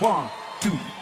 One, two.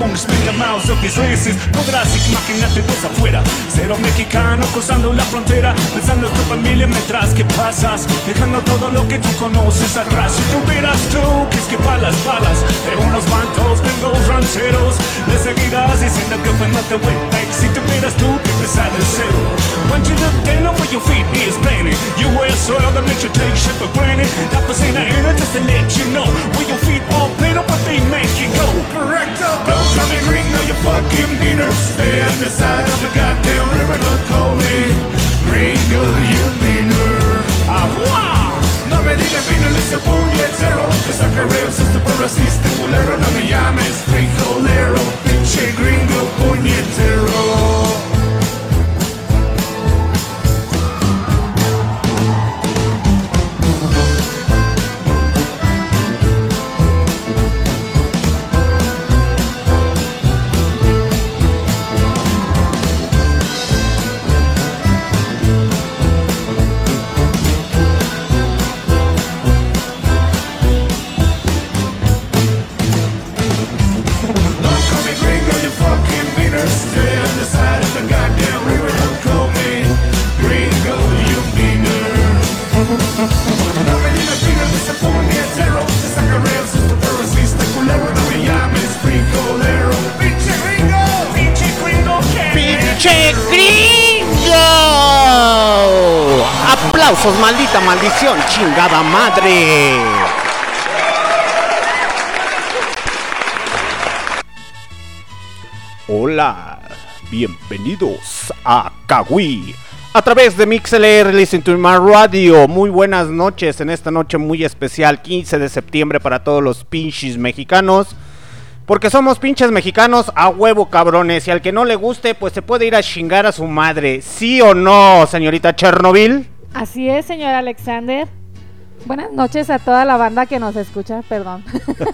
jamones más o mis. No gracias, imagínate vos afuera. Cero mexicano cruzando la frontera. Pensando en tu familia mientras que pasas. Dejando todo lo que tú conoces atrás. Si tuvieras tú que esquivar las balas de unos cuantos gringos rancheros. De seguidas diciendo que fue no te vuelta made us do beside the city. When you look down where your feet is planted, you wear soil that makes you take shit for granted. Not was in the era just to let you know where your feet all planted, but they make you go. Correct up, don't come and ring on your fucking dinner. Stay on the side of the goddamn river, don't call me. Ring your dinner. Ah, wow! No me digas vino puñetero Que sacaremos este pueblo así este culero No me llames frijolero Pinche gringo puñetero maldición, chingada madre. Hola, bienvenidos a Kawi. A través de MixLR Listen to My Radio. Muy buenas noches en esta noche muy especial, 15 de septiembre para todos los pinches mexicanos. Porque somos pinches mexicanos a huevo cabrones. Y al que no le guste, pues se puede ir a chingar a su madre. ¿Sí o no, señorita Chernobyl? Así es, señor Alexander. Buenas noches a toda la banda que nos escucha, perdón.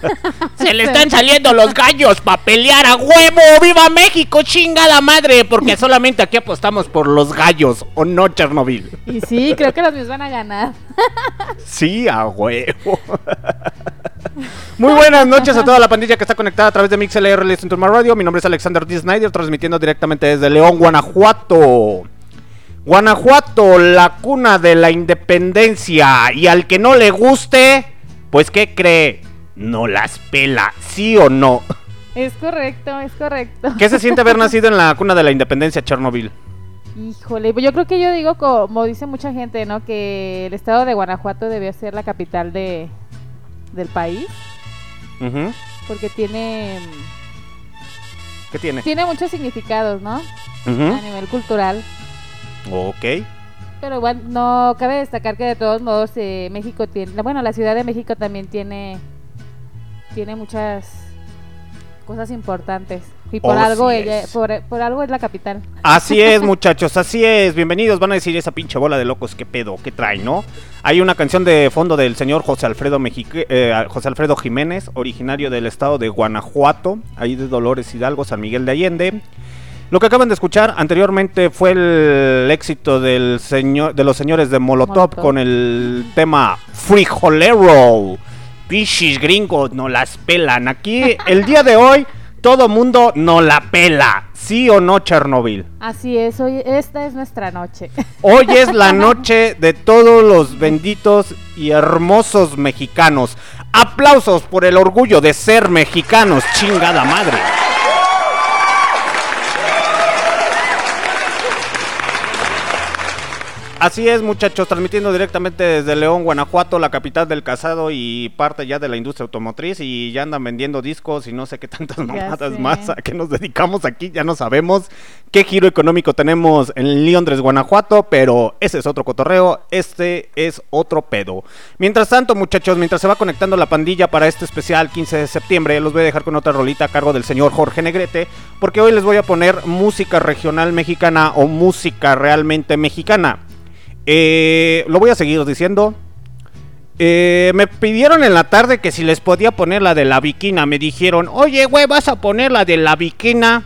Se le están saliendo los gallos para pelear a huevo. ¡Viva México, chingada madre! Porque solamente aquí apostamos por los gallos, ¿o no, Chernobyl? Y sí, creo que los míos van a ganar. Sí, a huevo. Muy buenas noches a toda la pandilla que está conectada a través de MixLR Listen to Radio. Mi nombre es Alexander D. Snyder, transmitiendo directamente desde León, Guanajuato. Guanajuato, la cuna de la independencia. Y al que no le guste, pues ¿qué cree? No las pela, ¿sí o no? Es correcto, es correcto. ¿Qué se siente haber nacido en la cuna de la independencia, Chernobyl? Híjole, yo creo que yo digo, como dice mucha gente, ¿no? Que el estado de Guanajuato debía ser la capital de, del país. Porque tiene... ¿Qué tiene? Tiene muchos significados, ¿no? A nivel cultural. Ok. Pero igual no cabe destacar que de todos modos eh, México tiene, bueno, la Ciudad de México también tiene tiene muchas cosas importantes. Y por algo ella, por, algo es la capital. Así es, muchachos, así es. Bienvenidos. Van a decir esa pinche bola de locos, qué pedo, qué trae, ¿no? Hay una canción de fondo del señor José Alfredo eh, José Alfredo Jiménez, originario del estado de Guanajuato, ahí de Dolores Hidalgo, San Miguel de Allende. Lo que acaban de escuchar anteriormente fue el éxito del señor, de los señores de Molotov, con el tema Frijolero. Pichis gringos no las pelan. Aquí el día de hoy todo mundo no la pela. ¿Sí o no, Chernobyl? Así es, hoy esta es nuestra noche. Hoy es la noche de todos los benditos y hermosos mexicanos. Aplausos por el orgullo de ser mexicanos, chingada madre. Así es, muchachos, transmitiendo directamente desde León, Guanajuato, la capital del casado y parte ya de la industria automotriz y ya andan vendiendo discos y no sé qué tantas mamadas más a qué nos dedicamos aquí, ya no sabemos qué giro económico tenemos en Londres, Guanajuato, pero ese es otro cotorreo, este es otro pedo. Mientras tanto, muchachos, mientras se va conectando la pandilla para este especial 15 de septiembre, los voy a dejar con otra rolita a cargo del señor Jorge Negrete, porque hoy les voy a poner música regional mexicana o música realmente mexicana. Eh, lo voy a seguir diciendo. Eh, me pidieron en la tarde que si les podía poner la de la viquina. Me dijeron, oye, güey, ¿vas a poner la de la viquina?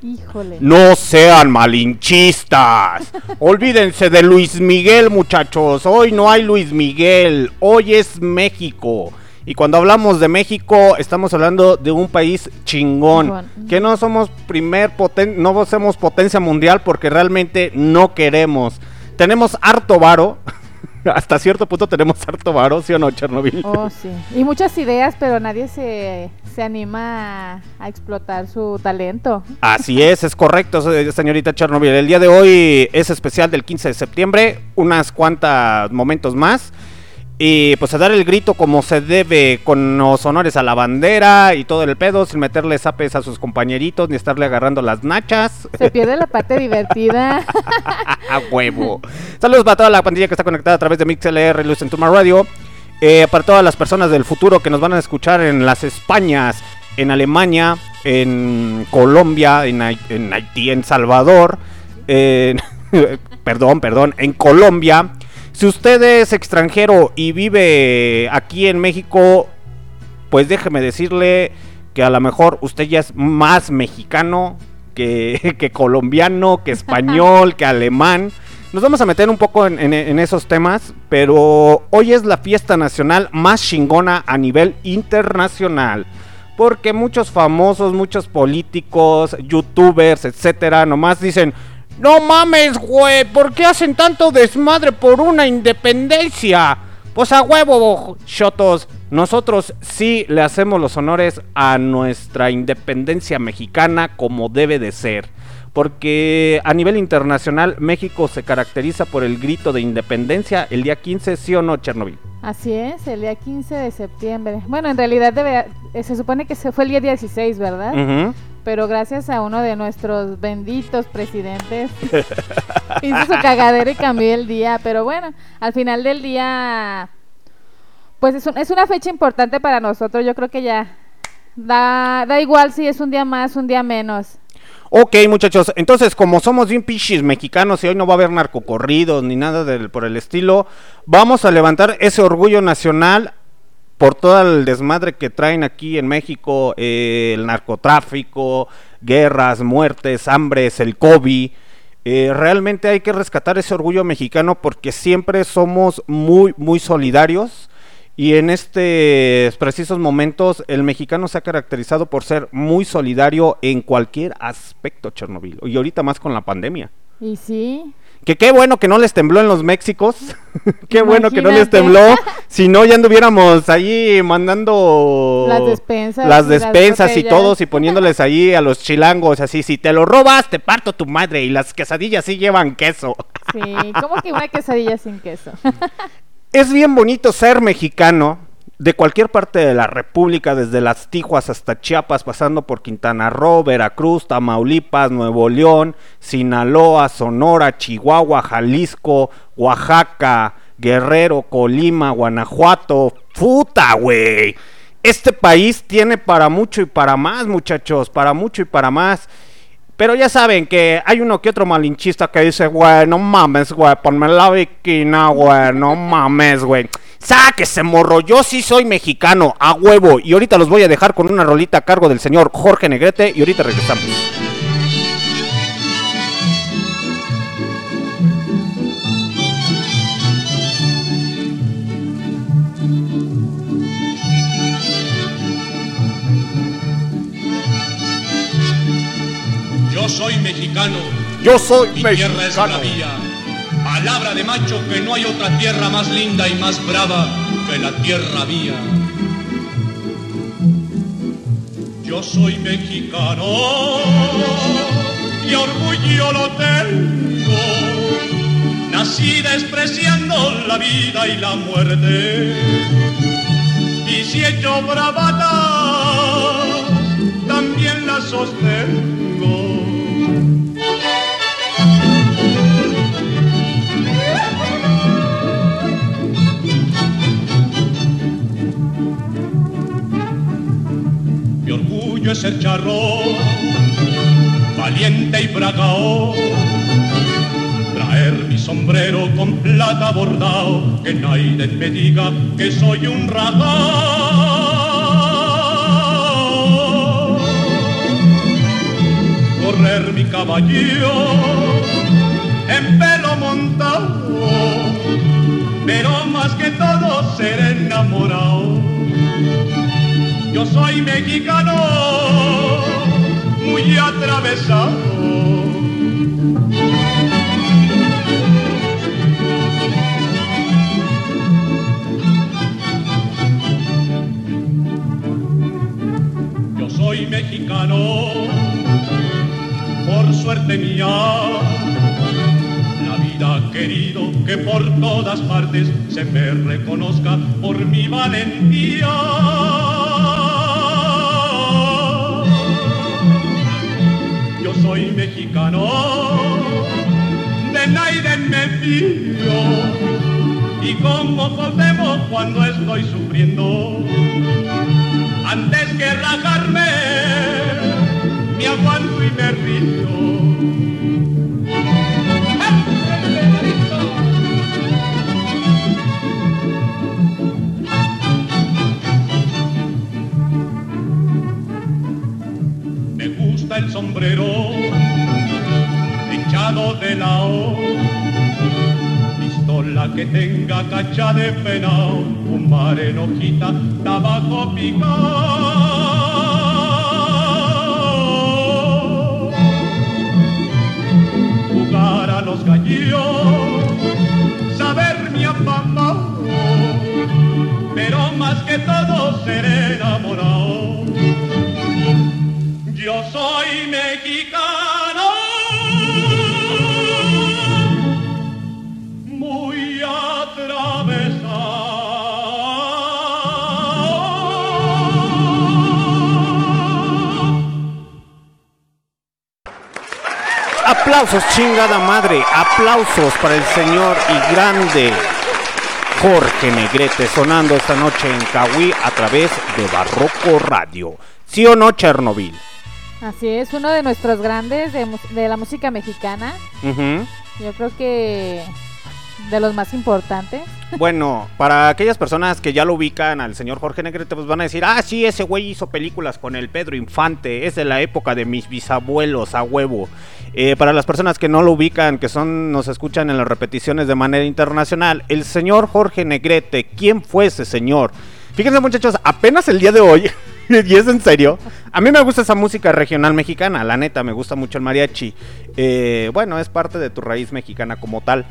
Híjole. No sean malinchistas. Olvídense de Luis Miguel, muchachos. Hoy no hay Luis Miguel. Hoy es México. Y cuando hablamos de México, estamos hablando de un país chingón. Que no somos primer poten no somos potencia mundial porque realmente no queremos tenemos harto varo. Hasta cierto punto tenemos harto varo, ¿sí o no, Chernobyl? Oh, sí. Y muchas ideas, pero nadie se, se anima a, explotar su talento. Así es, es correcto, señorita Chernobyl. El día de hoy es especial del 15 de septiembre, unas cuantas momentos más. Y pues a dar el grito como se debe, con los honores a la bandera y todo el pedo, sin meterle zapes a sus compañeritos ni estarle agarrando las nachas. Se pierde la parte divertida. a huevo. Saludos para toda la pandilla que está conectada a través de MixLR Luz en Tuma Radio. Eh, para todas las personas del futuro que nos van a escuchar en las Españas, en Alemania, en Colombia, en, en Haití, en Salvador, perdón, perdón, en Colombia si usted es extranjero y vive aquí en México, pues déjeme decirle que a lo mejor usted ya es más mexicano que, colombiano, que español, que alemán. Nos vamos a meter un poco en, esos temas, pero hoy es la fiesta nacional más chingona a nivel internacional. Porque muchos famosos, muchos políticos, youtubers, etcétera, nomás dicen, no mames, güey, ¿por qué hacen tanto desmadre por una independencia? Pues a huevo, shotos. Nosotros sí le hacemos los honores a nuestra independencia mexicana como debe de ser. Porque a nivel internacional México se caracteriza por el grito de independencia el día 15, ¿sí o no, Chernobyl? Así es, el día 15 de septiembre. Bueno, en realidad debe, se supone que se fue el día 16, ¿verdad? Pero gracias a uno de nuestros benditos presidentes hizo su cagadera y cambió el día. Pero bueno, al final del día, pues es, es una fecha importante para nosotros. Yo creo que ya da, da igual si es un día más, un día menos. Ok, muchachos, entonces como somos bien pichis mexicanos y hoy no va a haber narcocorridos ni nada del, por el estilo, vamos a levantar ese orgullo nacional por todo el desmadre que traen aquí en México, eh, el narcotráfico, guerras, muertes, hambres, el COVID. Eh, realmente hay que rescatar ese orgullo mexicano porque siempre somos muy, muy solidarios. Y en estos precisos momentos el mexicano se ha caracterizado por ser muy solidario en cualquier aspecto, Chernobyl. Y ahorita más con la pandemia. Y sí. Que qué bueno que no les tembló en los Méxicos. qué bueno que no les tembló. si no, ya anduviéramos ahí mandando las despensas, las despensas y todos y poniéndoles ahí a los chilangos así. Si te lo robas, te parto tu madre. Y las quesadillas sí llevan queso. sí, ¿cómo que una quesadilla sin queso? es bien bonito ser mexicano de cualquier parte de la República, desde las Tijuas hasta Chiapas, pasando por Quintana Roo, Veracruz, Tamaulipas, Nuevo León, Sinaloa, Sonora, Chihuahua, Jalisco, Oaxaca, Guerrero, Colima, Guanajuato, puta, güey. Este país tiene para mucho y para más, muchachos, para mucho y para más. Pero ya saben que hay uno que otro malinchista que dice, güey, no mames, güey, ponme la viquina, güey, no mames, güey. Sáquese, morro, yo sí soy mexicano, a huevo. Y ahorita los voy a dejar con una rolita a cargo del señor Jorge Negrete y ahorita regresamos. Yo soy mexicano. Yo soy Mi mexicano. tierra es la mía. Palabra de macho que no hay otra tierra más linda y más brava que la tierra mía. Yo soy mexicano y orgullo lo tengo. Nací despreciando la vida y la muerte. Y si he hecho bravatas, también las sostengo. Mi orgullo es ser charro, valiente y bragao. Traer mi sombrero con plata bordado, que nadie me diga que soy un ragao. Correr mi caballo en pelo montado, pero más que todo ser enamorado. Yo soy mexicano, muy atravesado. Yo soy mexicano, por suerte mía. La vida querido que por todas partes se me reconozca por mi valentía. Soy mexicano, de nadie me fío. Y como podemos cuando estoy sufriendo, antes que rajarme, me aguanto y me río. El sombrero de lao, pistola que tenga cacha de penao, fumar en hojita, tabaco picado. Jugar a los gallos, saber mi afamado, pero más que todo ser enamorado. Yo soy mexicano, Aplausos, chingada madre. Aplausos para el señor y grande Jorge Negrete sonando esta noche en Cahuí a través de Barroco Radio. ¿Sí o no, Chernobyl? Así es, uno de nuestros grandes de, la música mexicana. Yo creo que de los más importantes. Bueno, para aquellas personas que ya lo ubican al señor Jorge Negrete, pues van a decir, ah, sí, ese güey hizo películas con el Pedro Infante, es de la época de mis bisabuelos, a huevo. Eh, para las personas que no lo ubican, que son, nos escuchan en las repeticiones de manera internacional, el señor Jorge Negrete, ¿quién fue ese señor? Fíjense muchachos, apenas el día de hoy, y es en serio, a mí me gusta esa música regional mexicana, la neta, me gusta mucho el mariachi. Eh, bueno, es parte de tu raíz mexicana como tal.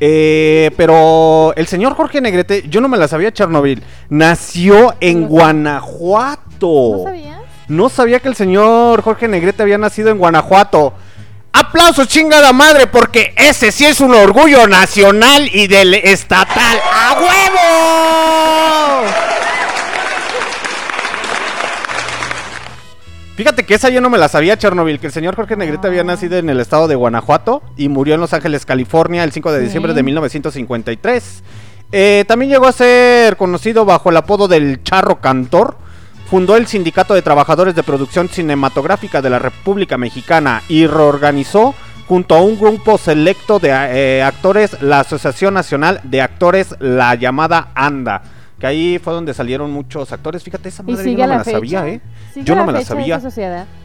Eh, pero el señor Jorge Negrete, yo no me la sabía Chernobyl, nació en No. Guanajuato. ¿No sabías? No sabía que el señor Jorge Negrete había nacido en Guanajuato. Aplausos, chingada madre, porque ese sí es un orgullo nacional y del estatal. ¡A huevo! Fíjate que esa yo no me la sabía, Chernobyl, que el señor Jorge Negrete había nacido en el estado de Guanajuato y murió en Los Ángeles, California, el 5 de Sí. diciembre de 1953. Eh, también llegó a ser conocido bajo el apodo del Charro Cantor. fundó el Sindicato de Trabajadores de Producción Cinematográfica de la República Mexicana y reorganizó junto a un grupo selecto de eh, actores la Asociación Nacional de Actores, la llamada ANDA. Que ahí fue donde salieron muchos actores. Fíjate, esa madre yo no me la sabía, ¿eh? Yo no me la sabía.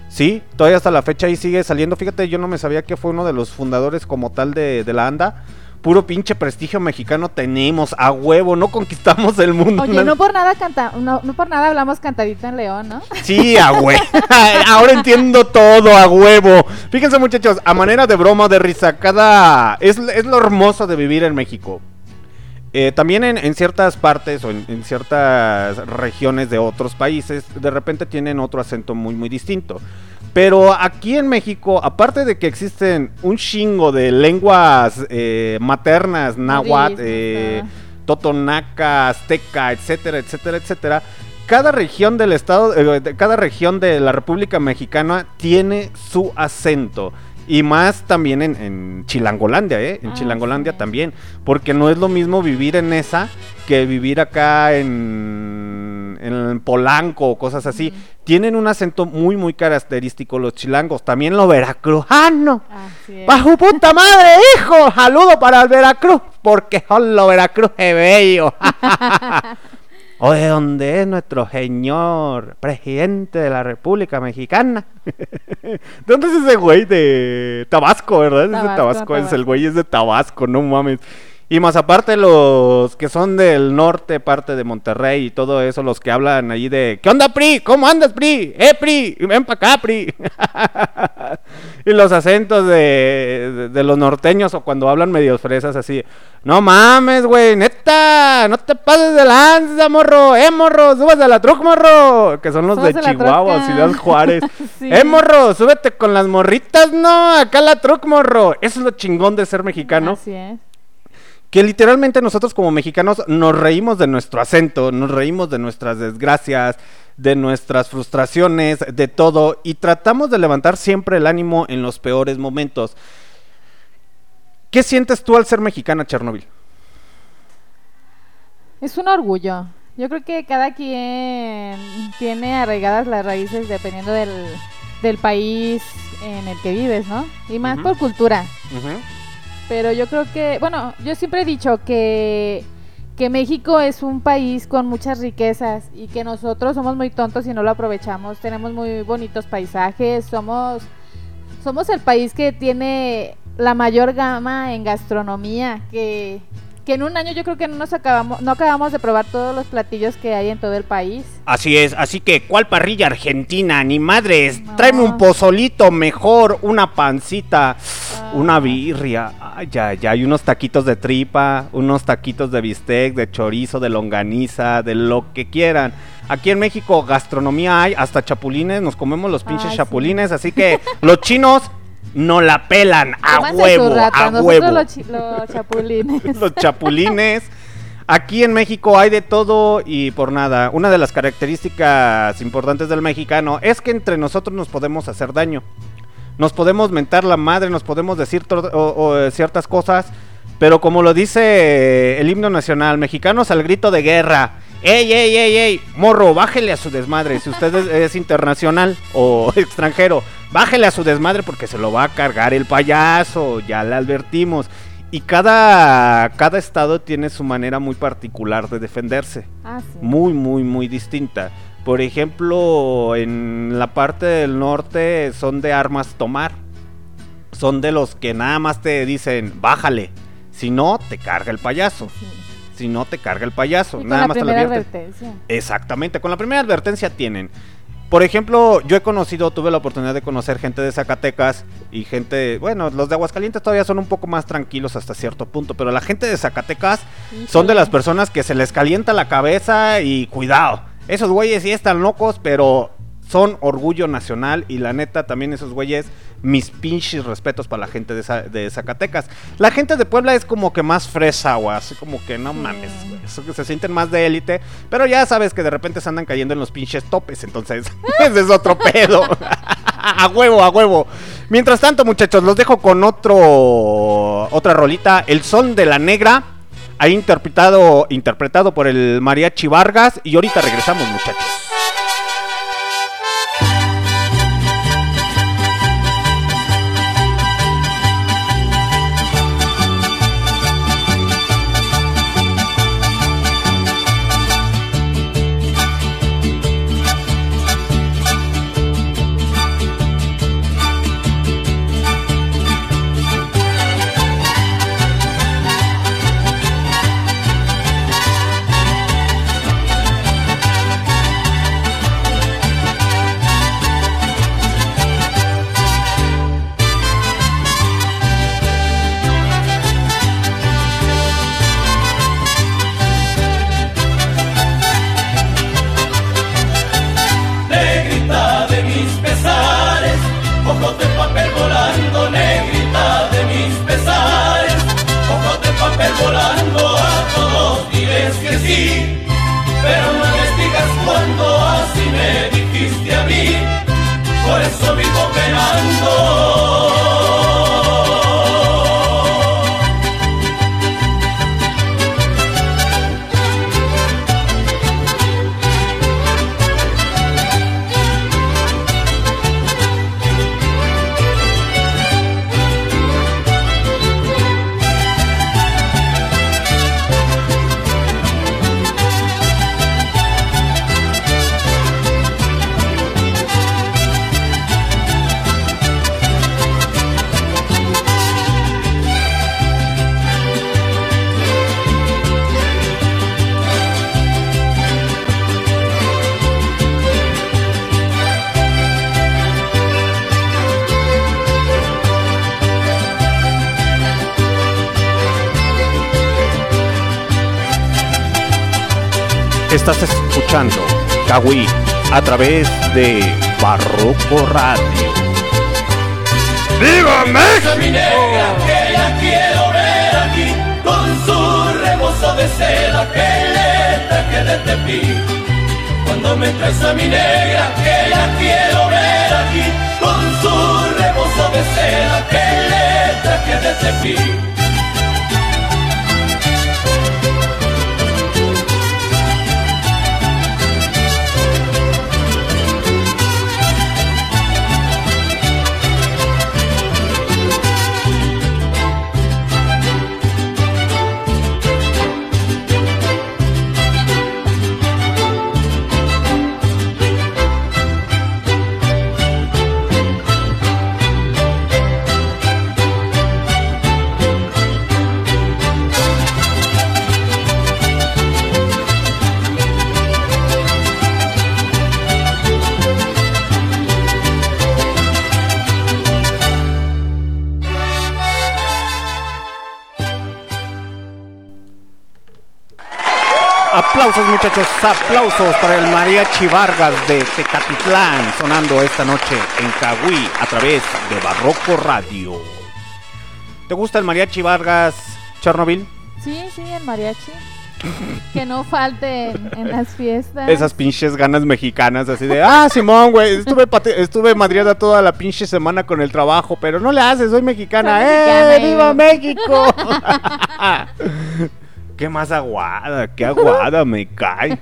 Sí, todavía hasta la fecha ahí sigue saliendo. Fíjate, yo no me sabía que fue uno de los fundadores como tal de, de la ANDA puro pinche prestigio mexicano tenemos, a huevo, no conquistamos el mundo. Oye, no por nada canta, no, no por nada hablamos cantadita en León, ¿no? Sí, a huevo. Ahora entiendo todo, a huevo. Fíjense muchachos, a manera de broma, de risa, cada... Es, es lo hermoso de vivir en México. Eh, también en, ciertas partes o en, ciertas regiones de otros países, de repente tienen otro acento muy, muy distinto. Pero aquí en México, aparte de que existen un chingo de lenguas eh, maternas, náhuatl, eh, totonaca, azteca, etcétera, etcétera, etcétera, cada región del estado, cada región de la República Mexicana tiene su acento. Y más también en, Chilangolandia, ¿eh? En ah, Chilangolandia también. Porque no es lo mismo vivir en esa que vivir acá en, en Polanco o cosas así. Tienen un acento muy, muy característico los chilangos. También lo veracrujano. ¡Bajo puta madre, hijo! Saludo para el Veracruz. Porque lo Veracruz es bello. o de dónde es nuestro señor presidente de la República Mexicana. dónde es ese güey de Tabasco, verdad? es de Tabasco, es el güey es de Tabasco, no mames. Y más aparte los que son del norte, parte de Monterrey y todo eso, los que hablan ahí de ¿Qué onda, PRI? ¿Cómo andas, PRI? ¡Eh, PRI! ¡Ven para acá, PRI! y los acentos de, de, los norteños o cuando hablan medio fresas así. No mames, güey, neta, no te pases de lanza, morro. ¡Eh, morro! ¡Súbete a la truck, morro! Que son los de Chihuahua, Ciudad Juárez. ¡Eh, morro! ¡Súbete con las morritas, no! Acá la truck, morro. Eso es lo chingón de ser mexicano. Así es que literalmente nosotros como mexicanos nos reímos de nuestro acento, nos reímos de nuestras desgracias, de nuestras frustraciones, de todo, y tratamos de levantar siempre el ánimo en los peores momentos. ¿Qué sientes tú al ser mexicana, Chernobyl? Es un orgullo. Yo creo que cada quien tiene arraigadas las raíces dependiendo del, país en el que vives, ¿no? Y más por cultura. Pero yo creo que, bueno, yo siempre he dicho que, que México es un país con muchas riquezas y que nosotros somos muy tontos y no lo aprovechamos. Tenemos muy bonitos paisajes, somos, somos el país que tiene la mayor gama en gastronomía, que que en un año yo creo que no nos acabamos, no acabamos de probar todos los platillos que hay en todo el país. Así es, así que ¿cuál parrilla argentina? Ni madres, tráeme un pozolito mejor, una pancita, una ah. birria, ay, ya, ya, hay unos taquitos de tripa, unos taquitos de bistec, de chorizo, de longaniza, de lo que quieran. Aquí en México gastronomía hay, hasta chapulines, nos comemos los pinches chapulines, así que los chinos no la pelan a huevo, a huevo. Los, chapulines. los chapulines. Aquí en México hay de todo y por nada. Una de las características importantes del mexicano es que entre nosotros nos podemos hacer daño. Nos podemos mentar la madre, nos podemos decir eh, ciertas cosas, pero como lo dice el himno nacional, mexicanos al grito de guerra. ¡Ey, ey, ey, ey! Morro, bájele a su desmadre. Si usted es internacional o extranjero, bájele a su desmadre porque se lo va a cargar el payaso, ya le advertimos. Y cada, cada estado tiene su manera muy particular de defenderse. Ah, muy, muy, muy distinta. Por ejemplo, en la parte del norte son de armas tomar. Son de los que nada más te dicen, bájale. Si no, te carga el payaso. Si no, te carga el payaso. nada más te lo advertencia. Exactamente, con la primera advertencia tienen. Por ejemplo, yo he conocido, tuve la oportunidad de conocer gente de Zacatecas y gente, bueno, los de Aguascalientes todavía son un poco más tranquilos hasta cierto punto, pero la gente de Zacatecas son de las personas que se les calienta la cabeza y cuidado. Esos güeyes sí están locos, pero son orgullo nacional y la neta también esos güeyes, mis pinches respetos para la gente de, Zacatecas. La gente de Puebla es como que más fresa, güey, así como que no mames, güey, se sienten más de élite, pero ya sabes que de repente se andan cayendo en los pinches topes, entonces ese es otro pedo. a huevo, a huevo. Mientras tanto, muchachos, los dejo con otro otra rolita, El Son de la Negra. Ahí interpretado, interpretado por el Mariachi Vargas. Y ahorita regresamos, muchachos. Estás escuchando Kawi a través de Barroco Radio. ¡Viva México! mi negra que la quiero ver aquí con su rebozo de seda que le traje de tepi. Cuando me traes a mi negra que la quiero ver aquí con su rebozo de seda que le traje de tepi. Muchachos, aplausos para el Mariachi Vargas de Tecatitlán, sonando esta noche en Cahuí a través de Barroco Radio. ¿Te gusta el Mariachi Vargas, Chernobyl? Sí, sí, el mariachi. que no falte en, las fiestas. Esas pinches ganas mexicanas así de, ah, Simón, güey, estuve, estuve madriada toda la pinche semana con el trabajo, pero no le haces, soy mexicana. ¡Eh, viva México! qué más aguada, qué aguada me cae.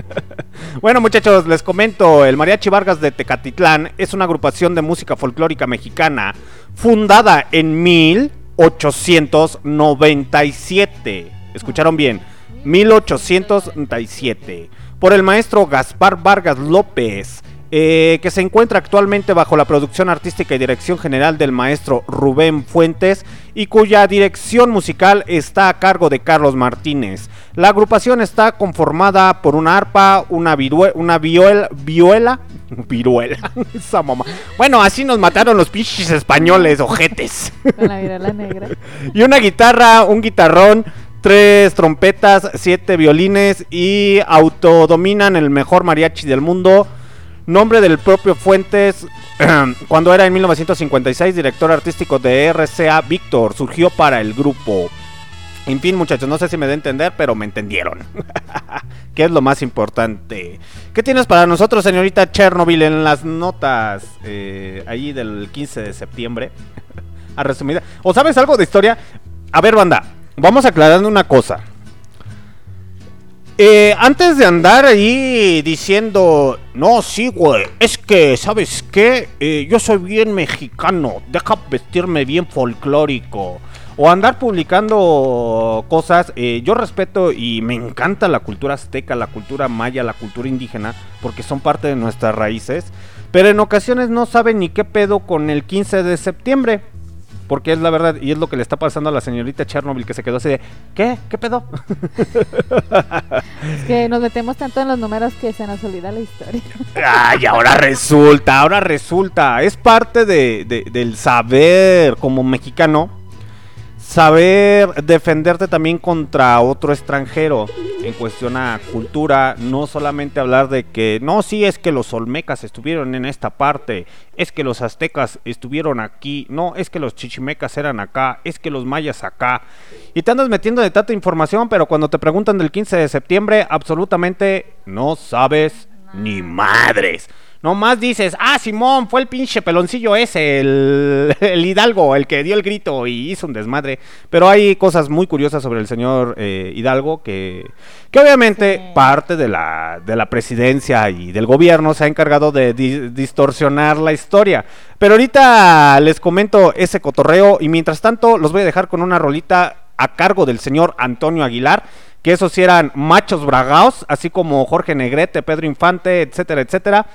bueno, muchachos, les comento, el Mariachi Vargas de Tecatitlán es una agrupación de música folclórica mexicana fundada en 1897. ¿Escucharon bien? 1897 por el maestro Gaspar Vargas López eh, que se encuentra actualmente bajo la producción artística y dirección general del maestro Rubén Fuentes y cuya dirección musical está a cargo de Carlos Martínez. La agrupación está conformada por una arpa, una, una vihuela, vihuela, viruela, esa mamá. Bueno, así nos mataron los pinches españoles, ojetes. Con la viruela negra. y una guitarra, un guitarrón, tres trompetas, siete violines y autodominan el mejor mariachi del mundo Nombre del propio Fuentes, cuando era en 1956 director artístico de RCA Víctor, surgió para el grupo. En fin, muchachos, no sé si me a entender, pero me entendieron. ¿Qué es lo más importante? ¿Qué tienes para nosotros, señorita Chernobyl, en las notas eh, allí del 15 de septiembre? a resumida. ¿O sabes algo de historia? A ver, banda, vamos aclarando una cosa. Eh, antes de andar ahí diciendo, no, sí, güey, es que, ¿sabes qué? Eh, yo soy bien mexicano, deja vestirme bien folclórico. O andar publicando cosas, eh, yo respeto y me encanta la cultura azteca, la cultura maya, la cultura indígena, porque son parte de nuestras raíces. Pero en ocasiones no saben ni qué pedo con el 15 de septiembre. Porque es la verdad, y es lo que le está pasando a la señorita Chernobyl, que se quedó así de, ¿qué? ¿Qué pedo? Es que nos metemos tanto en los números que se nos olvida la historia. Ay, ahora resulta, ahora resulta. Es parte de, del saber como mexicano saber defenderte también contra otro extranjero en cuestión a cultura, no solamente hablar de que no, sí es que los olmecas estuvieron en esta parte, es que los aztecas estuvieron aquí, no, es que los chichimecas eran acá, es que los mayas acá. Y te andas metiendo de tanta información, pero cuando te preguntan del 15 de septiembre, absolutamente no sabes ni madres. Nomás dices, ah, Simón, fue el pinche peloncillo ese, el, Hidalgo, el que dio el grito y hizo un desmadre. Pero hay cosas muy curiosas sobre el señor eh, Hidalgo que, que obviamente parte de la, de la presidencia y del gobierno se ha encargado de distorsionar la historia. Pero ahorita les comento ese cotorreo y mientras tanto los voy a dejar con una rolita a cargo del señor Antonio Aguilar que esos sí eran machos bragaos, así como Jorge Negrete, Pedro Infante, etcétera, etcétera.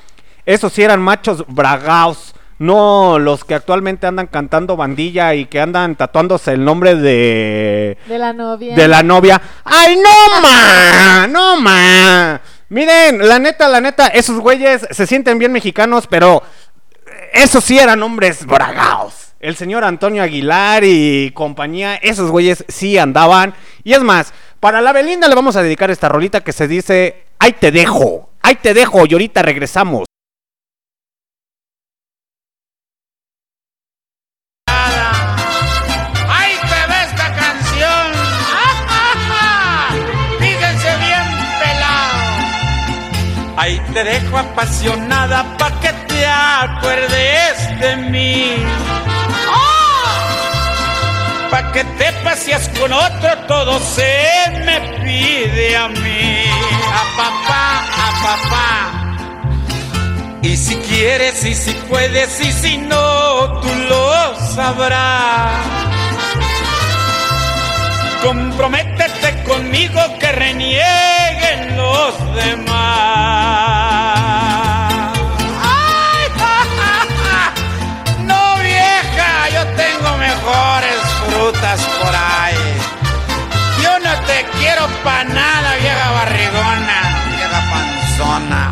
Esos sí eran machos bragaos, no los que actualmente andan cantando bandilla y que andan tatuándose el nombre de... De la novia. De la novia. ¡Ay, no, ma! ¡No, ma! Miren, la neta, la neta, esos güeyes se sienten bien mexicanos, pero esos sí eran hombres bragaos. El señor Antonio Aguilar y compañía, esos güeyes sí andaban. Y es más, para la Belinda le vamos a dedicar esta rolita que se dice, ahí te dejo, ahí te dejo y ahorita regresamos. Te dejo apasionada pa' que te acuerdes de mí pa' que te paseas con otro, todo se me pide a mí, a papá, a papá. Y si quieres y si puedes y si no, tú lo sabrás. Comprométete conmigo que renieguen los demás. por ahí. Yo no te quiero pa' nada, vieja barrigona, vieja panzona.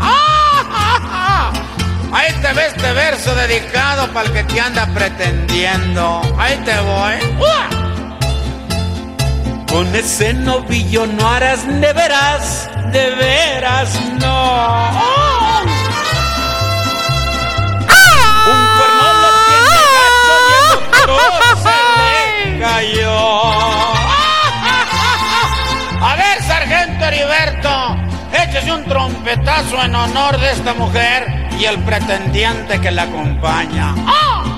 Ahí te ves este verso dedicado para el que te anda pretendiendo. Ahí te voy. Con ese novillo no harás, de veras, de veras no. Un cuerno lo tiene gacho y el otro a ver, sargento Heriberto, échese un trompetazo en honor de esta mujer y el pretendiente que la acompaña. Ahí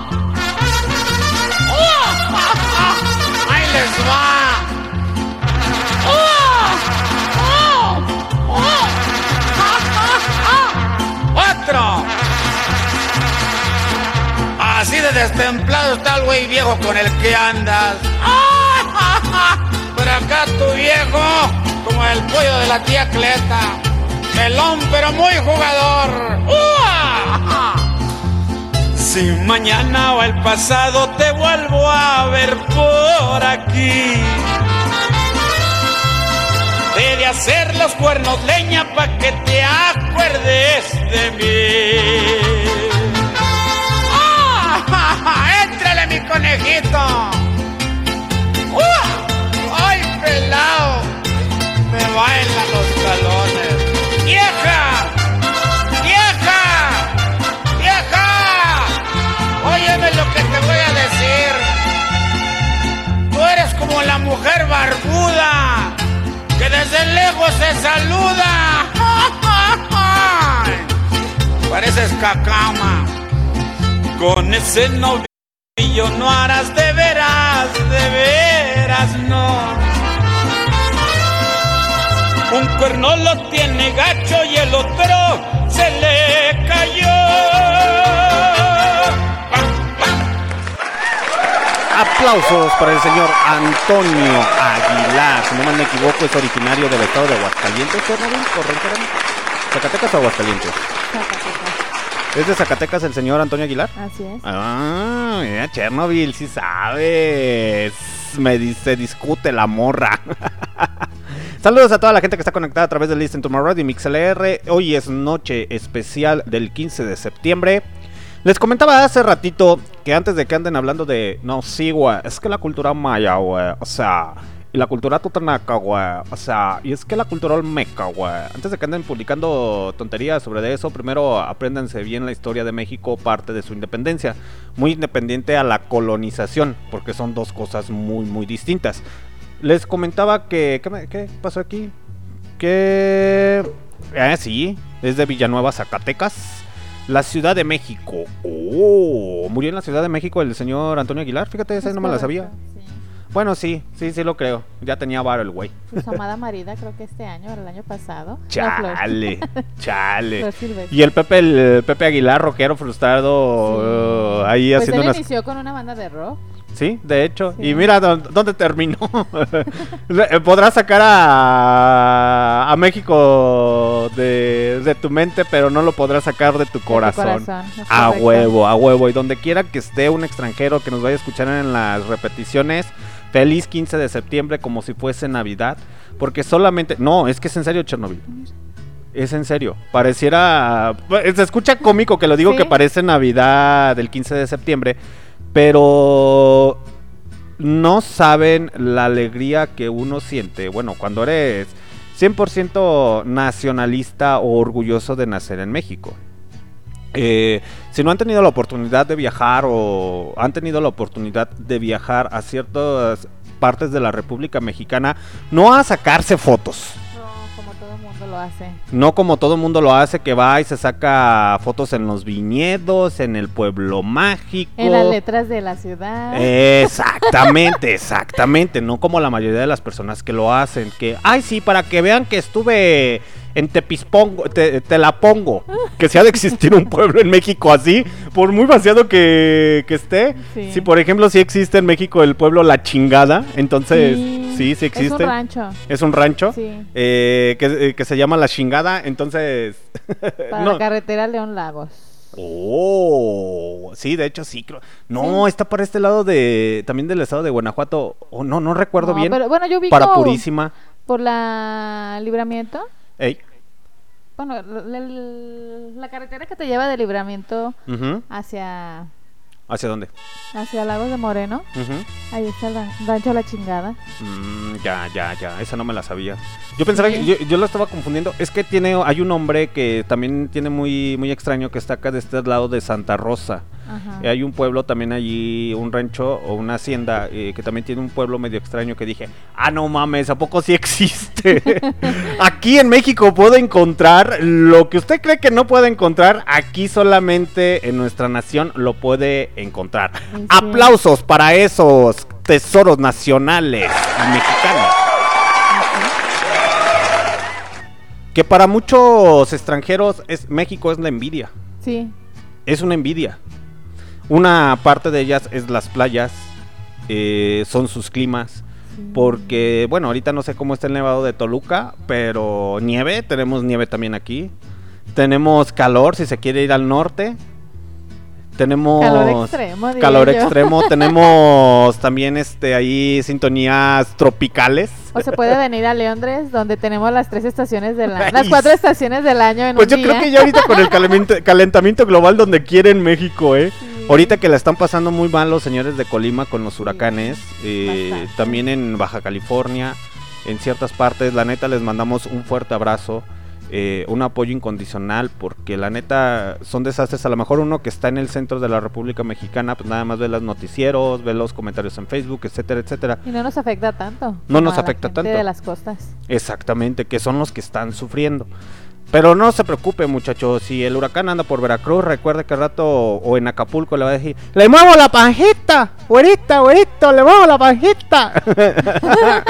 destemplado está el güey viejo con el que andas. Por acá tu viejo, como el pollo de la tía Cleta. Pelón, pero muy jugador. Si mañana o el pasado te vuelvo a ver por aquí. He de hacer los cuernos leña pa' que te acuerdes de mí. Conejito! ¡Uh! ¡Ay, pelado! Me bailan los talones. ¡Vieja! ¡Vieja! ¡Vieja! Óyeme lo que te voy a decir. Tú eres como la mujer barbuda que desde lejos se saluda. Pareces cacama. Con ese novillo no harás de veras, de veras no. Un cuerno lo tiene gacho y el otro se le cayó. Aplausos para el señor Antonio Aguilar. Si no me equivoco, es originario del estado de Aguascalientes, ¿correcto? ¿Zacatecas o Aguascalientes? Zacatecas. ¿Es de Zacatecas el señor Antonio Aguilar? Así es. Ah, mira, Chernobyl, sí sabes. Me dice, discute la morra. Saludos a toda la gente que está conectada a través de Listen to My Radio y MixLR. Hoy es noche especial del 15 de septiembre. Les comentaba hace ratito que antes de que anden hablando de. No, sí, güey. Es que la cultura maya, güey. O sea y la cultura tutanaca, güey. O sea, y es que la cultura olmeca, güey. Antes de que anden publicando tonterías sobre eso, primero apréndanse bien la historia de México, parte de su independencia. Muy independiente a la colonización, porque son dos cosas muy, muy distintas. Les comentaba que... ¿Qué, pasó aquí? Que... Eh, sí, es de Villanueva, Zacatecas. La Ciudad de México. Oh, murió en la Ciudad de México el señor Antonio Aguilar. Fíjate, esa Es no me la sabía. Bueno, sí, sí, sí lo creo. Ya tenía varo el güey. Su amada marida creo que este año, o el año pasado. Chale, chale. Y el Pepe, el Pepe Aguilar, rockero frustrado, Sí. uh, ahí Pues haciendo él unas... inició con una banda de rock. Sí, de hecho. Sí. Y mira dó- dónde terminó. Podrás sacar a, a México de, de tu mente, pero no lo podrás sacar de tu de tu corazón. A huevo, a huevo. Y donde quiera que esté un extranjero que nos vaya a escuchar en las repeticiones, feliz 15 de septiembre como si fuese Navidad. Porque solamente... No, es que es en serio Chernobyl. Es en serio. Pareciera... Se escucha cómico que lo digo Sí. que parece Navidad del 15 de septiembre. Pero... No saben la alegría que uno siente. Bueno, cuando eres 100% nacionalista o orgulloso de nacer en México. Eh, si no han tenido la oportunidad de viajar o han tenido la oportunidad de viajar a ciertas partes de la República Mexicana, no a sacarse fotos. Mundo lo hace. No como todo el mundo lo hace, que va y se saca fotos en los viñedos, en el pueblo mágico. En las letras de la ciudad. Exactamente, exactamente. No como la mayoría de las personas que lo hacen. Que, ay, sí, para que vean que estuve en Tepispongo, te, te la pongo. Que si ha de existir un pueblo en México así, por muy vaciado que, que esté. Sí. Si, por ejemplo, si existe en México el pueblo La Chingada, entonces, sí, sí, existe. Es un rancho. Es un rancho. Sí. eh, que, eh, que se llama La Chingada, entonces... Para no. la carretera León Lagos. Oh, sí, de hecho sí. No, está para este lado de también del estado de Guanajuato. Oh, no, no recuerdo No, bien. pero bueno, yo vi para Purísima. por la libramiento. Ey. Bueno, la, carretera que te lleva de libramiento hacia ¿Hacia dónde? hacia Lagos de Moreno. Ahí está el ran- rancho La Chingada. Mm, ya, ya, ya. Esa no me la sabía. Yo pensaba Sí. que yo, yo la estaba confundiendo. Es que tiene, hay un hombre que también tiene muy, muy extraño que está acá de este lado de Santa Rosa. Ajá. Eh, hay un pueblo también allí, un rancho o una hacienda eh, que también tiene un pueblo medio extraño que dije, ah, no mames, ¿a poco sí existe? aquí en México puedo encontrar lo que usted cree que no puede encontrar, aquí solamente en nuestra nación lo puede encontrar. Sí. Aplausos para esos tesoros nacionales mexicanos. Que para muchos extranjeros es México es la envidia Sí. es una envidia. Una parte de ellas es las playas, eh, son sus climas. Porque, bueno, ahorita no sé cómo está el nevado de Toluca, pero nieve, tenemos nieve también aquí. Tenemos calor si se quiere ir al norte. Tenemos Calor extremo, calor. Tenemos también este ahí sintonías tropicales. O se puede venir a Leondres, donde tenemos las tres estaciones del año, las cuatro estaciones del año en Pues un yo creo que ya ahorita con el calentamiento, global donde quiere en México, ¿eh? Sí. Ahorita que la están pasando muy mal los señores de Colima con los huracanes, eh, también en Baja California, en ciertas partes, la neta les mandamos un fuerte abrazo, eh, un apoyo incondicional, porque la neta son desastres. A lo mejor uno que está en el centro de la República Mexicana, pues nada más ve los noticieros, ve los comentarios en Facebook, etcétera, etcétera. Y no nos afecta tanto. No nos la afecta gente tanto. de las costas. Exactamente, que son los que están sufriendo. Pero no se preocupe, muchachos. Si el huracán anda por Veracruz, recuerde que al rato o en Acapulco le va a decir: ¡Le muevo la panjita! ¡Güerita, güerito! ¡Le muevo la panjita!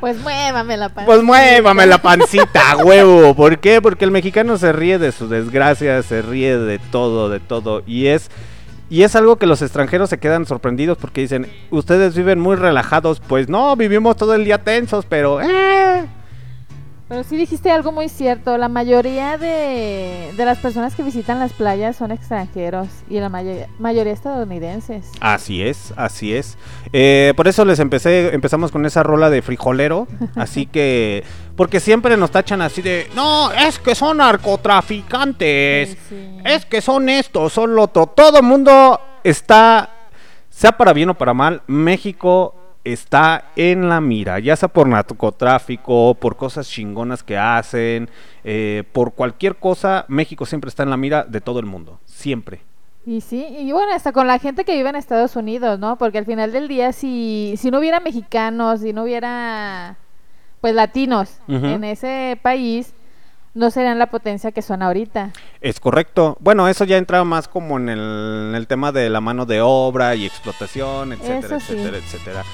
Pues muévame la panza. pues muévame la pancita, huevo. ¿Por qué? Porque el mexicano se ríe de su desgracia, se ríe de todo, de todo. Y es. Y es algo que los extranjeros se quedan sorprendidos porque dicen, ustedes viven muy relajados. Pues no, vivimos todo el día tensos, pero... ¡eh! Pero sí dijiste algo muy cierto. La mayoría de, de las personas que visitan las playas son extranjeros y la mayo- mayoría estadounidenses. Así es, así es. Eh, por eso les empecé, empezamos con esa rola de frijolero. Así que, porque siempre nos tachan así de, no, es que son narcotraficantes, Sí, sí. es que son esto, son lo otro. Todo el mundo está, sea para bien o para mal, México está en la mira, ya sea por narcotráfico, por cosas chingonas que hacen, eh, por cualquier cosa, México siempre está en la mira de todo el mundo, siempre. Y sí, y bueno, hasta con la gente que vive en Estados Unidos, ¿no? Porque al final del día, si, si no hubiera mexicanos, si no hubiera, pues, latinos en ese país, no serían la potencia que son ahorita. Es correcto. Bueno, eso ya entra más como en el, en el tema de la mano de obra y explotación, etcétera, sí. etcétera, etcétera.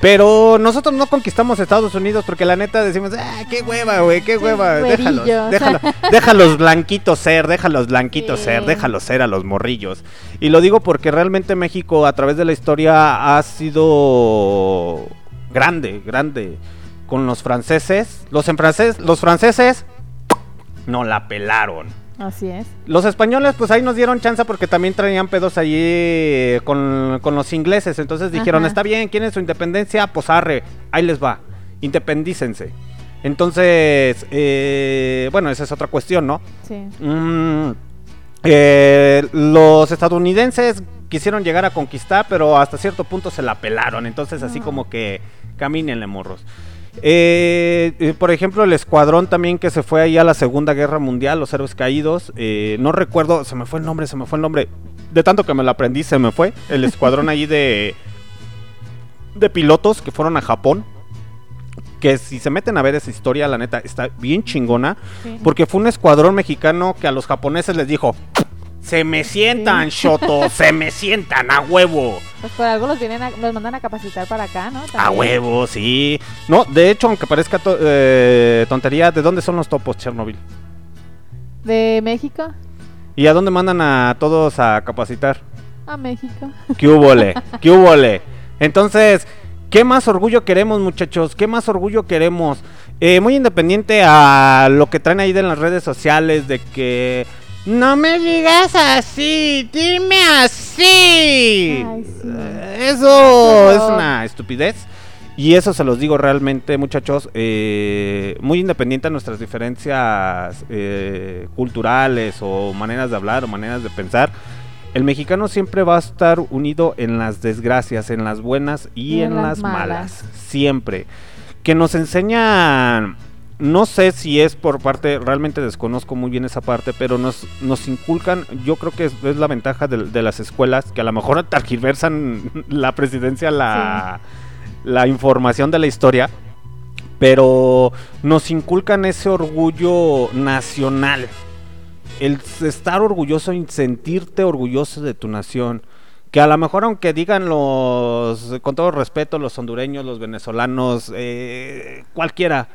Pero nosotros no conquistamos Estados Unidos porque la neta decimos, ah, qué hueva, güey, qué hueva, déjalos, güerillos". déjalos, déjalos blanquitos ser, déjalos blanquitos Sí. ser, déjalos ser a los morrillos. Y lo digo porque realmente México a través de la historia ha sido grande, grande con los franceses. Los en francés, los franceses no la pelaron. Así es. Los españoles, pues ahí nos dieron chance porque también traían pedos allí eh, con, con los ingleses. Entonces dijeron, Ajá. está bien, quieren su independencia, pues arre, ahí les va, independícense. Entonces, eh, bueno, esa es otra cuestión, ¿no? Sí. Mm, eh, los estadounidenses quisieron llegar a conquistar, pero hasta cierto punto se la pelaron. Entonces, así como que camínenle, morros. Eh, eh, por ejemplo, el escuadrón también que se fue ahí a la Segunda Guerra Mundial, los héroes caídos. eh, no recuerdo, se me fue el nombre, se me fue el nombre. De tanto que me lo aprendí, se me fue. El escuadrón ahí de, de pilotos que fueron a Japón. Que si se meten a ver esa historia, la neta, está bien chingona. sí. Porque fue un escuadrón mexicano que a los japoneses les dijo: Se me sientan, Shoto, se me sientan a huevo. Pues por algo los vienen a- los mandan a capacitar para acá, ¿no? A huevo, sí. No, de hecho, aunque parezca to- eh, tontería, ¿de dónde son los topos, Chernobyl? De México ¿Y a dónde mandan a todos a capacitar? a México. ¿Qué hubole? ¿Qué hubole? Entonces, ¿qué más orgullo queremos, muchachos? ¿Qué más orgullo queremos? Eh, muy independiente a lo que traen ahí de las redes sociales, de que no me digas así, dime así. Ay, sí. Eso es una estupidez. Y eso se los digo realmente, muchachos, eh, muy independiente a nuestras diferencias eh, culturales o maneras de hablar o maneras de pensar. El mexicano siempre va a estar unido en las desgracias, en las buenas y, en, las malas. Siempre. Que nos enseñan, no sé si es por parte, realmente desconozco muy bien esa parte, pero nos, nos inculcan, yo creo que es, es la ventaja de, de las escuelas, que a lo mejor targiversan la presidencia, la, la información de la historia, pero nos inculcan ese orgullo nacional el estar orgulloso y sentirte orgulloso de tu nación. Que a lo mejor aunque digan los, con todo respeto, los hondureños, los venezolanos, eh, cualquiera,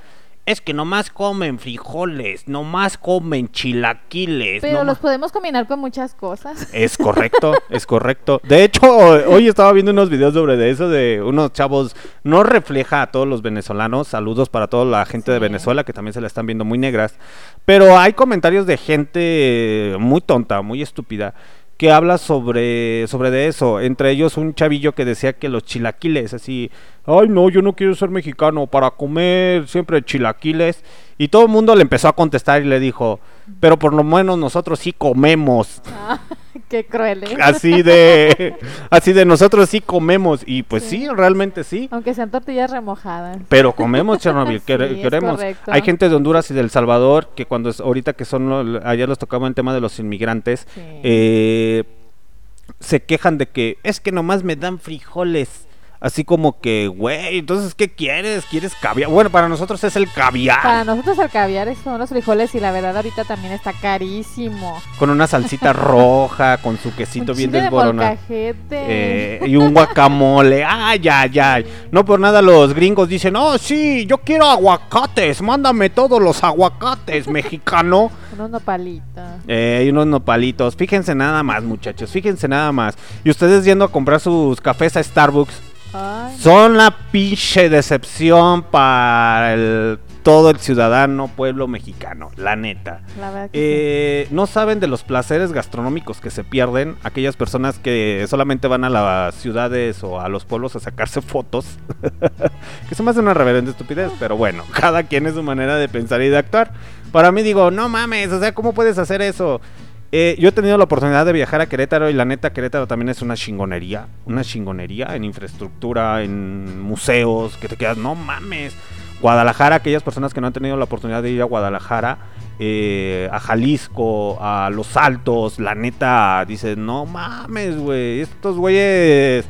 es que nomás comen frijoles, nomás comen chilaquiles. Pero nomás- los podemos combinar con muchas cosas. es correcto, es correcto. De hecho, hoy estaba viendo unos videos sobre de eso de unos chavos. No refleja a todos los venezolanos. Saludos para toda la gente de. Venezuela que también se la están viendo muy negras. Pero hay comentarios de gente muy tonta, muy estúpida. Que habla sobre, sobre de eso. Entre ellos un chavillo que decía que los chilaquiles, así, ay no, yo no quiero ser mexicano para comer siempre chilaquiles. Y todo el mundo le empezó a contestar y le dijo, pero por lo menos nosotros sí comemos. Ah, qué cruel, ¿eh? Así de, así de nosotros sí comemos. Y pues sí, Sí. realmente sí. Aunque sean tortillas remojadas. Pero comemos Chernobyl, Sí, queremos. Hay gente de Honduras y del Salvador que cuando es, ahorita que son, ayer los tocaba el tema de los inmigrantes, Sí. eh, se quejan de que es que nomás me dan frijoles. Así como que, güey, entonces, ¿qué quieres? ¿Quieres caviar? Bueno, para nosotros es el caviar. Para nosotros el caviar es- son los frijoles y la verdad ahorita también está carísimo. Con una salsita roja, con su quesito Un bien de desboronado. Eh, y un guacamole. Ay, ay, ay. No por nada los gringos dicen, oh, sí, yo quiero aguacates. Mándame todos los aguacates, mexicano. Unos nopalitos. Eh, y unos nopalitos. Fíjense nada más, muchachos. Fíjense nada más. Y ustedes yendo a comprar sus cafés a Starbucks. Ay, Son la pinche decepción para el- todo el ciudadano pueblo mexicano. La neta. la Eh, no saben de los placeres gastronómicos que se pierden aquellas personas que solamente van a las ciudades o a los pueblos a sacarse fotos. que se me hace una reverenda estupidez, pero bueno, cada quien es su manera de pensar y de actuar. Para mí digo, no mames, o sea, ¿cómo puedes hacer eso? Eh, yo he tenido la oportunidad de viajar a Querétaro y la neta Querétaro también es una chingonería, una chingonería en infraestructura, en museos, que te quedas, no mames. Guadalajara, aquellas personas que no han tenido la oportunidad de ir a Guadalajara, eh, a Jalisco, a Los Altos, la neta, dices, no mames, güey, estos güeyes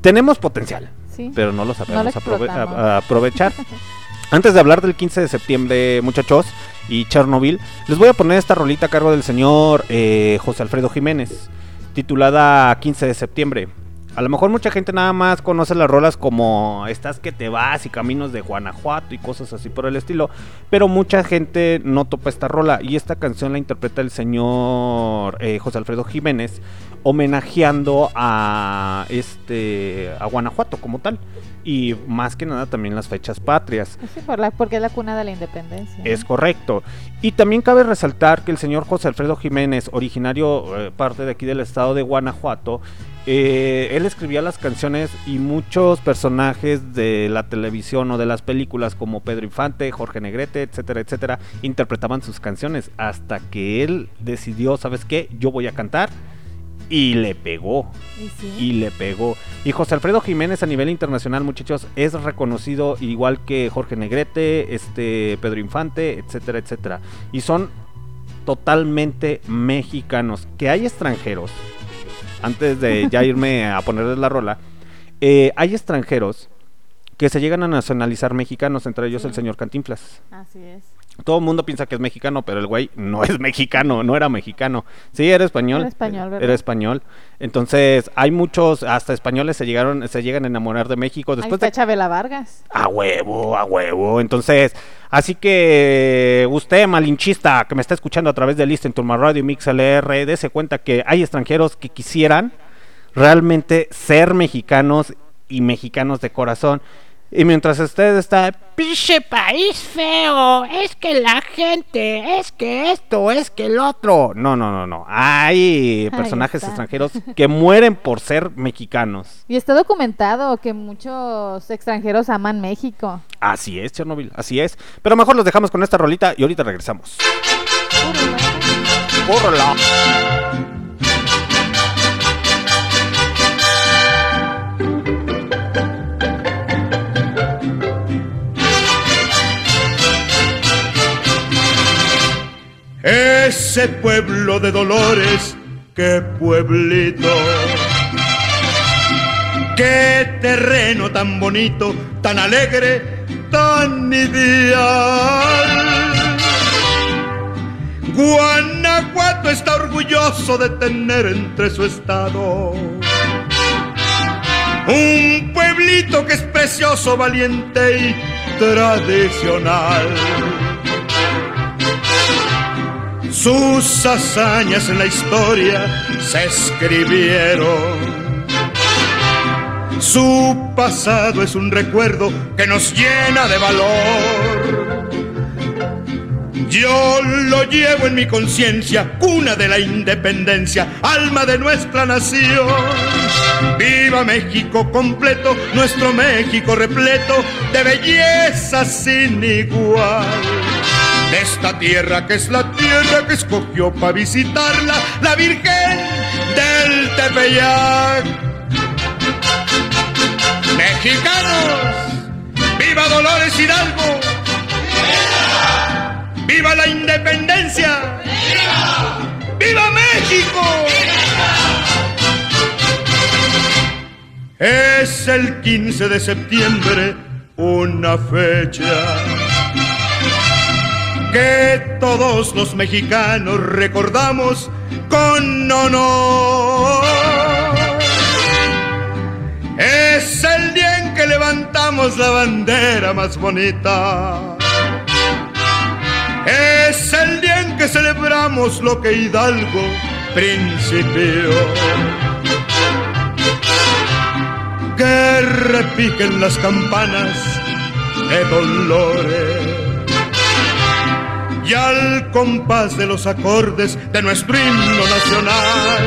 tenemos potencial, sí. pero no lo sabemos lo aprove- aprovechar. Antes de hablar del 15 de septiembre, muchachos, y Chernobyl, les voy a poner esta rolita a cargo del señor eh, José Alfredo Jiménez, titulada 15 de septiembre. A lo mejor mucha gente nada más conoce las rolas como Estás que te vas y Caminos de Guanajuato y cosas así por el estilo, pero mucha gente no topa esta rola y esta canción la interpreta el señor eh, José Alfredo Jiménez homenajeando a este a Guanajuato como tal y más que nada también las fechas patrias. Sí, por la, porque es la cuna de la independencia. Es correcto. Y también cabe resaltar que el señor José Alfredo Jiménez, originario eh, parte de aquí del estado de Guanajuato, eh, él escribía las canciones y muchos personajes de la televisión o de las películas como Pedro Infante, Jorge Negrete, etcétera, etcétera, interpretaban sus canciones hasta que él decidió, ¿sabes qué? Yo voy a cantar y le pegó. ¿Y, le pegó. Y José Alfredo Jiménez a nivel internacional, muchachos, es reconocido igual que Jorge Negrete, este Pedro Infante, etcétera, etcétera. Y son totalmente mexicanos. Que hay extranjeros antes de ya irme a ponerles la rola, eh, hay extranjeros que se llegan a nacionalizar mexicanos, entre ellos el señor Cantinflas. Así es. Todo el mundo piensa que es mexicano, pero el güey no es mexicano, no era mexicano. Sí, era español. Era español, ¿verdad? Era español. Entonces, hay muchos, hasta españoles se llegaron, se llegan a enamorar de México. Después Ahí está Chabela Vargas. A huevo, a huevo. Entonces, así que usted, malinchista, que me está escuchando a través de Listen to My Radio y MixLR, dése cuenta que hay extranjeros que quisieran realmente ser mexicanos y mexicanos de corazón. Y mientras usted está, pinche país feo, es que la gente, es que esto, es que el otro. No, no, no, no. Hay personajes extranjeros que mueren por ser mexicanos. Y está documentado que muchos extranjeros aman México. Así es, Chernobyl, así es. Pero mejor los dejamos con esta rolita y ahorita regresamos. ¡Córrela! Ese pueblo de dolores, qué pueblito. Qué terreno tan bonito, tan alegre, tan ideal. Guanajuato está orgulloso de tener entre su estado un pueblito que es precioso, valiente y tradicional. Sus hazañas en la historia se escribieron. Su pasado es un recuerdo que nos llena de valor. Yo lo llevo en mi conciencia, cuna de la independencia, alma de nuestra nación. Viva México completo, nuestro México repleto de belleza sin igual de esta tierra que es la tierra que escogió para visitarla la Virgen del Tepeyac. Mexicanos, viva Dolores Hidalgo, viva, viva la independencia, viva, viva México. Es el 15 de septiembre, una fecha que todos los mexicanos recordamos con honor. Es el día en que levantamos la bandera más bonita. Es el día en que celebramos lo que Hidalgo principió. Que repiquen las campanas de dolores y al compás de los acordes de nuestro himno nacional.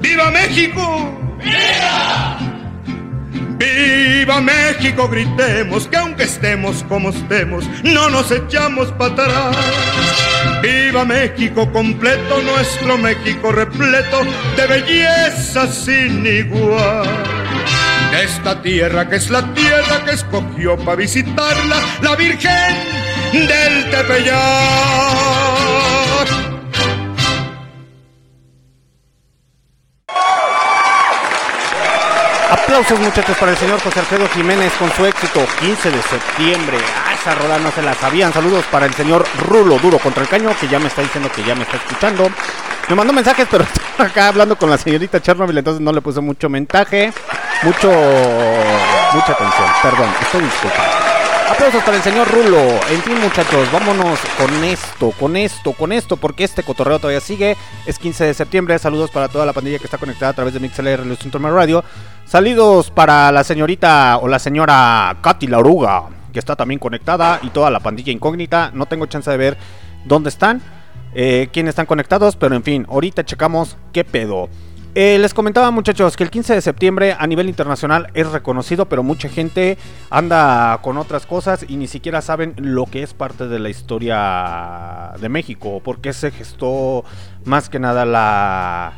¡Viva México! ¡Viva! ¡Viva México! Gritemos que aunque estemos como estemos, no nos echamos para atrás. ¡Viva México completo, nuestro México repleto de belleza sin igual! Esta tierra que es la tierra que escogió para visitarla la Virgen del Tepeyac. Aplausos muchachos para el señor José Alfredo Jiménez con su éxito 15 de septiembre. Ah, esa rola no se la sabían. Saludos para el señor Rulo Duro contra el Caño que ya me está diciendo que ya me está escuchando. Me mandó mensajes, pero estoy acá hablando con la señorita Chernobyl, entonces no le puse mucho mensaje. Mucho... Mucha atención. Perdón, estoy disculpando. Aplausos para el señor Rulo. En fin, muchachos, vámonos con esto, con esto, con esto, porque este cotorreo todavía sigue. Es 15 de septiembre. Saludos para toda la pandilla que está conectada a través de MixLR Lucentorme Radio. Saludos para la señorita o la señora Katy la Oruga, que está también conectada, y toda la pandilla incógnita. No tengo chance de ver dónde están, eh, quiénes están conectados, pero en fin, ahorita checamos qué pedo. Eh, les comentaba muchachos que el 15 de septiembre a nivel internacional es reconocido, pero mucha gente anda con otras cosas y ni siquiera saben lo que es parte de la historia de México, porque se gestó más que nada la,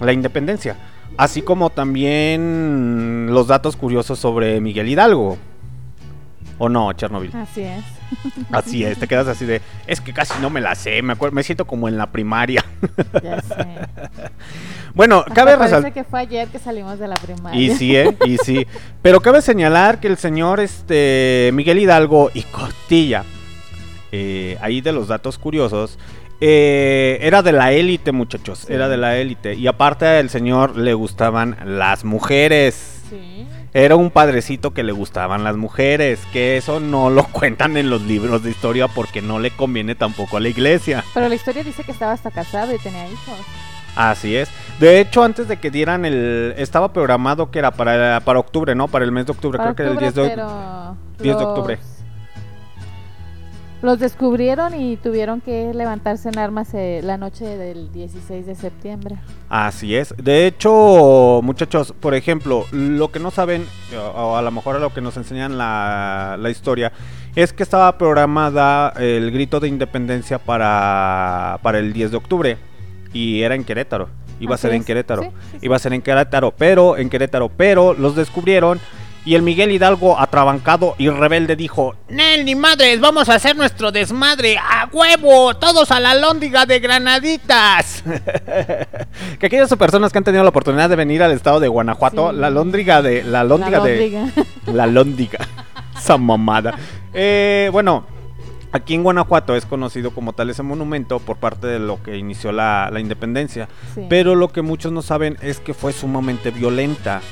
la independencia, así como también los datos curiosos sobre Miguel Hidalgo. ¿O no, Chernobyl? Así es. Así es, te quedas así de, es que casi no me la sé, me, acuerdo, me siento como en la primaria. Ya sé. Bueno, Hasta cabe parece resaltar... que fue ayer que salimos de la primaria. Y sí, ¿eh? Y sí. Pero cabe señalar que el señor este, Miguel Hidalgo y Costilla, eh, ahí de los datos curiosos, eh, era de la élite, muchachos. Era de la élite. Y aparte al señor le gustaban las mujeres. Sí. Era un padrecito que le gustaban las mujeres. Que eso no lo cuentan en los libros de historia porque no le conviene tampoco a la iglesia. Pero la historia dice que estaba hasta casado y tenía hijos. Así es. De hecho, antes de que dieran el... Estaba programado que era para, para octubre, ¿no? Para el mes de octubre. Para Creo que el 10 de, pero 10 de octubre. Los descubrieron y tuvieron que levantarse en armas eh, la noche del 16 de septiembre. Así es. De hecho, muchachos, por ejemplo, lo que no saben, o a lo mejor a lo que nos enseñan la, la historia, es que estaba programada el grito de independencia para, para el 10 de octubre. Y era en Querétaro. Iba Así a ser en. Querétaro. Sí, sí, sí. Iba a ser en Querétaro, pero en Querétaro, pero los descubrieron. Y el Miguel Hidalgo, atrabancado y rebelde, dijo: Nel, ni madres, vamos a hacer nuestro desmadre. ¡A huevo! Todos a la lóndiga de granaditas. que aquellas personas que han tenido la oportunidad de venir al estado de Guanajuato, Sí. la lóndriga de la lóndriga La de lóndiga. la lóndiga, esa mamada. Eh, bueno, aquí en Guanajuato es conocido como tal ese monumento por parte de lo que inició la, la independencia, Sí. pero lo que muchos no saben es que fue sumamente violenta.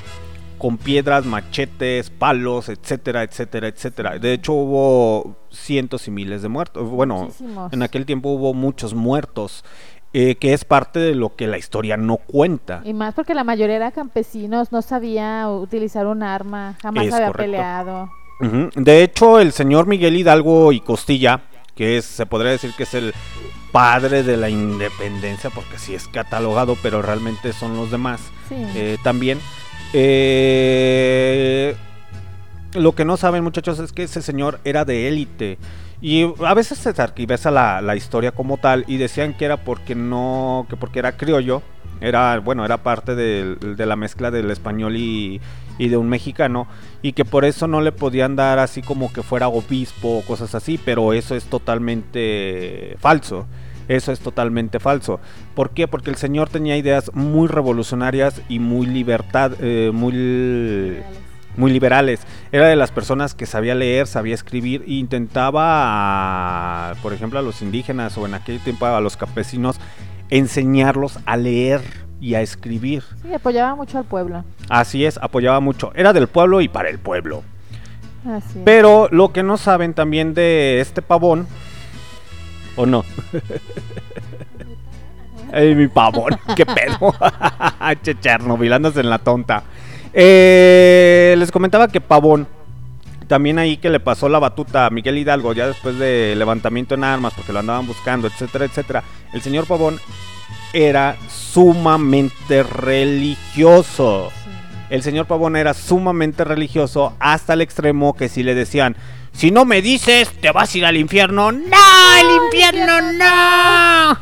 Con piedras, machetes, palos, etcétera, etcétera, etcétera. De hecho, hubo cientos y miles de muertos. Bueno, Muchísimos. en aquel tiempo hubo muchos muertos, eh, que es parte de lo que la historia no cuenta. Y más porque la mayoría eran campesinos, no sabía utilizar un arma, jamás Es había correcto. peleado. De hecho, el señor Miguel Hidalgo y Costilla, que es, se podría decir que es el padre de la independencia, porque sí es catalogado, pero realmente son los demás Sí. eh, también. Eh, lo que no saben muchachos es que ese señor era de élite. Y a veces se arquivesa la, la historia como tal y decían que era porque no, que porque era criollo, era, bueno, era parte del- de, la mezcla del español y, y de un mexicano y que por eso no le podían dar así como que fuera obispo o cosas así, pero eso es totalmente falso. Eso es totalmente falso. ¿Por qué? Porque el señor tenía ideas muy revolucionarias y muy libertad, eh, muy muy liberales. Era de las personas que sabía leer, sabía escribir e intentaba, por ejemplo, a los indígenas o en aquel tiempo a los campesinos enseñarlos a leer y a escribir. Sí, apoyaba mucho al pueblo. Así es, apoyaba mucho. Era del pueblo y para el pueblo. Así. Pero lo que no saben también de este pavón, ¿o no? Ay, mi pavón, qué pedo. che, Chernobyl, andas en la tonta. Eh, les comentaba que Pavón, también ahí que le pasó la batuta a Miguel Hidalgo, ya después de levantamiento en armas, porque lo andaban buscando, etcétera, etcétera. El señor Pavón era sumamente religioso. Sí. El señor Pavón era sumamente religioso hasta el extremo que si le decían, si no me dices, te vas a ir al infierno. ¡No, el infierno no!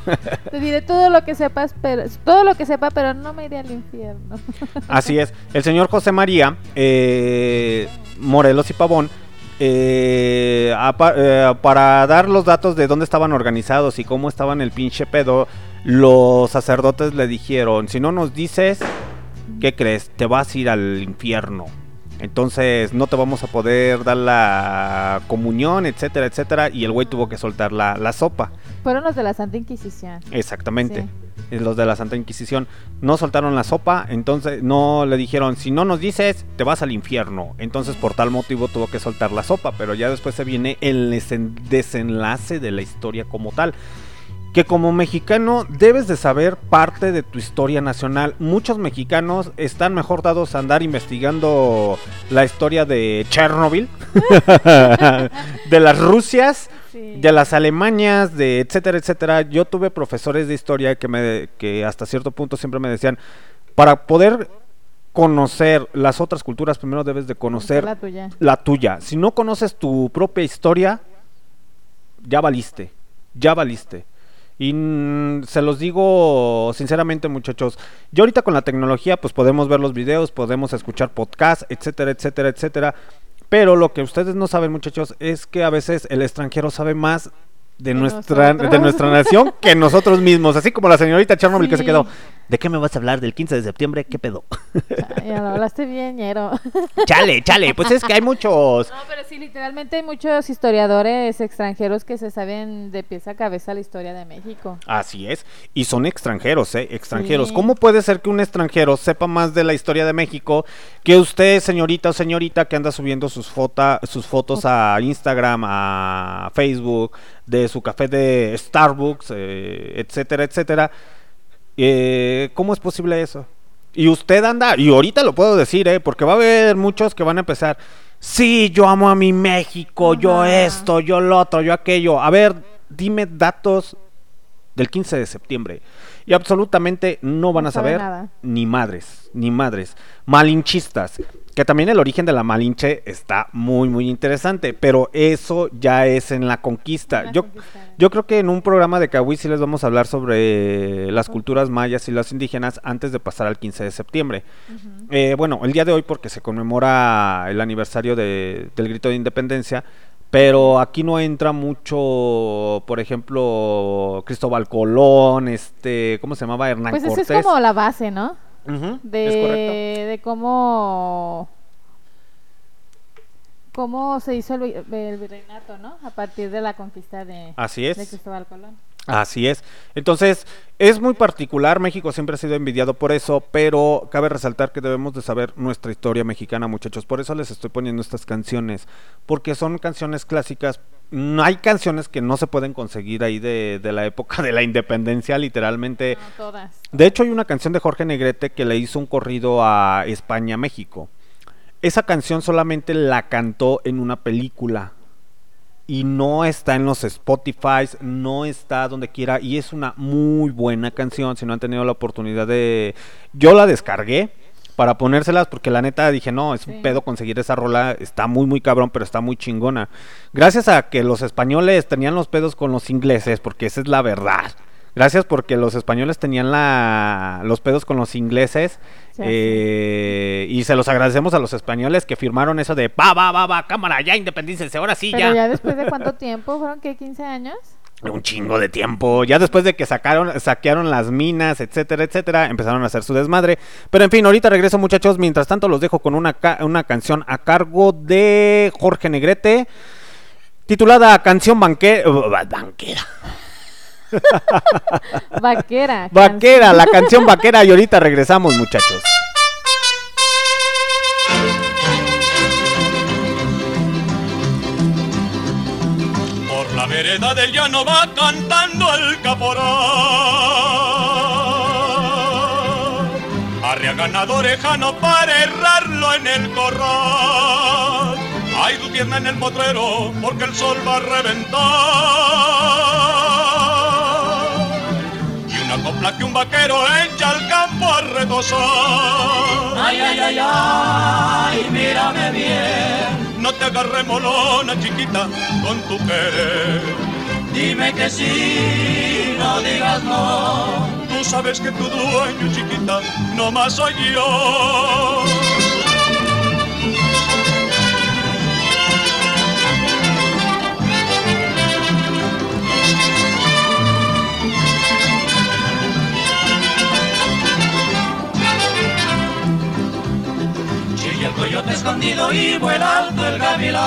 Te diré todo lo que sepas, pero todo lo que sepa, pero no me iré al infierno. Así es. El señor José María eh, Morelos y Pavón, eh, eh, para dar los datos de dónde estaban organizados y cómo estaban el pinche pedo, los sacerdotes le dijeron, si no nos dices, ¿qué crees? Te vas a ir al infierno. Entonces no te vamos a poder dar la comunión, etcétera, etcétera. Y el güey tuvo que soltar la, la sopa. Fueron los de la Santa Inquisición. Exactamente. Sí. Los de la Santa Inquisición no soltaron la sopa, entonces no le dijeron, si no nos dices, te vas al infierno. Entonces por tal motivo tuvo que soltar la sopa, pero ya después se viene el desen- desenlace de la historia como tal. Que como mexicano debes de saber parte de tu historia nacional. Muchos mexicanos están mejor dados a andar investigando la historia de Chernobyl, de las Rusias, Sí. de las Alemanias, de etcétera, etcétera. Yo tuve profesores de historia que me que hasta cierto punto siempre me decían, para poder conocer las otras culturas, primero debes de conocer La tuya. la tuya. Si no conoces tu propia historia, ya valiste, ya valiste. Y mm, se los digo sinceramente, muchachos. Yo ahorita con la tecnología, pues podemos ver los videos, podemos escuchar podcasts, etcétera, etcétera, etcétera. Pero lo que ustedes no saben, muchachos, es que a veces el extranjero sabe más de nuestra, de nuestra nación que nosotros mismos. Así como la señorita Chernobyl que se quedó. ¿De qué me vas a hablar del 15 de septiembre? ¿Qué pedo? Ya lo hablaste bien, ñero. chale, chale. Pues es que hay muchos. No, pero sí, literalmente hay muchos historiadores extranjeros que se saben de pieza a cabeza la historia de México. Así es. Y son extranjeros, ¿eh? Extranjeros. Sí. ¿Cómo puede ser que un extranjero sepa más de la historia de México que usted, señorita o señorita, que anda subiendo sus, fota- sus fotos a Instagram, a Facebook, de su café de Starbucks, eh, etcétera, etcétera? Eh, ¿Cómo es posible eso? Y usted anda, y ahorita lo puedo decir, ¿eh? Porque va a haber muchos que van a empezar. Sí, yo amo a mi México, yo esto, yo lo otro, yo aquello. A ver, dime datos del 15 de septiembre. Y absolutamente no van No a sabe saber nada. ni madres, ni madres. Malinchistas. Que también el origen de la Malinche está muy, muy interesante. Pero eso ya es en la conquista. La yo, conquista. yo creo que en un programa de Kawi sí les vamos a hablar sobre las culturas mayas y las indígenas antes de pasar al 15 de septiembre. Eh, bueno, el día de hoy porque se conmemora el aniversario de- del grito de independencia, pero aquí no entra mucho, por ejemplo, Cristóbal Colón, este, ¿cómo se llamaba? Hernán Pues Cortés. es como la base, ¿no? Ujú, De, de cómo cómo se hizo el, vi- el virreinato, ¿no? A partir de la conquista de, Así de. Cristóbal Colón. Así es. Entonces, es muy particular. México siempre ha sido envidiado por eso, pero cabe resaltar que debemos de saber nuestra historia mexicana, muchachos. Por eso les estoy poniendo estas canciones, porque son canciones clásicas. No hay canciones que no se pueden conseguir ahí de, de la época de la independencia, literalmente. No, todas. De hecho, hay una canción de Jorge Negrete que le hizo un corrido a España, México. Esa canción solamente la cantó en una película y no está en los Spotify, no está donde quiera y es una muy buena canción. Si no han tenido la oportunidad de, yo la descargué para ponérselas porque la neta dije no es un pedo conseguir esa rola, está muy muy cabrón pero está muy chingona. Gracias a que los españoles tenían los pedos con los ingleses porque esa es la verdad. Gracias porque los españoles tenían la, los pedos con los ingleses Sí, eh, y se los agradecemos a los españoles que firmaron eso de va, va, va, va, cámara, ya independícense, ahora sí, Pero ya. ya después de cuánto tiempo, ¿fueron qué? ¿15 años? Un chingo de tiempo. Ya después de que sacaron, saquearon las minas, etcétera, etcétera, empezaron a hacer su desmadre. Pero en fin, ahorita regreso, muchachos. Mientras tanto, los dejo con una, ca- una canción a cargo de Jorge Negrete, titulada Canción Banque- Banquera. Vaquera. Vaquera, la canción vaquera. Y ahorita regresamos, muchachos. Por la vereda del llano va cantando el caporal. Arrea ganado orejano para errarlo en el corral. Hay tu pierna en el potrero porque el sol va a reventar. Copla que un vaquero echa al campo a retosar. Ay, ay, ay, ay, mírame bien. No te agarre molona, chiquita, con tu querer. Dime que sí, no digas no. Tú sabes que tu dueño, chiquita, no más soy yo. Alto el gavilán.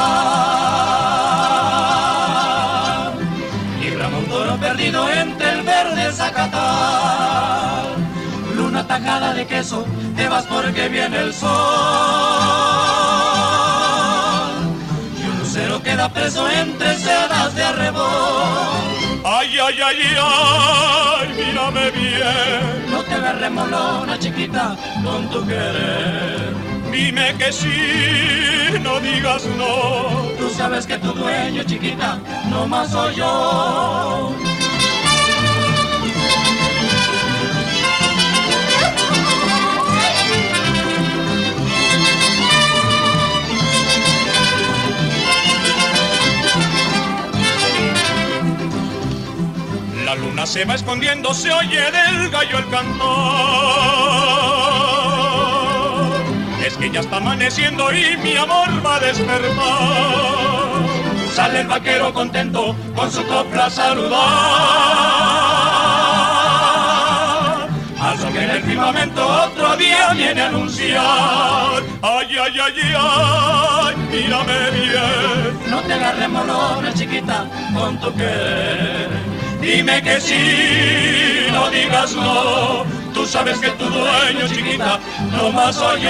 Y brama un toro perdido entre el verde zacatal. Luna tajada de queso, te vas porque viene el sol. Y un lucero queda preso entre sedas de arrebol. Ay, ay, ay, ay, mírame bien. No te hagas remolona, chiquita, con tu querer. Dime que sí, no digas no. Tú sabes que tu dueño, chiquita, no más soy yo. La luna se va escondiendo, se oye del gallo el cantar. Que ya está amaneciendo y mi amor va a despertar. Sale el vaquero contento con su copla saludar. Al que en el firmamento otro día viene a anunciar. Ay, ay, ay, ay, mírame bien. No te agarres molona, chiquita, con tu querer. Dime que sí, no digas no. Sabes que tu dueño, chiquita, no más soy yo.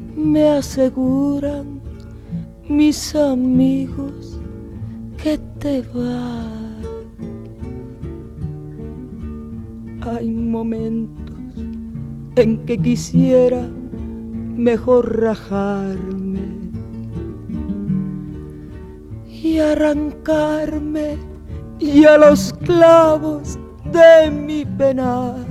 me aseguran mis amigos que te vas. Hay momentos en que quisiera mejor rajarme y arrancarme y a los clavos de mi penar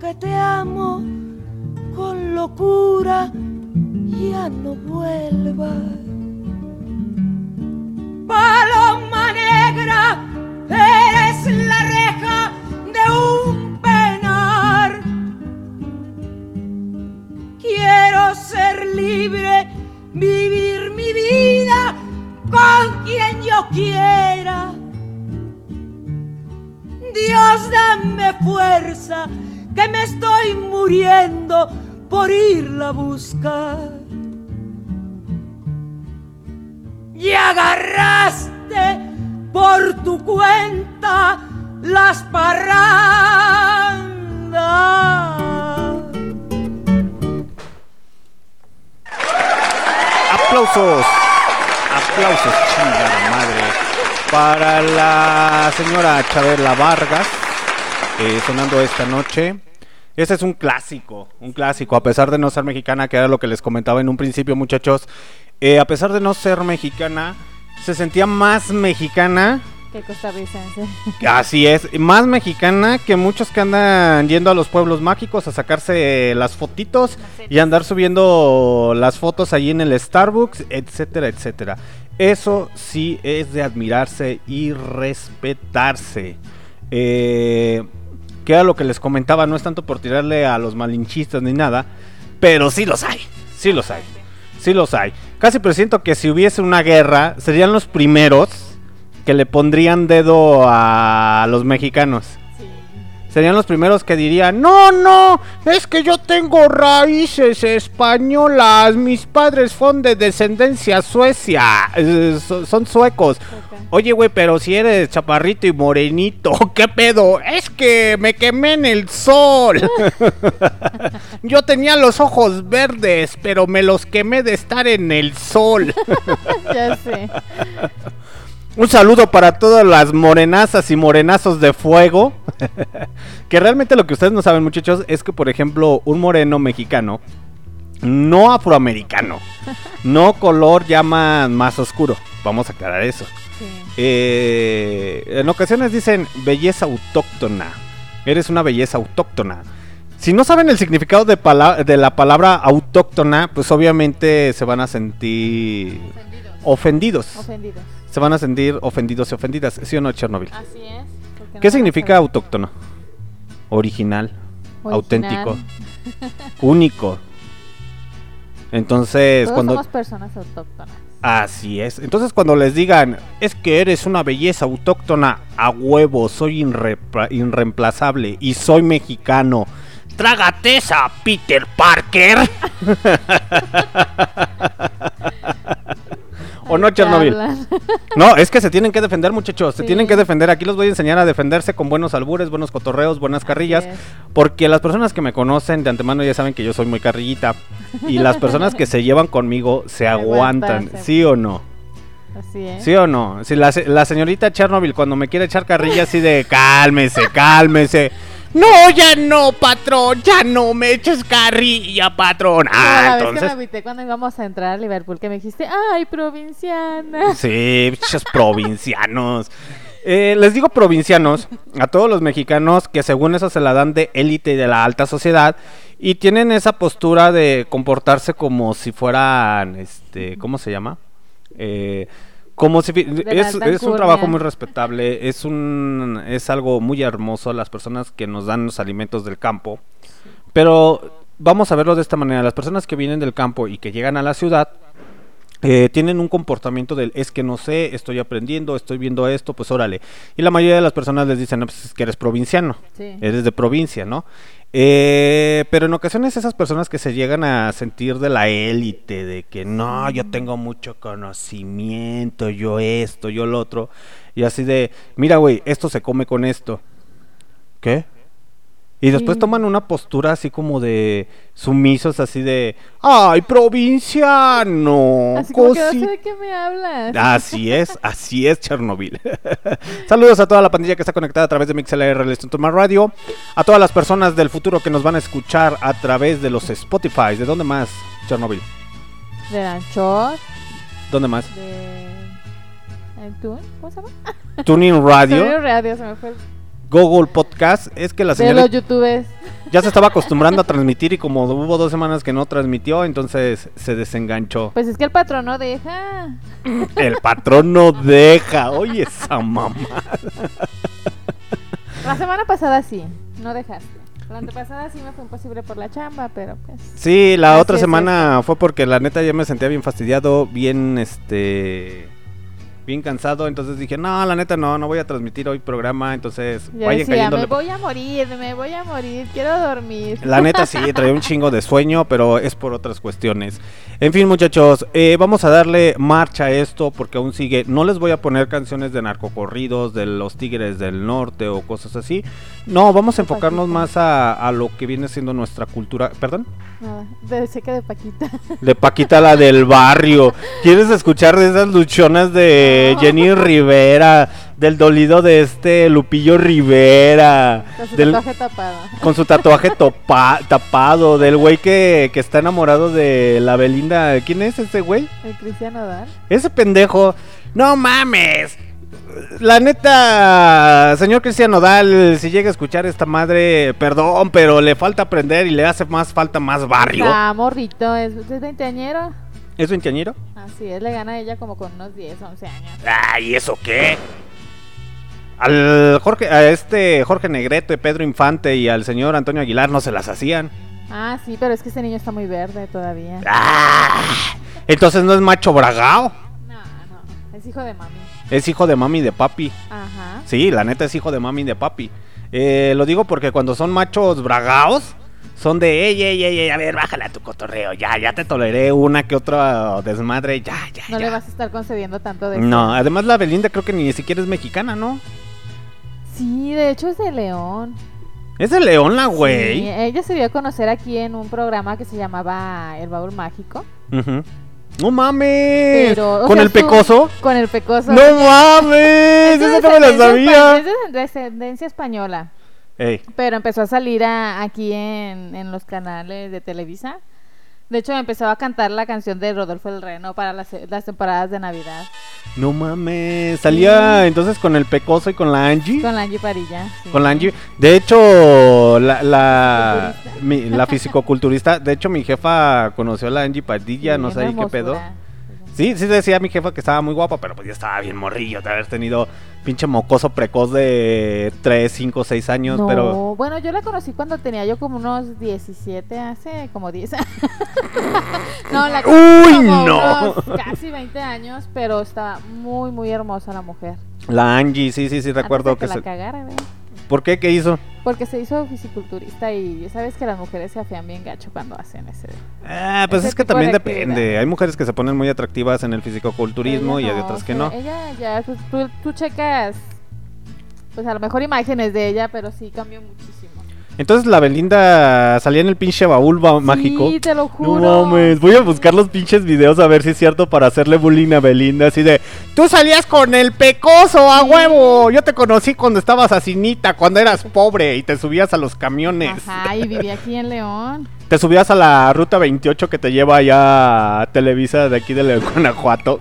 Aunque te amo con locura, ya no vuelvas. Paloma negra, eres la reja de un penar. Quiero ser libre, vivir mi vida con quien yo quiera. Dios, dame fuerza, que me estoy muriendo por irla a buscar. Y agarraste por tu cuenta las parrandas. Aplausos. Aplausos, chingada madre. Para la señora Chabela Vargas, eh, sonando esta noche. Este es un clásico, un clásico, a pesar de no ser mexicana, que era lo que les comentaba en un principio, muchachos. eh, a pesar de no ser mexicana, se sentía más mexicana Que costarricense. Así es, más mexicana que muchos que andan yendo a los pueblos mágicos a sacarse las fotitos y andar subiendo las fotos allí en el Starbucks, etcétera, etcétera. Eso sí es de admirarse y respetarse. Eh, que era lo que les comentaba, no es tanto por tirarle a los malinchistas ni nada, pero sí los hay, sí los hay, sí los hay. Casi presiento que si hubiese una guerra, serían los primeros que le pondrían dedo a los mexicanos. Serían los primeros que dirían, no, no, es que yo tengo raíces españolas, mis padres son de descendencia suecia, eh, so- son suecos. Oye, güey, pero si eres chaparrito y morenito, ¿qué pedo? Es que me quemé en el sol. yo tenía los ojos verdes, pero me los quemé de estar en el sol. ya sé. Un saludo para todas las morenazas y morenazos de fuego. que realmente lo que ustedes no saben, muchachos, es que, por ejemplo, un moreno mexicano, no afroamericano, no color llama más oscuro. Vamos a aclarar eso. Sí. Eh, en ocasiones dicen belleza autóctona. Eres una belleza autóctona. Si no saben el significado de la palabra autóctona, pues obviamente se van a sentir ofendidos. Ofendidos. Se van a sentir ofendidos y ofendidas, ¿sí o no, Chernobyl? Así es. ¿Qué no significa autóctono? Original, auténtico, único. Entonces, Todos cuando... somos personas autóctonas. Así es. Entonces cuando les digan, es que eres una belleza autóctona, a huevo, soy irreemplazable y soy mexicano. Trágate esa, Peter Parker. ¿O no, Chernobyl? No, es que se tienen que defender, muchachos. Se tienen que defender. Aquí los voy a enseñar a defenderse con buenos albures, buenos cotorreos, buenas carrillas. Porque las personas que me conocen de antemano ya saben que yo soy muy carrillita. Y las personas que se llevan conmigo se aguantan. ¿Sí o no? Así es. ¿Sí o no? Si la señorita Chernobyl cuando me quiere echar carrilla así de cálmese, cálmese. No, ya no, patrón, ya no me eches carrilla, patrón. Ah, la vez que me entonces... agüité cuando íbamos a entrar a Liverpool, que me dijiste, ay, provinciana. Sí, pinches provincianos. Eh, les digo provincianos a todos los mexicanos que según eso se la dan de élite y de la alta sociedad y tienen esa postura de comportarse como si fueran, este, ¿cómo se llama? Eh, como si es, es un trabajo muy respetable, es un es algo muy hermoso las personas que nos dan los alimentos del campo. Pero vamos a verlo de esta manera, las personas que vienen del campo y que llegan a la ciudad eh, tienen un comportamiento del es que no sé, estoy aprendiendo, estoy viendo esto, pues órale. Y la mayoría de las personas les dicen, no, pues es que eres provinciano, Sí. eres de provincia, ¿no? Eh, pero en ocasiones esas personas que se llegan a sentir de la élite, de que no, yo tengo mucho conocimiento, yo esto, yo lo otro, y así de, mira, güey, esto se come con esto. ¿Qué? Y después Sí. toman una postura así como de sumisos, así de, ¡ay, provinciano! Así como que no cosi-". sé de qué me hablas. Así es, así es Chernobyl. Saludos a toda la pandilla que está conectada a través de MixLR to My Radio, a todas las personas del futuro que nos van a escuchar a través de los Spotify. ¿De dónde más, Chernobyl? De Anchor, ¿Dónde más? de... iTunes, ¿Cómo se llama? Tuning Radio, Radio. Radio, se me fue. el- Google Podcast. Es que la De señora los youtubers. ya se estaba acostumbrando a transmitir y como hubo dos semanas que no transmitió, entonces se desenganchó. Pues es que el patrón no deja. El patrón no deja. Oye, esa mamá. La semana pasada sí, no dejaste. La antepasada sí me fue imposible por la chamba, pero pues... Sí, la otra es semana fue porque la neta ya me sentía bien fastidiado, bien este bien cansado, entonces dije, "No, la neta no, no voy a transmitir hoy programa", entonces Ya vayan decía, cayéndole. me voy a morir, me voy a morir, quiero dormir. La neta sí, traía un chingo de sueño, pero es por otras cuestiones. En fin, muchachos, eh, vamos a darle marcha a esto porque aún sigue. No les voy a poner canciones de narcocorridos, de los Tigres del Norte o cosas así. No, vamos a enfocarnos Paquita. más a, a lo que viene siendo nuestra cultura. ¿Perdón? Nada, de sé que de Paquita. De Paquita la del barrio. ¿Quieres escuchar de esas luchonas de No. Jenny Rivera? del dolido de este Lupillo Rivera. Con su del- tatuaje tapado. con su tatuaje topa- tapado, del güey que, que está enamorado de la Belinda. ¿Quién es ese güey? El Cristiano Dal. Ese pendejo. No mames. La neta, señor Cristian Nodal, si llega a escuchar esta madre, perdón, pero le falta aprender y le hace más falta más barrio. Ah, morrito, es, es veinteañero. ¿Es veinteañero? Así es, le gana a ella como con unos 10, 11 años. Ay, ¿eso qué? Al Jorge, a este Jorge Negrete, Pedro Infante y al señor Antonio Aguilar no se las hacían. Ah, sí, pero es que ese niño está muy verde todavía. Ah, entonces no es macho bragao, No, no, es hijo de mami. Es hijo de mami y de papi. Ajá. Sí, la neta es hijo de mami y de papi. Eh, lo digo porque cuando son machos bragaos, son de, ey, ey, ey, ey, a ver, bájale a tu cotorreo, ya, ya te toleré una que otra desmadre, ya, ya, No ya. le vas a estar concediendo tanto de No, además la Belinda creo que ni siquiera es mexicana, ¿no? Sí, de hecho es de León. Es de León la Sí, güey. ella se dio a conocer aquí en un programa que se llamaba El Baúl Mágico. Ujú. No mames. Pero, ¿Con sea, el pecoso? Con el pecoso. No mames. es de Eso no me lo descendencia sabía. Es de descendencia española. Ey, Pero empezó a salir a- aquí en, en los canales de Televisa. De hecho, empezó a cantar la canción de Rodolfo el Reno para las, las temporadas de Navidad. no mames. Salía entonces con el pecoso y con la Angie. Con la Angie Parilla. sí. Con la Angie. De hecho, la, la, mi- la fisicoculturista. De hecho, mi jefa conoció a la Angie Padilla. Sí, no sé ahí qué pedo. Sí, sí decía mi jefa que estaba muy guapa, pero pues ya estaba bien morrillo de haber tenido pinche mocoso precoz de 3, 5, 6 años. No, Pero bueno, yo la conocí cuando tenía yo como unos 17, hace como 10 años. no, la Uy, como no. unos casi 20 años, pero estaba muy, muy hermosa la mujer. la Angie, sí, sí, sí, recuerdo Antes de que, que, se. la cagara, ¿verdad? ¿Por qué? ¿Qué hizo? Porque se hizo fisiculturista y ya sabes que las mujeres se afean bien gacho cuando hacen ese. Ah, pues Ese es que también de depende. Hay mujeres que se ponen muy atractivas en el fisicoculturismo y hay otras que o no. Ella ya, pues, tú, tú checas, pues a lo mejor imágenes de ella, pero sí cambió muchísimo. Entonces la Belinda salía en el pinche baúl ba- mágico. Sí, te lo No juro. mames, voy a buscar los pinches videos a ver si es cierto para hacerle bullying a Belinda, así de, tú salías con el pecoso a huevo, yo te conocí cuando estabas asinita, cuando eras pobre y te subías a los camiones, Ajá, y vivía aquí en León. te subías a la ruta 28 que te lleva allá a Televisa de aquí de León, Guanajuato.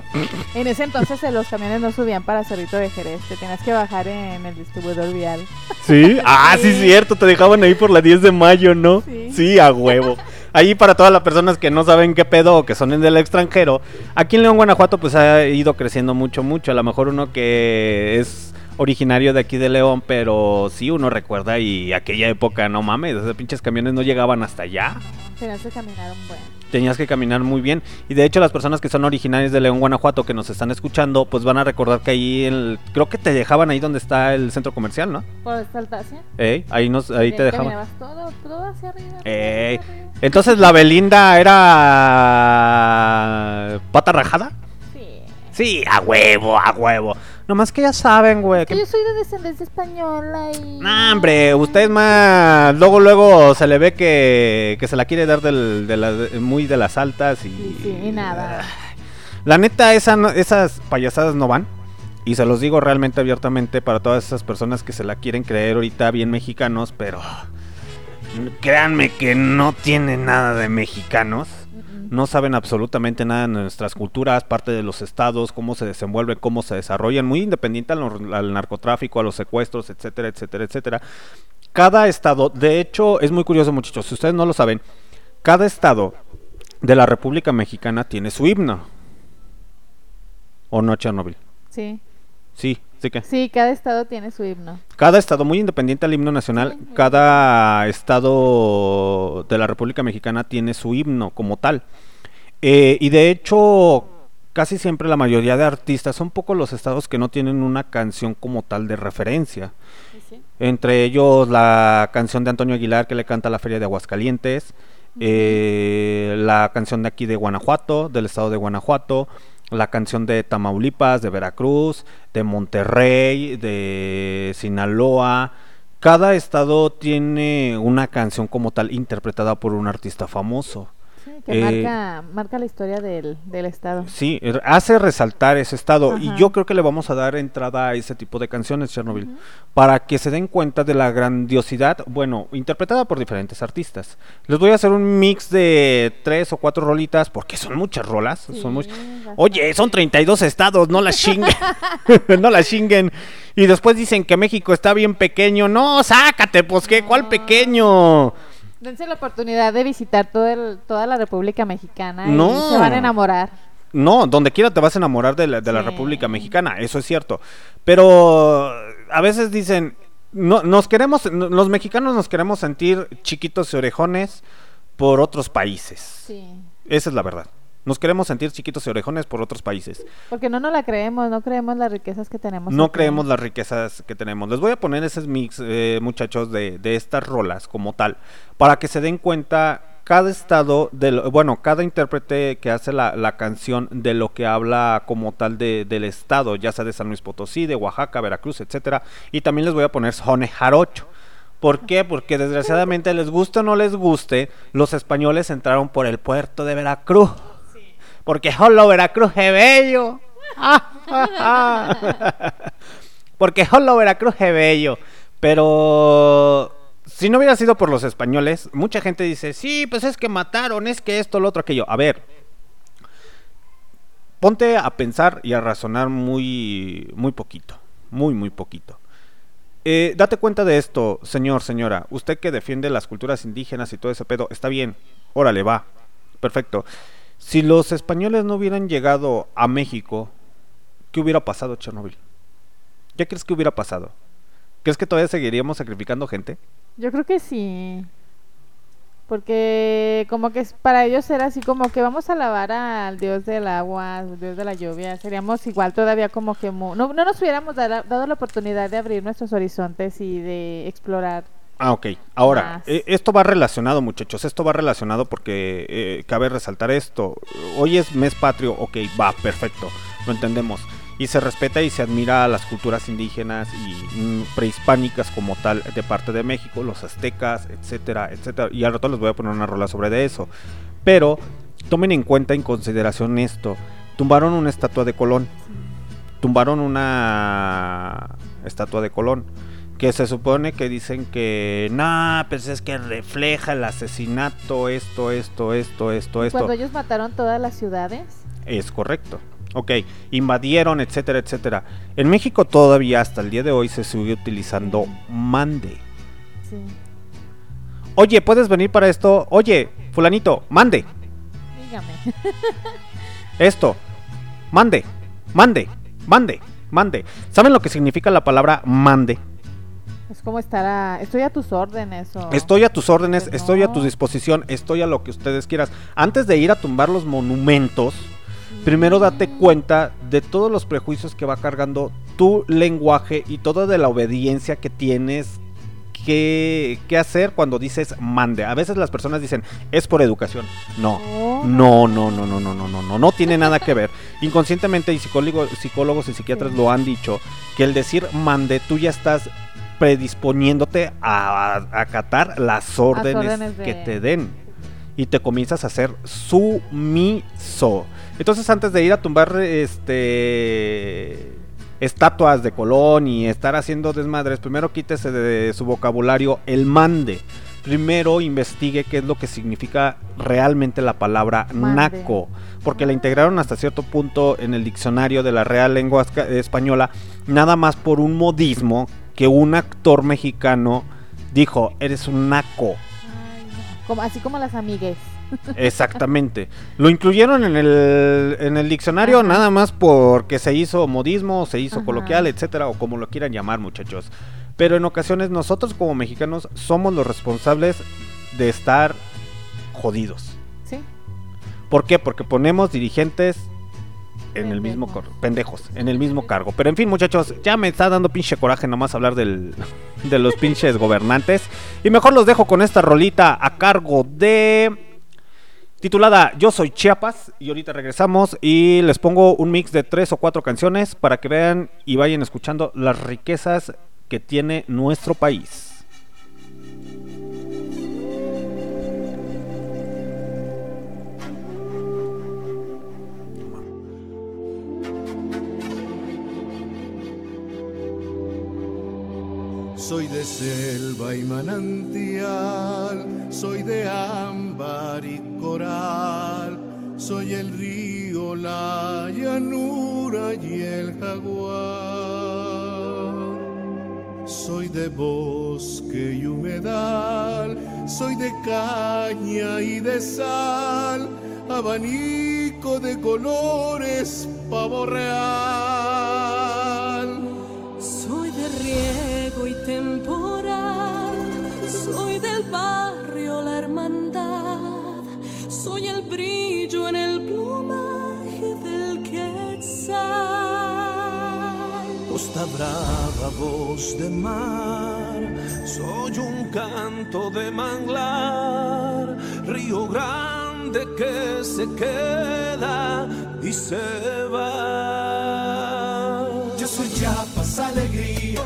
En ese entonces eh, los camiones no subían para Cerrito de Jerez, te tenías que bajar en el distribuidor vial. ¿Sí? Ah, sí, Sí. cierto, te dejaban ahí por la 10 de mayo, ¿no? Sí. a huevo. Ahí para todas las personas que no saben qué pedo o que son del extranjero, aquí en León, Guanajuato, pues ha ido creciendo mucho, mucho. A lo mejor uno que es originario de aquí de León, pero sí uno recuerda y aquella época, no mames, esos pinches camiones no llegaban hasta allá. Tenías que caminar un buen. Tenías que caminar muy bien. Y de hecho las personas que son originarias de León, Guanajuato, que nos están escuchando, pues van a recordar que ahí, el, creo que te dejaban ahí donde está el centro comercial, ¿no? Por Saltacia. Ey, ahí, nos, ahí te dejaban. Todo, todo hacia arriba. todo Ey, hacia arriba. Entonces la Belinda era pata rajada. Sí. Sí, a huevo, a huevo. Nomás que ya saben, güey. Que yo soy de descendencia española y... Nah, hombre, usted más. Luego, luego se le ve que, que se la quiere dar del, de la- muy de las altas y. Sí, sí, y nada. La neta, esa no- esas payasadas no van. Y se los digo realmente abiertamente para todas esas personas que se la quieren creer ahorita bien mexicanos, pero. Créanme que no tiene nada de mexicanos. No saben absolutamente nada de nuestras culturas, parte de los estados, cómo se desenvuelven, cómo se desarrollan, muy independiente al, al narcotráfico, a los secuestros, etcétera, etcétera, etcétera. Cada estado, de hecho, es muy curioso, muchachos, si ustedes no lo saben, cada estado de la República Mexicana tiene su himno. ¿O no, Chernobyl? Sí. Sí, sí que. Sí, cada estado tiene su himno. Cada estado, muy independiente al himno nacional, cada estado de la República Mexicana tiene su himno como tal. Eh, y de hecho, casi siempre la mayoría de artistas son pocos los estados que no tienen una canción como tal de referencia. Entre ellos la canción de Antonio Aguilar que le canta a la Feria de Aguascalientes, eh, la canción de aquí de Guanajuato, del estado de Guanajuato, la canción de Tamaulipas, de Veracruz, de Monterrey, de Sinaloa. Cada estado tiene una canción como tal interpretada por un artista famoso. Que Eh, marca, marca la historia del, del estado. Sí, hace resaltar ese estado y yo creo que le vamos a dar entrada a ese tipo de canciones, Chernobyl, para que se den cuenta de la grandiosidad, bueno, interpretada por diferentes artistas. Les voy a hacer un mix de tres o cuatro rolitas, porque son muchas rolas, son much- bastante. Oye, son 32 estados, no las chinguen, no las chinguen. Y después dicen que México está bien pequeño, no, sácate, pues qué, ¿cuál pequeño? Dense la oportunidad de visitar todo el, toda la República Mexicana No. y se van a enamorar. No, donde quiera te vas a enamorar de la, de la. República Mexicana, eso es cierto. Pero a veces dicen, no, nos queremos, los mexicanos nos queremos sentir chiquitos y orejones por otros países. Sí. Esa es la verdad. Nos queremos sentir chiquitos y orejones por otros países. Porque no nos la creemos, no creemos las riquezas que tenemos. No aquí. creemos las riquezas que tenemos. Les voy a poner ese mix, eh, muchachos, de, de estas rolas como tal, para que se den cuenta cada estado, de lo- bueno, cada intérprete que hace la, la canción de lo que habla como tal de, del estado, ya sea de San Luis Potosí, de Oaxaca, Veracruz, etcétera. Y también les voy a poner Sone Jarocho. ¿Por qué? Porque desgraciadamente les guste o no les guste, los españoles entraron por el puerto de Veracruz. Porque solo Veracruz es bello. Porque solo Veracruz es bello. Pero si no hubiera sido por los españoles, mucha gente dice, sí, pues es que mataron, es que esto, lo otro, aquello. A ver, ponte a pensar y a razonar muy, muy poquito, muy, muy poquito. Eh, date cuenta de esto, señor, señora. Usted que defiende las culturas indígenas y todo ese pedo, está bien. Órale, va. Perfecto. Si los españoles no hubieran llegado a México, ¿qué hubiera pasado, Chernobyl? ¿Qué crees que hubiera pasado? ¿Crees que todavía seguiríamos sacrificando gente? Yo creo que sí. Porque como que para ellos era así como que vamos a alabar al dios del agua, al dios de la lluvia. Seríamos igual todavía como que no, no nos hubiéramos dado la oportunidad de abrir nuestros horizontes y de explorar. Ah, ok. Ahora, eh, esto va relacionado, muchachos. Esto va relacionado porque eh, cabe resaltar esto. Hoy es mes patrio, ok, va, perfecto. Lo entendemos. Y se respeta y se admira a las culturas indígenas y mm, prehispánicas como tal de parte de México, los aztecas, etcétera, etcétera. Y al rato les voy a poner una rola sobre de eso. Pero tomen en cuenta, en consideración esto. Tumbaron una estatua de Colón. Tumbaron una estatua de Colón que se supone que dicen que no, pues es que refleja el asesinato, esto, esto, esto, esto, esto. Cuando ellos mataron todas las ciudades, Es correcto. Ok, invadieron, etcétera, etcétera. En México todavía hasta el día de hoy se sigue utilizando mande. sí. Oye, ¿puedes venir para esto? Oye, fulanito, mande. Dígame. Esto. Mande. Mande. Mande. Mande. ¿Saben lo que significa la palabra mande? Es como estar a... Estoy a tus órdenes o... Estoy a tus órdenes, Pues estoy a tu no. disposición, estoy a lo que ustedes quieras. Antes de ir a tumbar los monumentos, primero date cuenta de todos los prejuicios que va cargando tu lenguaje y toda de la obediencia que tienes que, que hacer cuando dices mande. A veces las personas dicen, es por educación. No. No, No, no, no, no, no, no, no, no, no tiene nada que ver. Inconscientemente y psicólogo- psicólogos y psiquiatras Sí. lo han dicho, que el decir mande, tú ya estás predisponiéndote a, a acatar las órdenes, órdenes de- que te den. Y te comienzas a ser sumiso. Entonces antes de ir a tumbar este estatuas de Colón y estar haciendo desmadres, primero quítese de su vocabulario el mande. Primero investigue qué es lo que significa realmente la palabra Mande. naco, porque la integraron hasta cierto punto en el diccionario de la Real Lengua Española, nada más por un modismo que un actor mexicano dijo, eres un naco. Ay, no. Como- así como las amigues. Exactamente. Lo incluyeron en el, en el diccionario Ajá. nada más porque se hizo modismo, se hizo Ajá. coloquial, etcétera, o como lo quieran llamar, muchachos. Pero en ocasiones nosotros como mexicanos somos los responsables de estar jodidos. Sí. ¿Por qué? Porque ponemos dirigentes en el mismo cor- pendejos, en el mismo cargo. Pero en fin, muchachos, ya me está dando pinche coraje nomás hablar del, de los pinches gobernantes. Y mejor los dejo con esta rolita a cargo de titulada Yo soy Chiapas y ahorita regresamos y les pongo un mix de tres o cuatro canciones para que vean y vayan escuchando las riquezas que tiene nuestro país. Soy de selva y manantial, soy de ámbar y coral, soy el río, la llanura y el jaguar. Soy de bosque y humedal, soy de caña y de sal, abanico de colores, pavo real. Soy de temporal, soy del barrio la hermandad, soy el brillo en el plumaje del quetzal. Costa brava, voz de mar, soy un canto de manglar, río grande que se queda y se va. Yo soy Chiapas, alegría,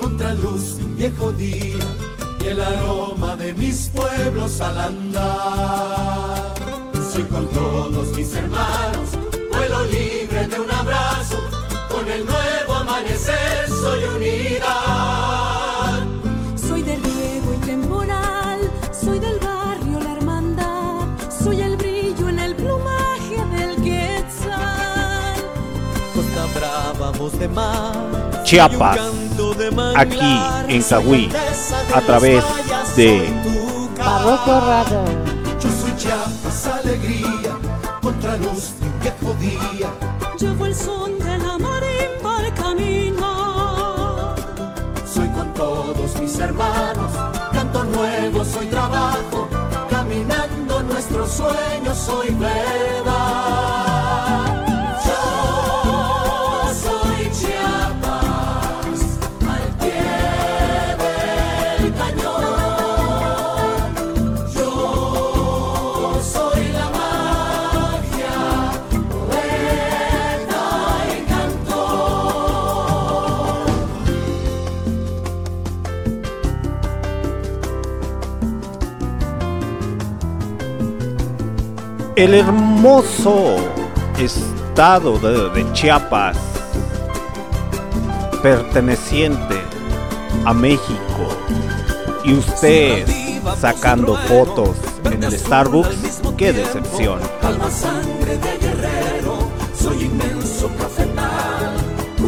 contraluz de un viejo día y el aroma de mis pueblos al andar. Soy con todos mis hermanos, vuelo libre de un abrazo, con el nuevo amanecer soy unidad. Soy del riego y temporal, soy del barrio la hermandad, soy el brillo en el plumaje del quetzal. Costa brava, voz de mar. Chiapas, aquí en Cahuí, a través de Barroco Radio. Yo soy Chiapas, alegría, contraluz de un viejo día. Llevo el son de la marimba al camino. Soy con todos mis hermanos, canto nuevo, soy trabajo, caminando nuestros sueños, soy verdad. El hermoso estado de, de Chiapas, perteneciente a México, y usted sacando fotos en el Starbucks, qué decepción. soy inmenso cafetal,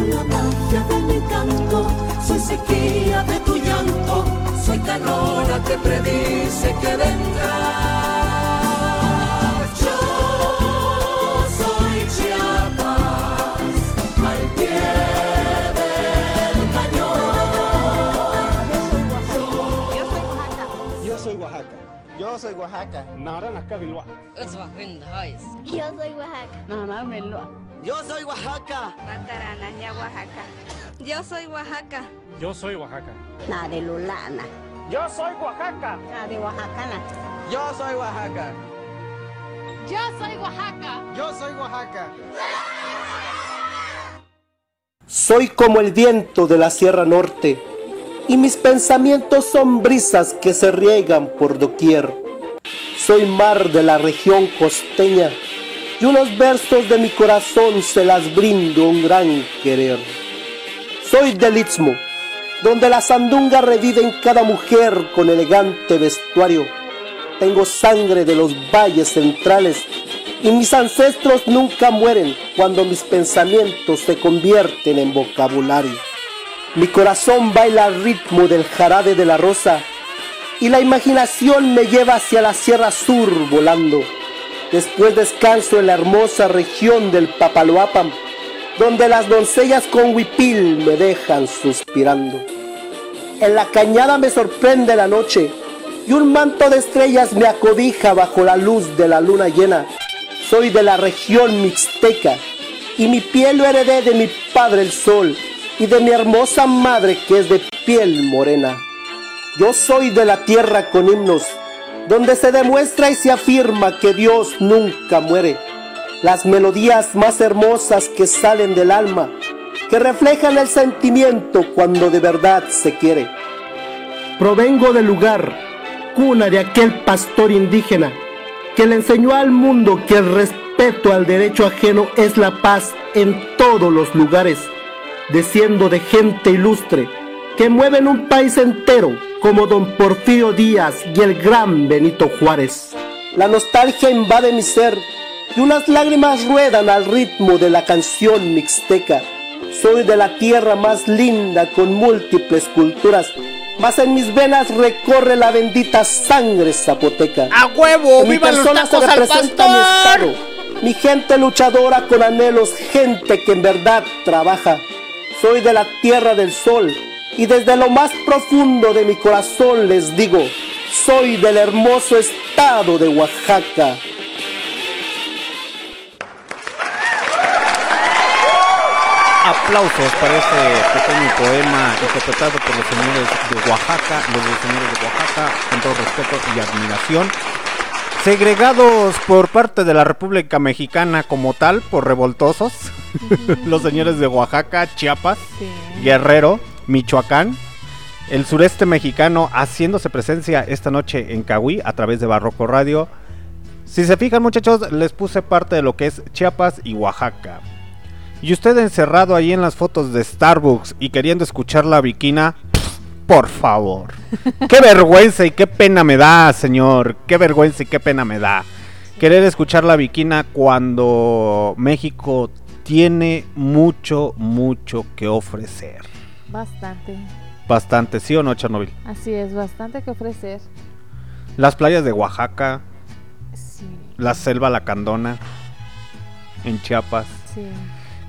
la magia de mi canto, soy sequía de tu llanto, soy canora que predice que vendrá. Yo soy Oaxaca. Yo soy Oaxaca. Yo soy Oaxaca. Pataranaña, Oaxaca. Yo soy Oaxaca. Yo soy Oaxaca. Na de Lulana. Yo soy Oaxaca. Na de Oaxacana. Yo soy Oaxaca. Yo soy Oaxaca. Yo soy Oaxaca. Soy como el viento de la Sierra Norte, y mis pensamientos son brisas que se riegan por doquier. Soy mar de la región costeña, y unos versos de mi corazón se las brindo un gran querer. Soy del Istmo, donde la sandunga revive en cada mujer con elegante vestuario. Tengo sangre de los valles centrales y mis ancestros nunca mueren cuando mis pensamientos se convierten en vocabulario. Mi corazón baila al ritmo del jarabe de la rosa y la imaginación me lleva hacia la Sierra Sur volando. Después descanso en la hermosa región del Papaloapan, donde las doncellas con huipil me dejan suspirando. En la cañada me sorprende la noche y un manto de estrellas me acobija bajo la luz de la luna llena. Soy de la región mixteca y mi piel lo heredé de mi padre el sol y de mi hermosa madre que es de piel morena. Yo soy de la tierra con himnos, donde se demuestra y se afirma que Dios nunca muere. Las melodías más hermosas que salen del alma, que reflejan el sentimiento cuando de verdad se quiere. Provengo del lugar, cuna de aquel pastor indígena, que le enseñó al mundo que el respeto al derecho ajeno es la paz en todos los lugares, desciendo de gente ilustre, que mueven un país entero, como don Porfirio Díaz y el gran Benito Juárez. La nostalgia invade mi ser y unas lágrimas ruedan al ritmo de la canción mixteca. Soy de la tierra más linda con múltiples culturas, mas en mis venas recorre la bendita sangre zapoteca. ¡A huevo! En mi ¡Viva los persona se tacos al representa mi estado, mi gente luchadora con anhelos, gente que en verdad trabaja. Soy de la tierra del sol y desde lo más profundo de mi corazón les digo, soy del hermoso estado de Oaxaca. Aplausos para este pequeño poema interpretado por los señores de Oaxaca, los señores de Oaxaca, con todo respeto y admiración. Segregados por parte de la República Mexicana como tal, por revoltosos, los señores de Oaxaca, Chiapas, Guerrero, Michoacán, el sureste mexicano haciéndose presencia esta noche en Cahuí a través de Barroco Radio. Si se fijan muchachos, les puse parte de lo que es Chiapas y Oaxaca. Y usted encerrado ahí en las fotos de Starbucks y queriendo escuchar la viquina, por favor. Qué vergüenza y qué pena me da, señor. Qué vergüenza y qué pena me da. Querer escuchar la viquina cuando México tiene mucho, mucho que ofrecer. Bastante. Bastante, ¿sí o no, Chernobyl? Así es, bastante que ofrecer. Las playas de Oaxaca, Sí. la selva lacandona, en Chiapas. Sí.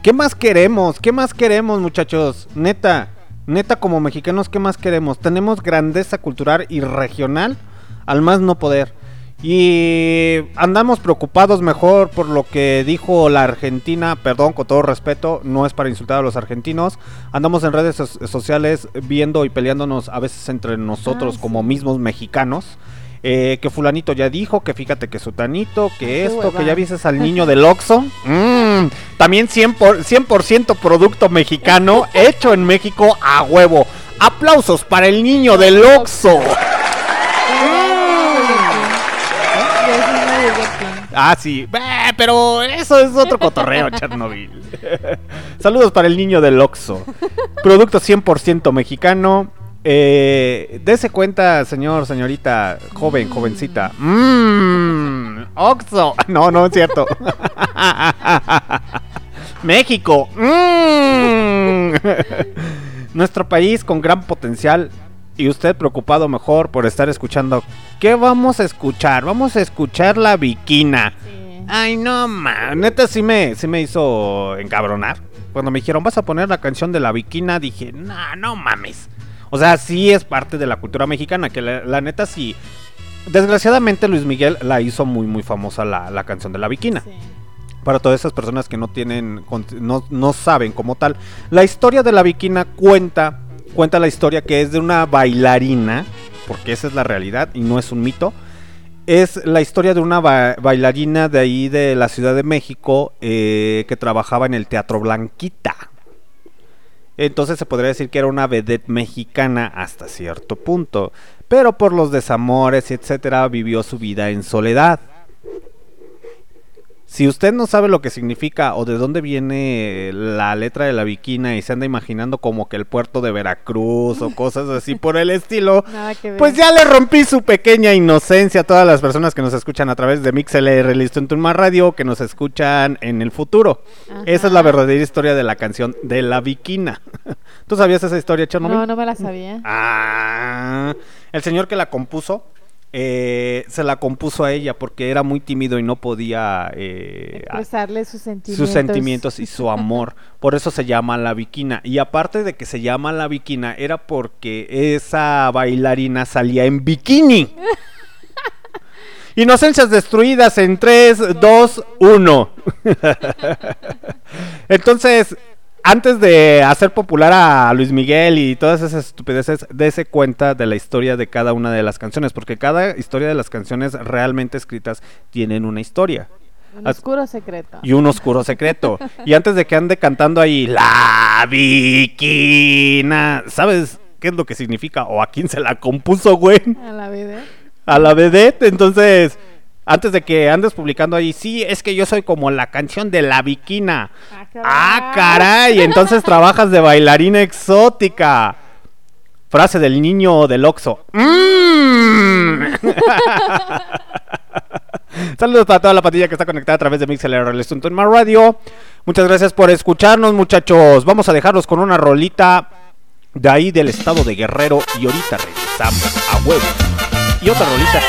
¿Qué más queremos? ¿Qué más queremos, muchachos? Neta, neta como mexicanos, ¿qué más queremos? Tenemos grandeza cultural y regional al más no poder. Y andamos preocupados mejor por lo que dijo la Argentina, perdón, con todo respeto, no es para insultar a los argentinos. Andamos en redes so- sociales viendo y peleándonos a veces entre nosotros Ah, como mismos mexicanos. eh, que fulanito ya dijo, que fíjate que sutanito, que esto, que ya viste al niño del Oxxo. Mm, también 100%, por, 100% producto mexicano, hecho en México a huevo. Aplausos para el niño del Oxxo. Ah, sí. Bah, pero eso es otro cotorreo, Chernobyl. Saludos para el niño del Oxxo. Producto 100% mexicano. Eh, dese cuenta, señor, señorita, joven, jovencita. Mmm, Oxxo. No, no es cierto. México. Mm. Nuestro país con gran potencial y usted preocupado mejor por estar escuchando. ¿Qué vamos a escuchar? Vamos a escuchar la viquina. Ay, no, ma. Neta sí me, sí me hizo encabronar. Cuando me dijeron, vas a poner la canción de la viquina, dije, no, no mames. O sea, sí es parte de la cultura mexicana, que la, la neta sí. Desgraciadamente Luis Miguel la hizo muy, muy famosa la, la canción de la viquina. Para todas esas personas que no tienen, no, no saben como tal. La historia de la viquina cuenta, cuenta la historia que es de una bailarina, porque esa es la realidad y no es un mito. Es la historia de una ba- bailarina de ahí de la Ciudad de México eh, que trabajaba en el Teatro Blanquita. Entonces se podría decir que era una vedette mexicana hasta cierto punto. Pero por los desamores etcétera vivió su vida en soledad. Si usted no sabe lo que significa o de dónde viene la letra de la viquina y se anda imaginando como que el puerto de Veracruz o cosas así por el estilo, pues ya le rompí su pequeña inocencia a todas las personas que nos escuchan a través de MixLR, Listo en Turma Radio, que nos escuchan en el futuro. Esa es la verdadera historia de la canción de la viquina. ¿Tú sabías esa historia, Chernobyl? No, no me la sabía. Ah, el señor que la compuso eh, se la compuso a ella porque era muy tímido y no podía eh, Expresarle sus sentimientos. sus sentimientos y su amor. Por eso se llama la viquina. Y aparte de que se llama la viquina, era porque esa bailarina salía en bikini. Inocencias destruidas en 3, 2, 1. Entonces, antes de hacer popular a Luis Miguel y todas esas estupideces, dése cuenta de la historia de cada una de las canciones, porque cada historia de las canciones realmente escritas tienen una historia. Un oscuro secreto. y un oscuro secreto. y antes de que ande cantando ahí la viquina, ¿sabes qué es lo que significa o a quién se la compuso, güey? A la vida. A la vedette. Entonces, antes de que andes publicando ahí, sí, es que yo soy como la canción de la viquina. Ah, caray. Entonces trabajas de bailarina exótica. Frase del niño del Oxxo. Mm. Saludos para toda la patilla que está conectada a través de MixLR en Más Radio. Muchas gracias por escucharnos, muchachos. Vamos a dejarlos con una rolita de ahí del estado de Guerrero y ahorita regresamos a huevo. Y otra rolita.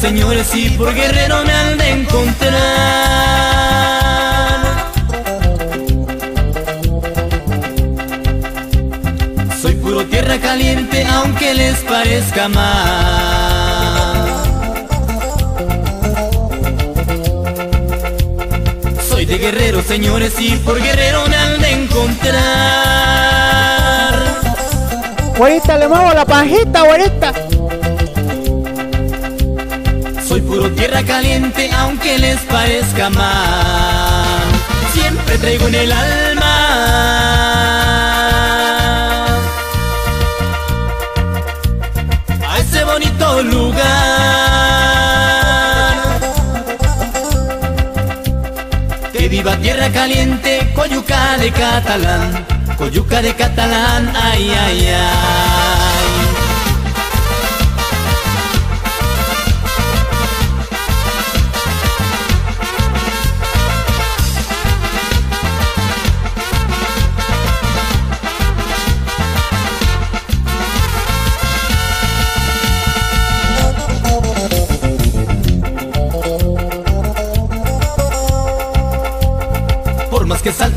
Señores, y por guerrero me han de encontrar. Soy puro tierra caliente, aunque les parezca mal. Soy de guerrero, señores, y por guerrero me han de encontrar. Güerita, le muevo la pajita, güerita. Soy puro tierra caliente, aunque les parezca mal. Siempre traigo en el alma a ese bonito lugar. Que viva tierra caliente, coyuca de catalán, coyuca de catalán, ay, ay, ay.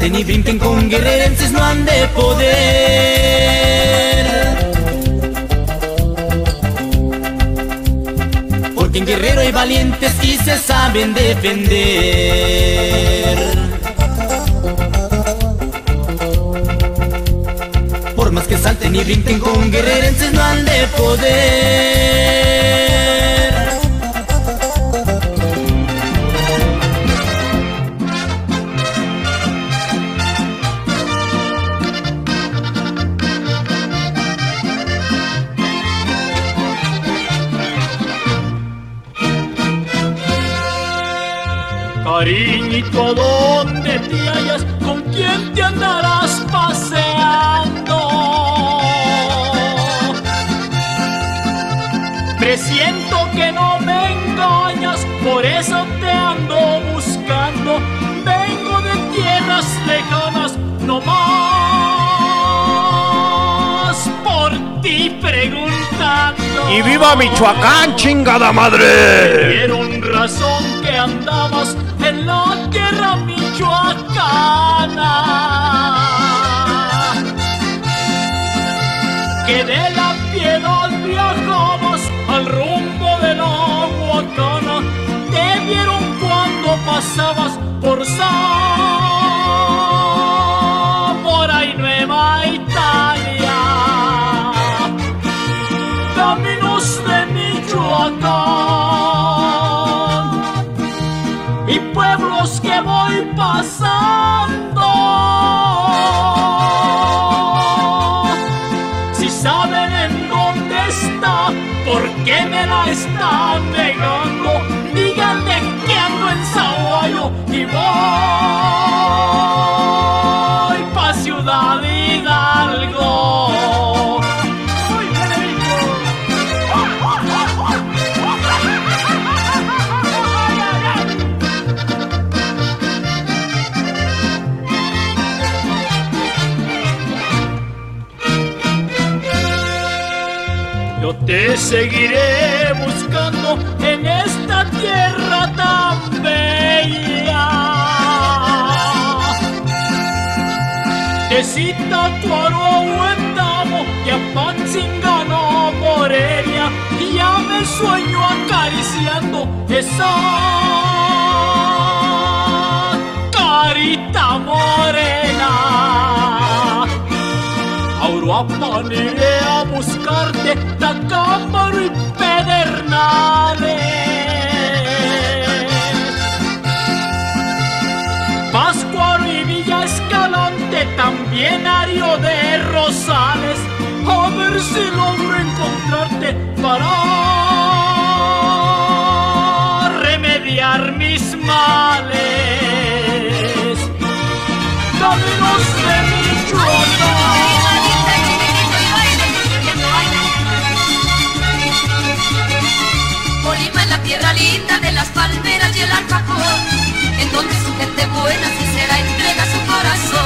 Y brinquen con guerrerenses no han de poder. Porque en guerrero hay valientes y se saben defender. Por más que salten y brinquen con guerrerenses no han de poder. Cariñito, ¿dónde te hallas? ¿Con quién te andarás paseando? Presiento que no me engañas, por eso te ando buscando. Vengo de tierras lejanas, no más por ti preguntando. ¡Y viva Michoacán, chingada madre! Dieron razón que andabas Que de la piedad viajabas al rumbo de la Huacana. Te vieron cuando pasabas por Zamora la están negando? Díganle que ando en Zaguayo y voy Tu huentamo y a Patzingano Morelia y ya me sueño acariciando esa carita morena. A Uruapan iré a buscarte Tacámbaro y Pedernales. También Ario de Rosales, a ver si logro encontrarte para remediar mis males. Caminos de Colima es la tierra linda de las palmeras y el alfajor, en donde su gente buena sincera entrega su corazón.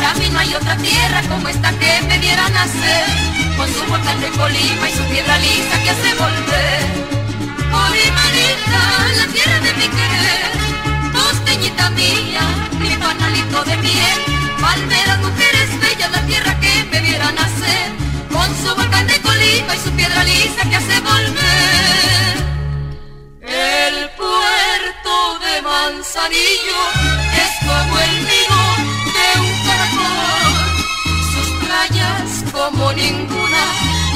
Para mí no hay otra tierra como esta que me diera nacer, con su volcán de Colima y su piedra lisa que hace volver. Colima linda, la tierra de mi querer, costeñita mía, mi panalito de miel, palmeras, mujeres bellas, la tierra que me viera nacer, con su volcán de Colima y su piedra lisa que hace volver. El puerto de Manzanillo es como el caracol. Sus playas como ninguna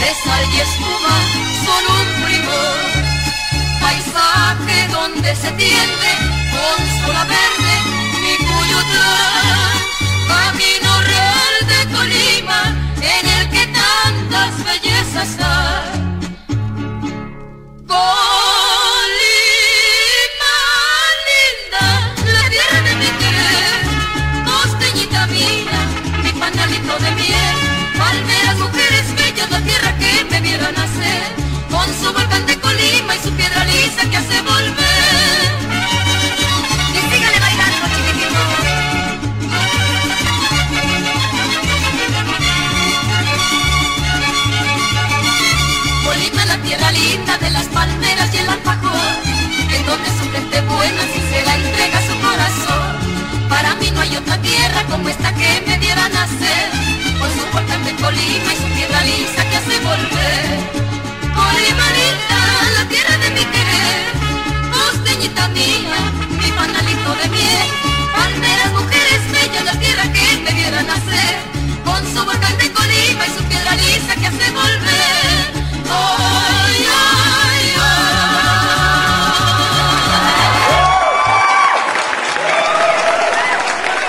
de sal y espuma son un primor. Paisaje donde se tiende con sola verde mi Cuyutlán. Camino real de Colima en el que tantas bellezas hay. Colima me viera nacer, con su volcán de Colima y su piedra lisa que hace volver. Y sígale bailando, Colima la tierra linda de las palmeras y el alfajor, en donde su gente buena si se la entrega su corazón. Para mí no hay otra tierra como esta que me diera nacer, Colima y su piedra lisa que hace volver. Colima linda, la tierra de mi querer, costeñita mía, mi panalito de miel, palmeras, mujeres bellas, la tierra que me diera nacer, con su volcán de Colima y su piedra lisa que hace volver. Ay, ay,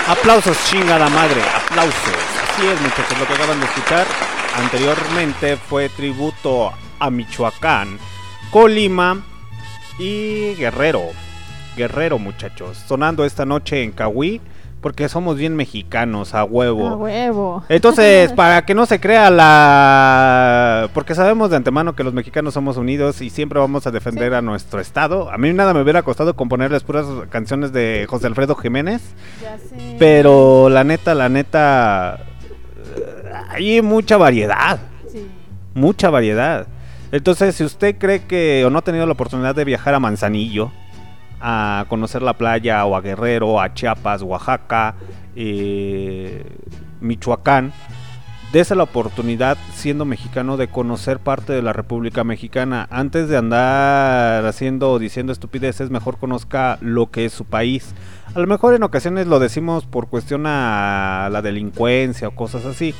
Aplausos, chingada madre, aplausos. Así es, muchachos, lo que acaban de escuchar anteriormente fue tributo a Michoacán, Colima y Guerrero. Guerrero, muchachos, sonando esta noche en Cahuí, porque somos bien mexicanos, a huevo. A huevo. Entonces, para que no se crea la... Porque sabemos de antemano que los mexicanos somos unidos y siempre vamos a defender a nuestro estado. A mí nada me hubiera costado componerles puras canciones de José Alfredo Jiménez. Ya sé. Pero la neta, la neta... Hay mucha variedad. Sí. Mucha variedad. Entonces, si usted cree que o no ha tenido la oportunidad de viajar a Manzanillo, a conocer la playa, o a Guerrero, a Chiapas, Oaxaca, eh, Michoacán, dése la oportunidad, siendo mexicano, de conocer parte de la República Mexicana. Antes de andar haciendo o diciendo estupideces, mejor conozca lo que es su país. A lo mejor en ocasiones lo decimos por cuestión a la delincuencia o cosas así.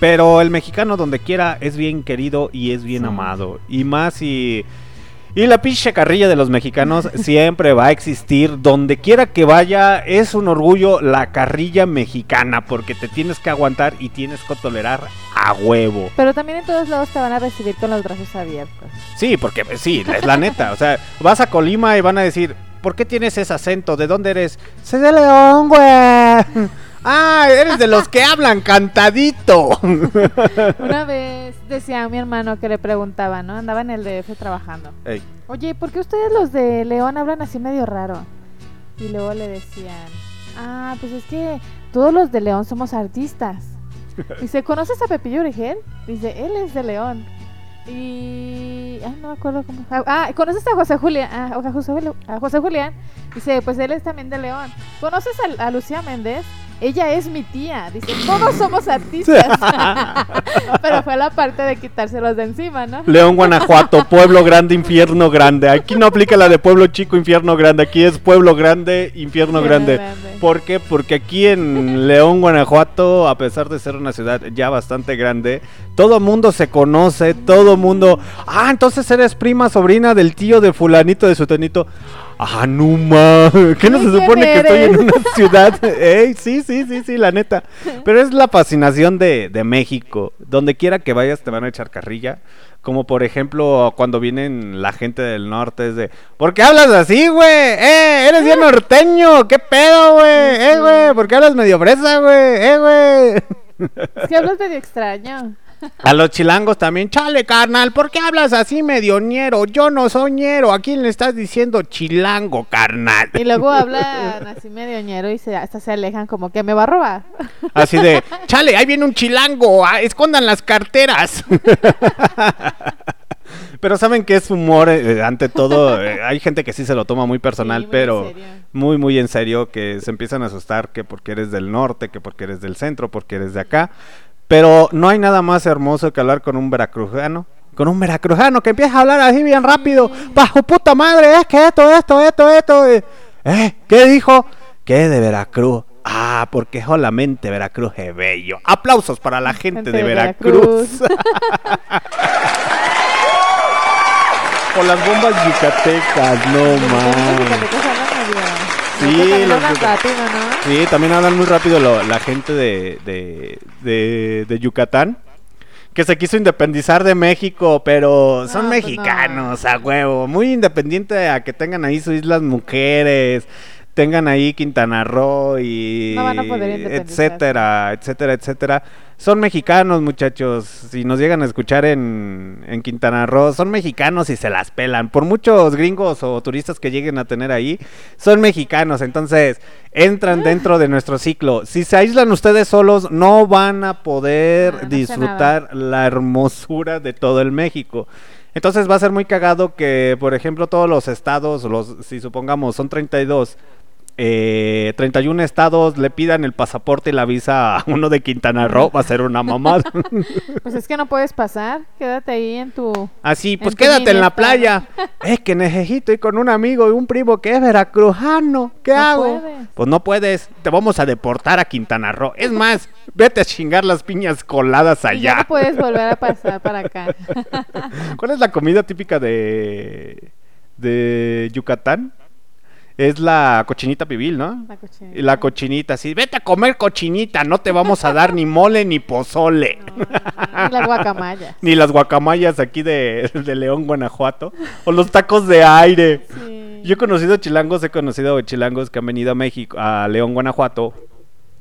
Pero el mexicano donde quiera es bien querido y es bien amado. Y más si... Y la pinche carrilla de los mexicanos siempre va a existir. Donde quiera que vaya, es un orgullo la carrilla mexicana. Porque te tienes que aguantar y tienes que tolerar a huevo. Pero también en todos lados te van a recibir con los brazos abiertos. Sí, porque pues, sí, es la neta. O sea, vas a Colima y van a decir, ¿por qué tienes ese acento? ¿De dónde eres? Soy de León, güey. Ah, eres de los que hablan cantadito. Una vez decía mi hermano que le preguntaba, ¿no? Andaba en el DF trabajando. Ey. Oye, ¿por qué ustedes los de León hablan así medio raro? Y luego le decían, ah, pues es que todos los de León somos artistas. Dice, ¿conoces a Pepillo Origel? Dice, él es de León. Y... Ay, no me acuerdo cómo... Ah, ¿conoces a José Julián? Ah, a José, Julián. Dice, pues él es también de León. ¿Conoces a Lucía Méndez? Ella es mi tía. Dice, todos somos artistas. Pero fue la parte de quitárselos de encima, ¿no? León, Guanajuato, pueblo grande, infierno grande. Aquí no aplica la de pueblo chico, infierno grande. Aquí es pueblo grande, infierno grande. ¿Por qué? Porque aquí en León, Guanajuato, a pesar de ser una ciudad ya bastante grande, todo mundo se conoce, todo mundo. Ah, entonces eres prima, sobrina del tío de fulanito, de su tonito. Ah, no ma. ¿Qué no se ¿quién supone que estoy en una ciudad? Ey, sí, sí, sí, sí, la neta. Pero es la fascinación de, de México. Donde quiera que vayas te van a echar carrilla. Como por ejemplo cuando vienen la gente del norte es de... ¿Por qué hablas así, güey? ¡Eh! ¡Eres bien norteño! ¿Qué pedo, güey? ¡Eh, güey! ¿Por qué hablas medio fresa, güey? ¡Eh, güey! Que hablas medio extraño. A los chilangos también, chale carnal, ¿por qué hablas así medio ñero? Yo no soy ñero, ¿a quién le estás diciendo chilango, carnal? Y luego hablan así medio ñero y se, hasta se alejan como que me va a robar. Así de, chale, ahí viene un chilango, ah, escondan las carteras. Pero saben que es humor, eh, ante todo, eh, hay gente que sí se lo toma muy personal, Sí, muy en pero muy, muy en serio, que se empiezan a asustar que porque eres del norte, que porque eres del centro, porque eres de acá. Pero no hay nada más hermoso que hablar con un veracruzano. Con un veracruzano que empieza a hablar así bien rápido. Bajo puta madre, es que esto, esto, esto, esto. eh. ¿Qué dijo? Que de Veracruz. Ah, porque solamente Veracruz es bello. Aplausos para la gente, Gente de de Veracruz. Veracruz. Por las bombas yucatecas, no más. Sí, también los hablan yuca- rápido, ¿no? Sí, también hablan muy rápido lo- la gente de, de, de- de Yucatán. Que se quiso independizar de México, pero son No, pues mexicanos, a huevo. Muy independiente a que tengan ahí sus islas mujeres, tengan ahí Quintana Roo y No van a poder independizarse. etcétera, etcétera, etcétera. Son mexicanos, muchachos. Si nos llegan a escuchar en, en Quintana Roo, son mexicanos y se las pelan. Por muchos gringos o turistas que lleguen a tener ahí, son mexicanos. Entonces, entran dentro de nuestro ciclo. Si se aíslan ustedes solos, no van a poder No, no sé disfrutar la hermosura de todo el México. Entonces va a ser muy cagado que, por ejemplo, todos los estados, los, si supongamos son 32, eh, 31 estados le pidan el pasaporte y la visa a uno de Quintana Roo, va a ser una mamada. Pues es que no puedes pasar. Quédate ahí en tu. Así, pues en tu quédate en la playa. Es que necesito ir con un amigo y un primo que es veracrujano. ¿Qué No hago? puedes. Pues no puedes, te vamos a deportar a Quintana Roo. Es más, vete a chingar las piñas coladas Y ya allá. no puedes volver a pasar para acá. ¿Cuál es la comida típica de, de Yucatán? Es la cochinita pibil, ¿no? La cochinita. La cochinita, sí. Vete a comer cochinita, no te vamos a dar ni mole ni pozole. Y la guacamaya. ni las guacamayas aquí de, de León, Guanajuato. O los tacos de aire. Yo he conocido chilangos, he conocido chilangos que han venido a México, a León, Guanajuato.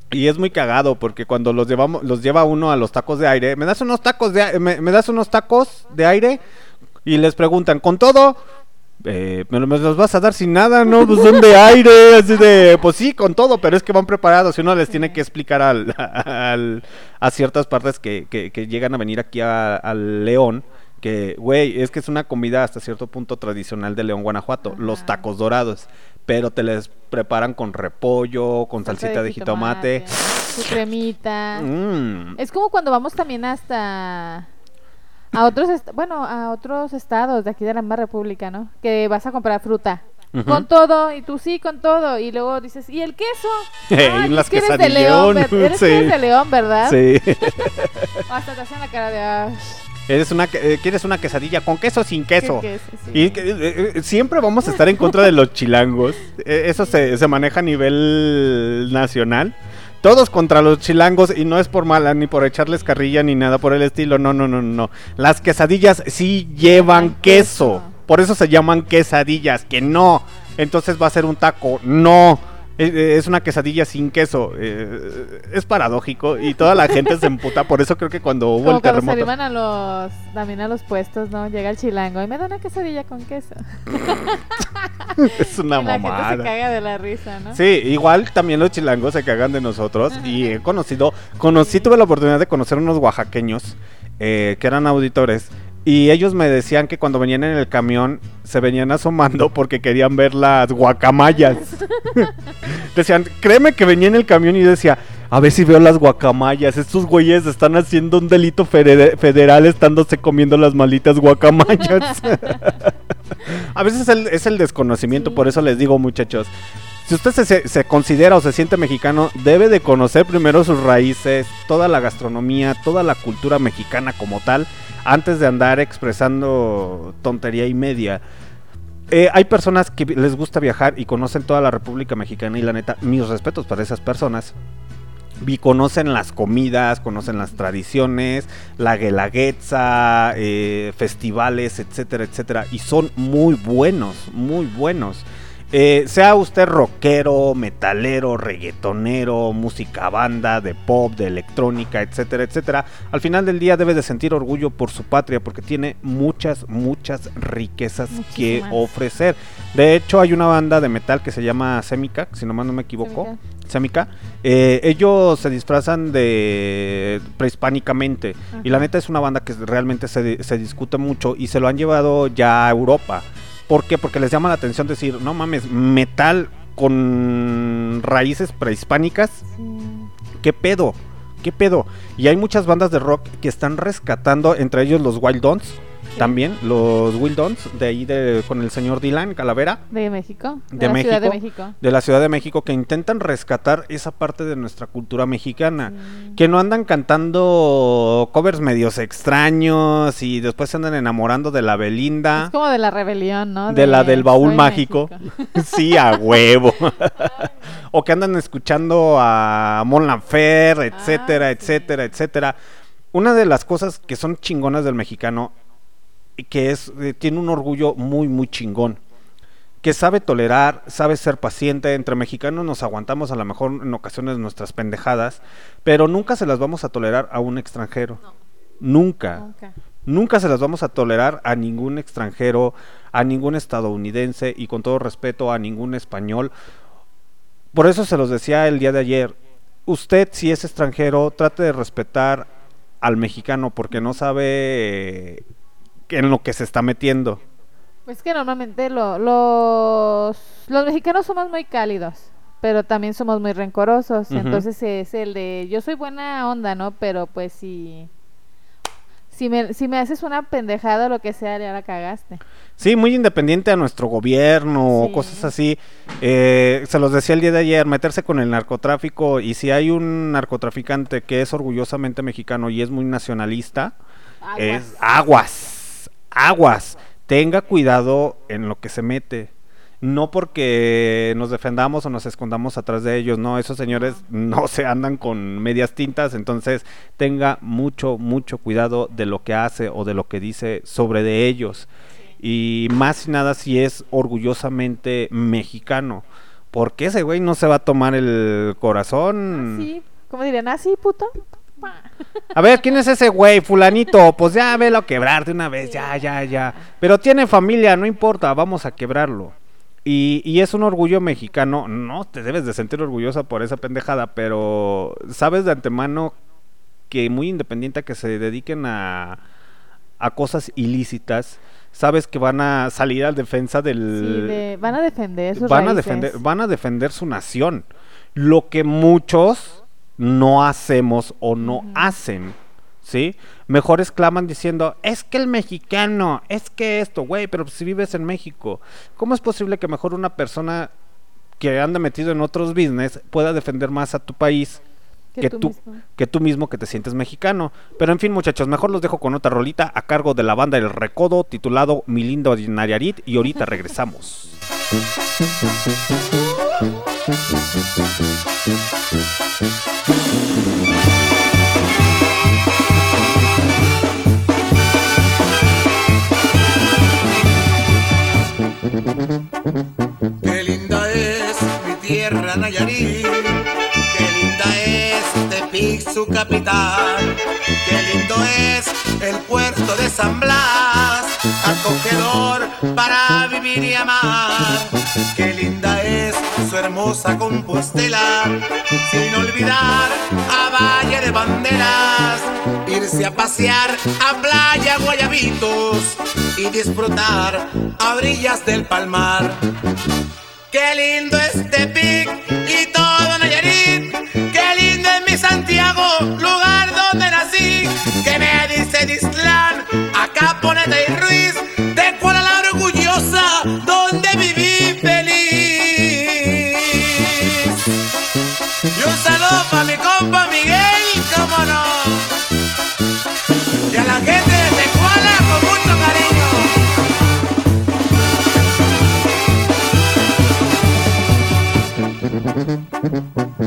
Y es muy cagado porque cuando los llevamos, los lleva uno a los tacos de aire, me das unos tacos de me, me das unos tacos de aire y les preguntan, ¿con todo? Eh, me, lo- me los vas a dar sin nada, ¿no? Pues son de aire, así de, pues sí, con todo, pero es que van preparados y uno les tiene que explicar al, al- a ciertas partes que, que- que llegan a venir aquí al León, que, güey, es que es una comida hasta cierto punto tradicional de León, Guanajuato, los tacos dorados, pero te les preparan con repollo, con salsita de jitomate. Su cremita. Mm. Es como cuando vamos también hasta a otros bueno, a otros estados de aquí de la misma república, ¿no? Que vas a comprar fruta. Con todo, y tú sí, con todo. Y luego dices, ¿y el queso? Ey, Ay, las que eres de León, ver- eres, que sí. eres de León, ¿verdad? Sí. Hasta te hacen la cara de... "Ay". Eres una, eh, ¿Quieres una quesadilla con queso o sin queso? queso, sí. Y eh, eh, siempre vamos a estar en contra de los chilangos. Eh, eso se, se maneja a nivel nacional. Todos contra los chilangos y no es por mala ni por echarles carrilla ni nada por el estilo. No, no, no, no. Las quesadillas sí llevan queso. Por eso se llaman quesadillas, que no. Entonces va a ser un taco. No. Es una quesadilla sin queso. Eh, es paradójico y toda la gente se emputa. Por eso creo que cuando hubo Como el cuando se terremoto. arriban a los, también a los puestos, ¿no? Llega el chilango y me da una quesadilla con queso. es una Y la gente mamada. se caga de la risa, ¿no? Sí, igual también los chilangos se cagan de nosotros y he conocido, conocí, tuve la oportunidad de conocer unos oaxaqueños eh, que eran auditores Y ellos me decían que cuando venían en el camión se venían asomando porque querían ver las guacamayas. Decían, créeme que venía en el camión y decía, a ver si veo las guacamayas. Estos güeyes están haciendo un delito fede- federal estándose comiendo las malditas guacamayas. a veces es el, es el desconocimiento, por eso les digo muchachos. Si usted se- se, considera o se siente mexicano, debe de conocer primero sus raíces, toda la gastronomía, toda la cultura mexicana como tal, antes de andar expresando tontería y media. Eh, hay personas que les gusta viajar y conocen toda la República Mexicana y la neta, mis respetos para esas personas. Vi conocen las comidas, conocen las tradiciones, la guelaguetza, eh, festivales, etcétera, etcétera. Y son muy buenos, muy buenos. Eh, sea usted rockero, metalero, reggaetonero, música banda, de pop, de electrónica, etcétera, etcétera. Al final del día debe de sentir orgullo por su patria porque tiene muchas, muchas riquezas que ofrecer. De hecho, hay una banda de metal que se llama Semica, si nomás no me equivoco. Semica. Eh, ellos se disfrazan de prehispánicamente. Y la neta es una banda que realmente se, se discute mucho y se lo han llevado ya a Europa. ¿Por qué? Porque les llama la atención decir, no mames, metal con raíces prehispánicas. ¿Qué pedo? ¿Qué pedo? Y hay muchas bandas de rock que están rescatando, entre ellos los Wild Dons. También, los Wild Dons, de ahí de, con el señor Dylan Calavera De México. de, la México, Ciudad de México. de la Ciudad de México, que intentan rescatar esa parte de nuestra cultura mexicana, que no andan cantando covers medios extraños y después se andan enamorando de la Belinda, Es como de la rebelión, ¿no? de la del baúl mágico, sí, a huevo, o que andan escuchando a Mon Laferte, Ah, etcétera, etcétera, etcétera. Una de las cosas que son chingonas del mexicano que es eh, tiene un orgullo muy muy chingón que sabe tolerar, sabe ser paciente. Entre mexicanos nos aguantamos a lo mejor en ocasiones nuestras pendejadas, pero nunca se las vamos a tolerar a un extranjero. Nunca. Nunca. Nunca se las vamos a tolerar a ningún extranjero, a ningún estadounidense y con todo respeto a ningún español. Por eso se los decía el día de ayer. Usted, si es extranjero, trate de respetar al mexicano porque no sabe en lo que se está metiendo. Pues que normalmente lo- los, los mexicanos somos muy cálidos, pero también somos muy rencorosos. Entonces es el de yo soy buena onda, ¿no? Pero pues si, si, me, si me haces una pendejada o lo que sea, ya la cagaste. Sí, muy independiente a nuestro gobierno o cosas así. Eh, se los decía el día de ayer, meterse con el narcotráfico y si hay un narcotraficante que es orgullosamente mexicano y es muy nacionalista, es aguas, aguas. Tenga cuidado en lo que se mete. No porque nos defendamos o nos escondamos atrás de ellos, no, esos señores no se andan con medias tintas, entonces tenga mucho, mucho cuidado de lo que hace o de lo que dice sobre de ellos. Y más nada si es orgullosamente mexicano, porque ese güey no se va a tomar el corazón. Sí, ¿cómo dirían? ¿Ah, sí, puto? A ver, ¿quién es ese güey? Fulanito. Pues ya velo quebrar de una vez, ya, ya, ya. Pero tiene familia, no importa, vamos a quebrarlo. Y, y es un orgullo mexicano. No te debes de sentir orgullosa por esa pendejada, pero sabes de antemano que muy independiente a que se dediquen a, a cosas ilícitas, sabes que van a salir al defensa del... Sí, de- van a defender sus van a defender van a defender su nación lo que muchos no hacemos o no hacen sí mejor exclaman diciendo es que el mexicano es que esto güey pero si vives en México cómo es posible que mejor una persona que anda metido en otros business pueda defender más a tu país Que que, tú tú, mismo. que tú mismo que te sientes mexicano. Pero en fin, muchachos, mejor los dejo con otra rolita a cargo de la banda El Recodo, titulado Mi lindo Nayarit, y ahorita regresamos. Qué linda es mi tierra Nayarit, qué linda es Tepic su capital, qué lindo es el puerto de San Blas, acogedor para vivir y amar, qué linda es hermosa Compostela, sin olvidar a Valle de Banderas, irse a pasear a Playa Guayabitos y disfrutar a orillas del Palmar. Qué lindo este pic y todo Nayarit, qué lindo es mi Santiago, lugar donde nací, que me dice Dislán, acá ponete y Ruiz, de Kuala la orgullosa, compa Miguel, cómo no.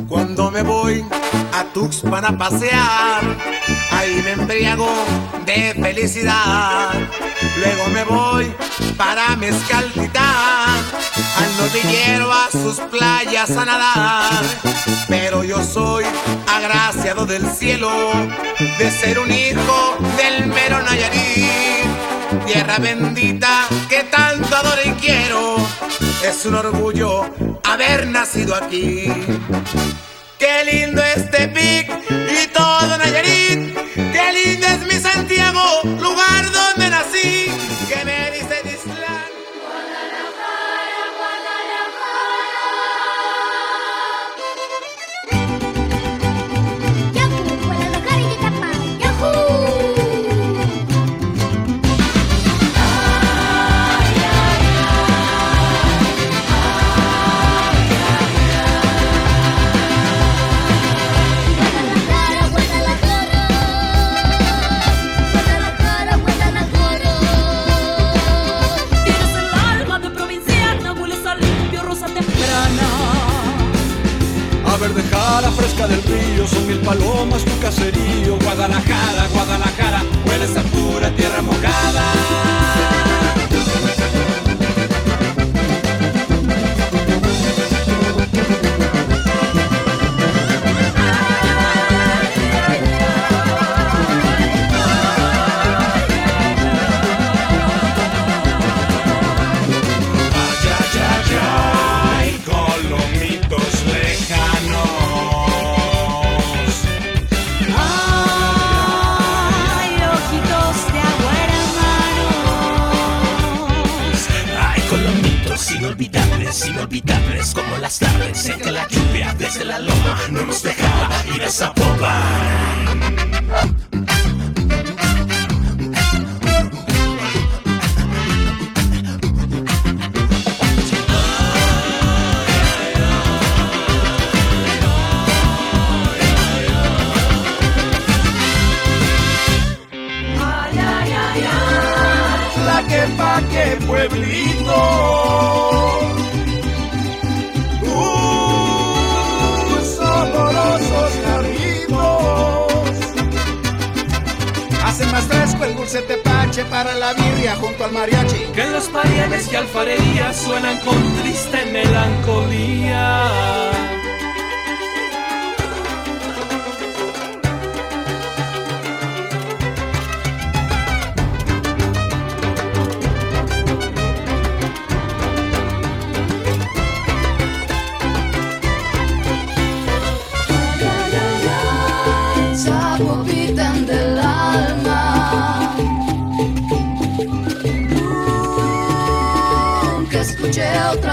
Cuando me voy a Tuxpan a pasear, ahí me embriago de felicidad. Luego me voy para Mezcaltitán, al novillero a sus playas a nadar. Pero yo soy agraciado del cielo de ser un hijo del mero Nayarit. Tierra bendita que tanto adoro y quiero, es un orgullo haber nacido aquí. Qué lindo este pic y todo Nayarit. Qué lindo es mi Santiago, lugar donde nací. Verdejara fresca del río, son mil palomas tu caserío. Guadalajara, Guadalajara, hueles a pura tierra mojada. Inolvidables, como las tardes en que la lluvia desde la loma no nos dejaba ir a Zapopan. Que pa' qué pueblito. Dulce tepache para la birria junto al mariachi. Que los parianes y alfarerías suenan con triste melancolía.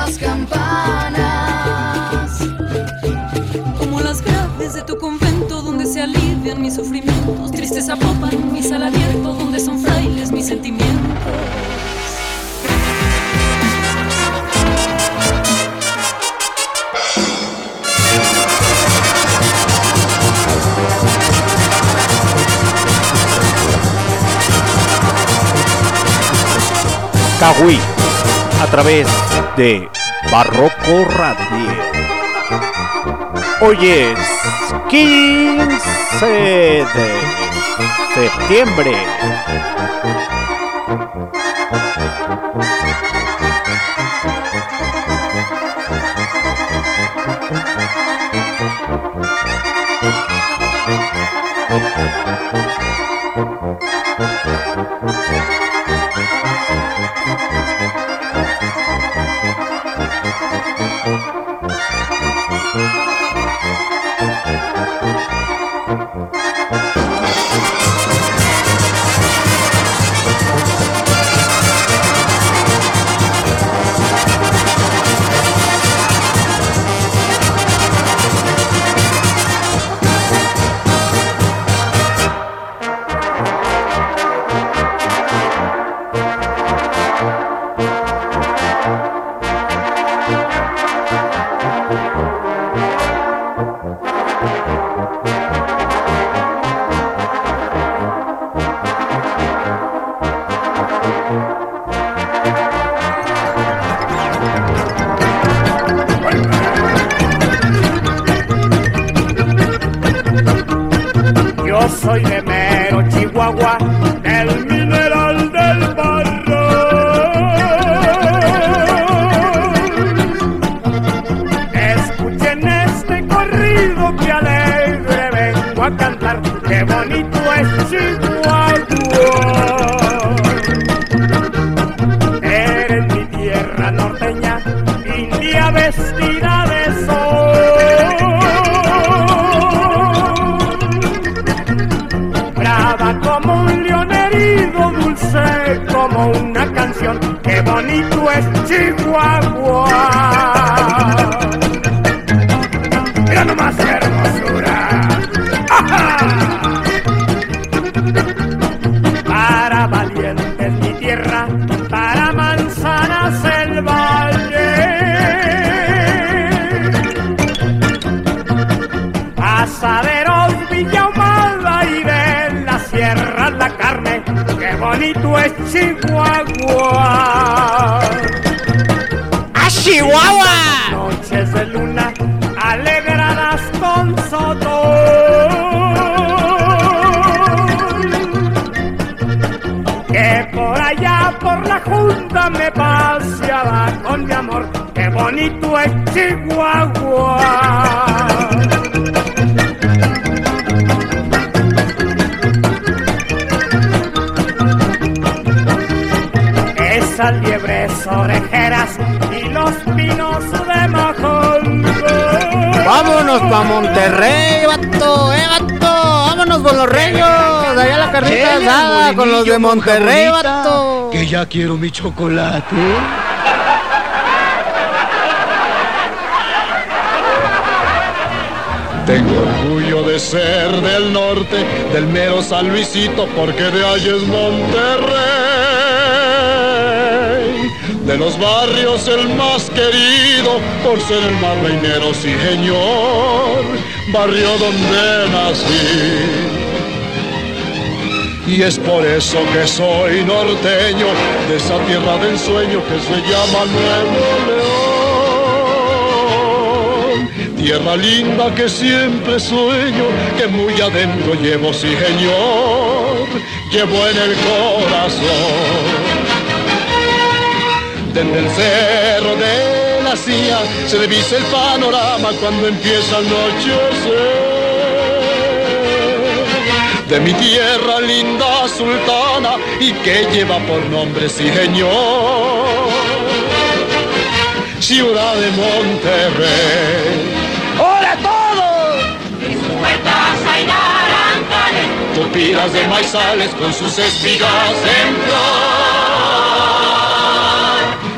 Otras campanas. Como las graves de tu convento donde se alivian mis sufrimientos. Tristes Zapopan, mi sala abierto donde son frailes mis sentimientos. Cahuí, a través de Barroco Radio. Hoy es 15 de septiembre. Bonita. Que ya quiero mi chocolate. Tengo orgullo de ser del norte, del mero San Luisito, porque de allá es Monterrey. De los barrios el más querido, por ser el más reinero, sí señor, barrio donde nací. Y es por eso que soy norteño, de esa tierra del sueño que se llama Nuevo León. Tierra linda que siempre sueño, que muy adentro llevo, sí señor, llevo en el corazón. Desde el cerro de la silla se divisa el panorama cuando empieza el anochecer de mi tierra linda sultana y que lleva por nombre, sí señor, ciudad de Monterrey. ¡Hola a todos! En sus puertas hay naranjales, Tupidas de maizales con sus espigas en flor.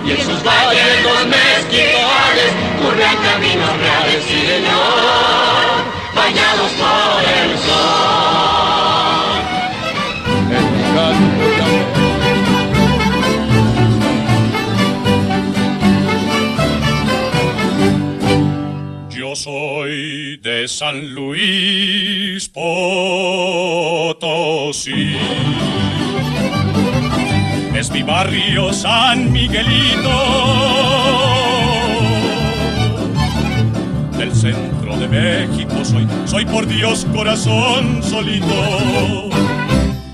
Y en sus valles los mezquitales curran caminos reales, sí señor, bañados por el sol. San Luis Potosí. Es mi barrio San Miguelito. Del centro de México soy, soy por Dios corazón solito.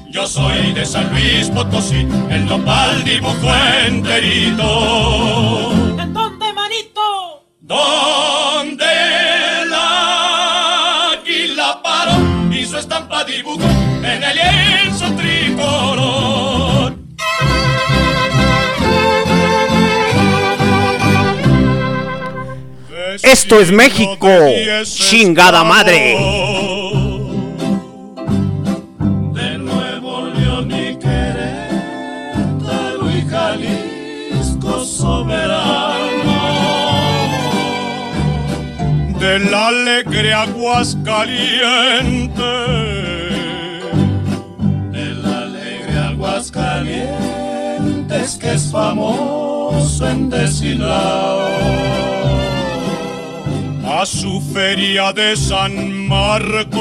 Yo soy de San Luis Potosí, el nopal dibujo enterito. ¿En dónde, manito? Donde su estampa dibujó en el lienzo tricolor. Esto es México, chingada madre. Del alegre Aguascaliente. Del alegre Aguascalientes que es famoso en Desilao a su feria de San Marcos.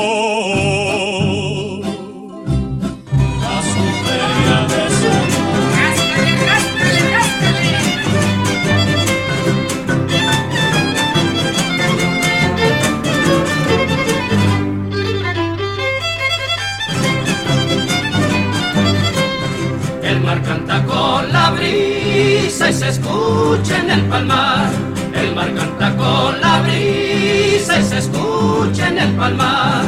Con la brisa y se escucha en el palmar. El mar canta con la brisa y se escucha en el palmar.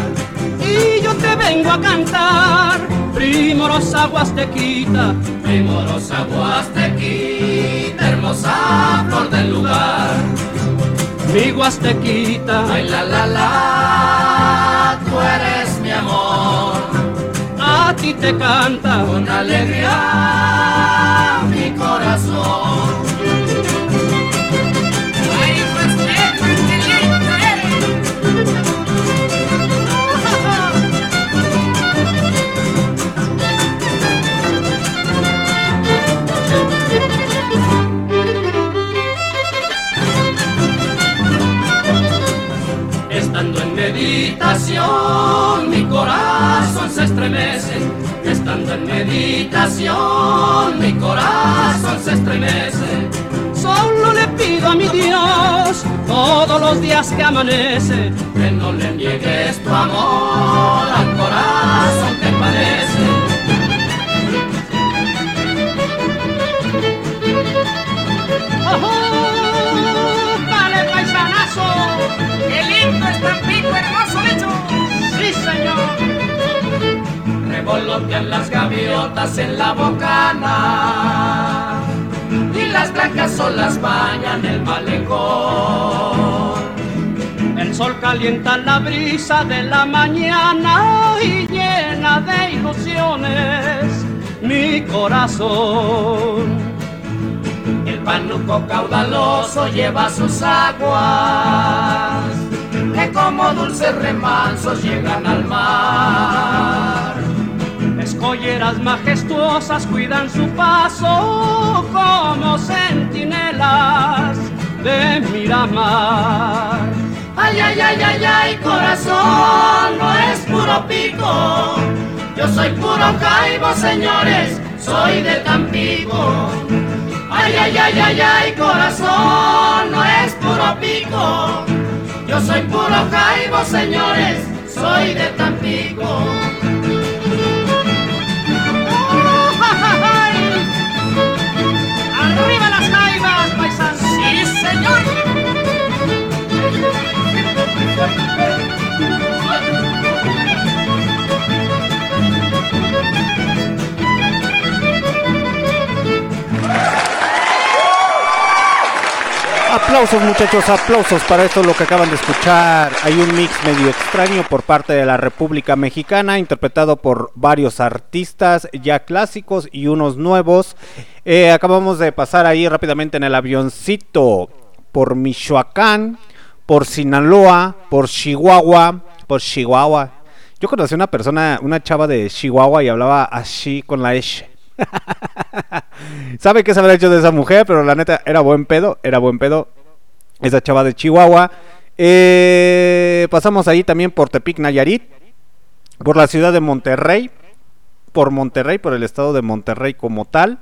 Y yo te vengo a cantar, primorosa huastequita, primorosa huastequita. hermosa flor del lugar. Mi Huastequita, ay la la la, tú ti te canta con alegría mi corazón. Estando en meditación, se estremece. Estando en meditación, mi corazón se estremece. Solo le pido a mi Dios todos los días que amanece que no le niegues tu amor al corazón que padece. ¡Oh, ¡Vale, paisanazo! ¡Qué lindo es Tampico, hermoso lecho! ¡Sí, señor! Revolotean las gaviotas en la bocana y las blancas olas bañan el malecón. El sol calienta la brisa de la mañana y llena de ilusiones mi corazón. El panuco caudaloso lleva sus aguas, que como dulces remansos llegan al mar. Escolleras majestuosas cuidan su paso como centinelas de Miramar. Ay, ay, ay, ay, ay, corazón, no es puro pico. Yo soy puro caibo, señores, soy de Tampico. Ay, ay, ay, ay, ay, corazón, no es puro pico. Yo soy puro caibo, señores, soy de Tampico. Aplausos muchachos, aplausos para esto lo que acaban de escuchar. Hay un mix medio extraño por parte de la República Mexicana, interpretado por varios artistas ya clásicos y unos nuevos. Eh, acabamos de pasar ahí rápidamente en el avioncito por Michoacán, por Sinaloa, por Chihuahua, por Chihuahua. Yo conocí una persona, una chava de Chihuahua y hablaba así con la S. ¿Sabe qué se habrá hecho de esa mujer? Pero la neta era buen pedo, era buen pedo. Esa chava de Chihuahua. Eh, pasamos ahí también por Tepic Nayarit, por la ciudad de Monterrey, por Monterrey, por el estado de Monterrey como tal,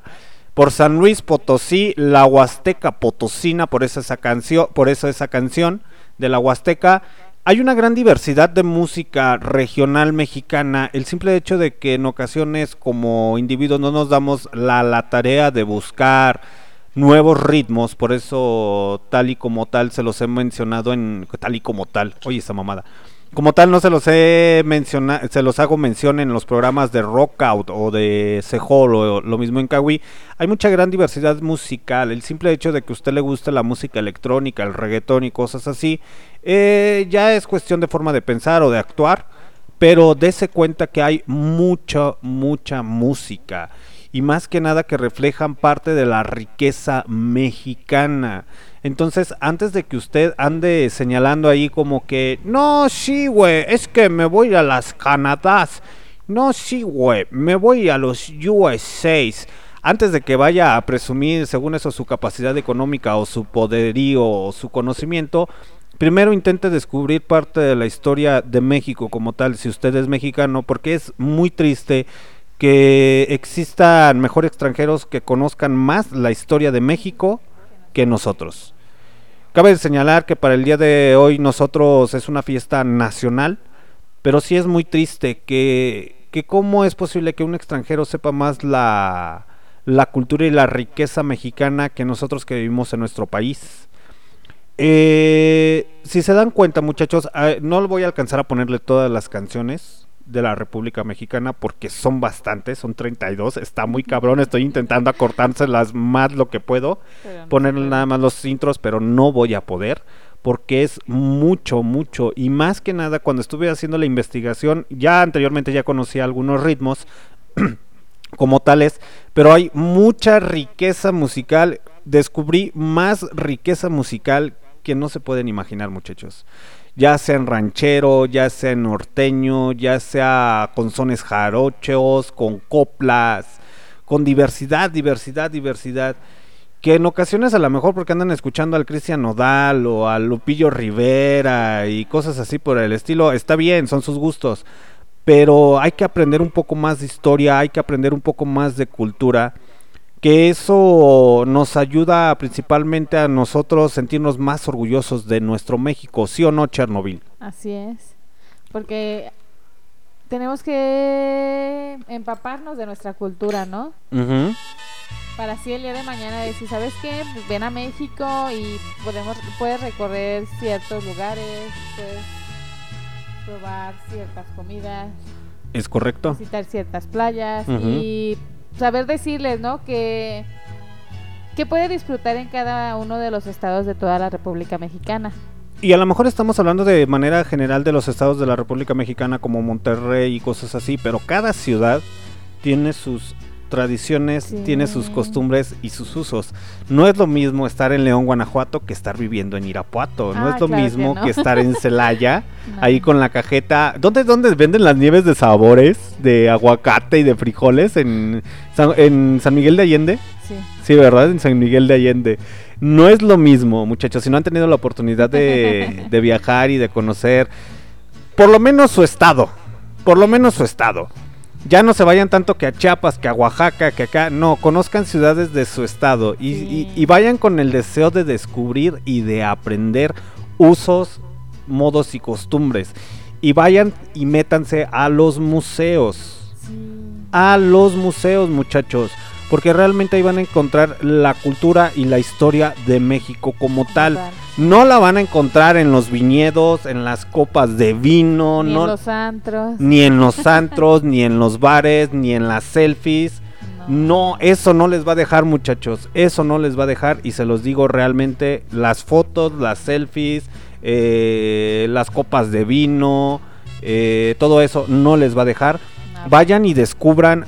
por San Luis Potosí, la Huasteca Potosina, por esa, esa canción, por eso esa canción de la Huasteca. Hay una gran diversidad de música regional mexicana. El simple hecho de que en ocasiones como individuos no nos damos la, la tarea de buscar nuevos ritmos, por eso tal y como tal se los he mencionado en tal y como tal. Oye, esa mamada. Como tal no se los he mencionado, se los hago mención en los programas de Rockout o de Sejol o lo mismo en Kawi. Hay mucha gran diversidad musical. El simple hecho de que a usted le guste la música electrónica, el reggaetón y cosas así, eh, ya es cuestión de forma de pensar o de actuar. Pero dése cuenta que hay mucha, mucha música. Y más que nada que reflejan parte de la riqueza mexicana. Entonces, antes de que usted ande señalando ahí como que, no, sí, güey, es que me voy a las Canadás. No, sí, güey, me voy a los USA. Antes de que vaya a presumir, según eso, su capacidad económica o su poderío o su conocimiento, primero intente descubrir parte de la historia de México como tal, si usted es mexicano, porque es muy triste que existan mejor extranjeros que conozcan más la historia de México que nosotros. Cabe señalar que para el día de hoy nosotros es una fiesta nacional, pero sí es muy triste que, que cómo es posible que un extranjero sepa más la, la cultura y la riqueza mexicana que nosotros que vivimos en nuestro país. Eh, si se dan cuenta muchachos, eh, no voy a alcanzar a ponerle todas las canciones, de la República Mexicana porque son bastantes, son 32, está muy cabrón, estoy intentando acortárselas más lo que puedo, ponerle nada más los intros, pero no voy a poder porque es mucho, mucho y más que nada cuando estuve haciendo la investigación, ya anteriormente ya conocía algunos ritmos como tales, pero hay mucha riqueza musical, descubrí más riqueza musical que no se pueden imaginar muchachos ya sea en ranchero, ya sea en norteño, ya sea con sones jarochos, con coplas, con diversidad, diversidad, diversidad. Que en ocasiones a lo mejor porque andan escuchando al Cristian Nodal o al Lupillo Rivera y cosas así por el estilo, está bien, son sus gustos. Pero hay que aprender un poco más de historia, hay que aprender un poco más de cultura que eso nos ayuda principalmente a nosotros sentirnos más orgullosos de nuestro México, ¿sí o no, Chernobyl? Así es, porque tenemos que empaparnos de nuestra cultura, ¿no? Para así el día de mañana decir, ¿sabes qué? Ven a México y podemos puedes recorrer ciertos lugares, puedes probar ciertas comidas. Es correcto. Visitar ciertas playas y saber decirles, ¿no? Que, que puede disfrutar en cada uno de los estados de toda la República Mexicana. Y a lo mejor estamos hablando de manera general de los estados de la República Mexicana como Monterrey y cosas así, pero cada ciudad tiene sus tradiciones, tiene sus costumbres y sus usos. No es lo mismo estar en León, Guanajuato, que estar viviendo en Irapuato. No Ah, es lo claro que mismo no. que, estar en Celaya, ahí con la cajeta. ¿Dónde, ¿Dónde venden las nieves de sabores, de aguacate y de frijoles? ¿En San, en San Miguel de Allende? Sí. Sí, ¿verdad? En San Miguel de Allende. No es lo mismo, muchachos. Si no han tenido la oportunidad de, de viajar y de conocer, por lo menos su estado. Por lo menos su estado. Ya no se vayan tanto que a Chiapas, que a Oaxaca, que acá. No, conozcan ciudades de su estado. Y, y- y vayan con el deseo de descubrir y de aprender usos, modos y costumbres. Y vayan y métanse a los museos. A los museos, muchachos. Porque realmente ahí van a encontrar la cultura y la historia de México como tal. No la van a encontrar en los viñedos, en las copas de vino, Ni no, en los antros. ni en los antros, ni en los bares, ni en las selfies. No. eso no les va a dejar, muchachos. Eso no les va a dejar. Y se los digo realmente: las fotos, las selfies, eh, las copas de vino, eh, todo eso no les va a dejar. Vayan y descubran.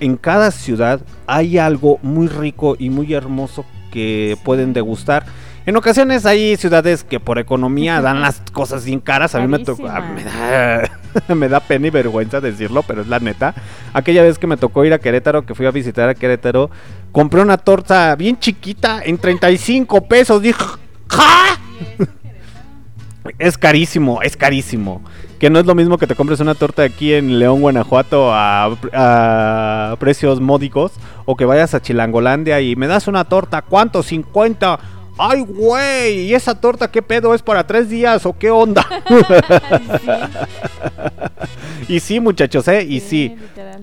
En cada ciudad hay algo muy rico y muy hermoso que pueden degustar. En ocasiones hay ciudades que por economía dan las cosas bien caras. A mí me tocó. a- Me da, me da pena y vergüenza decirlo, pero es la neta. Aquella vez que me tocó ir a Querétaro, que fui a visitar a Querétaro, compré una torta bien chiquita en 35 pesos. Dije, ¡ja! Es carísimo, es carísimo. Que no es lo mismo que te compres una torta aquí en León, Guanajuato a, a precios módicos o que vayas a Chilangolandia y me das una torta, ¿cuánto? 50. Ay, güey, ¿y esa torta qué pedo es para tres días o qué onda? y sí, muchachos, ¿eh? Y sí.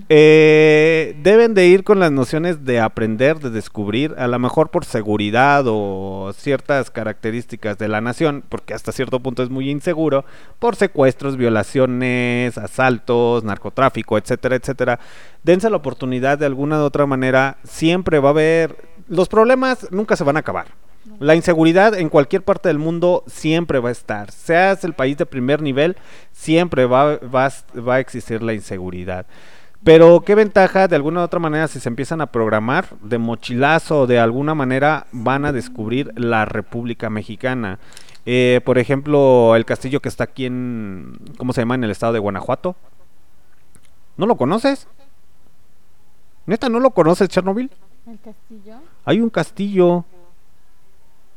Eh, deben de ir con las nociones de aprender, de descubrir, a lo mejor por seguridad o ciertas características de la nación, porque hasta cierto punto es muy inseguro, por secuestros, violaciones, asaltos, narcotráfico, etcétera, etcétera. Dense la oportunidad de alguna u otra manera, siempre va a haber... Los problemas nunca se van a acabar. La inseguridad en cualquier parte del mundo siempre va a estar. Seas el país de primer nivel, siempre va, va, a- va a existir la inseguridad. Pero qué ventaja, de alguna u otra manera, si se empiezan a programar de mochilazo o de alguna manera van a descubrir la República Mexicana. Eh, por ejemplo, el castillo que está aquí en, ¿cómo se llama? En el estado de Guanajuato. ¿No lo conoces? ¿Neta no lo conoces, Chernobyl? El castillo. Hay un castillo.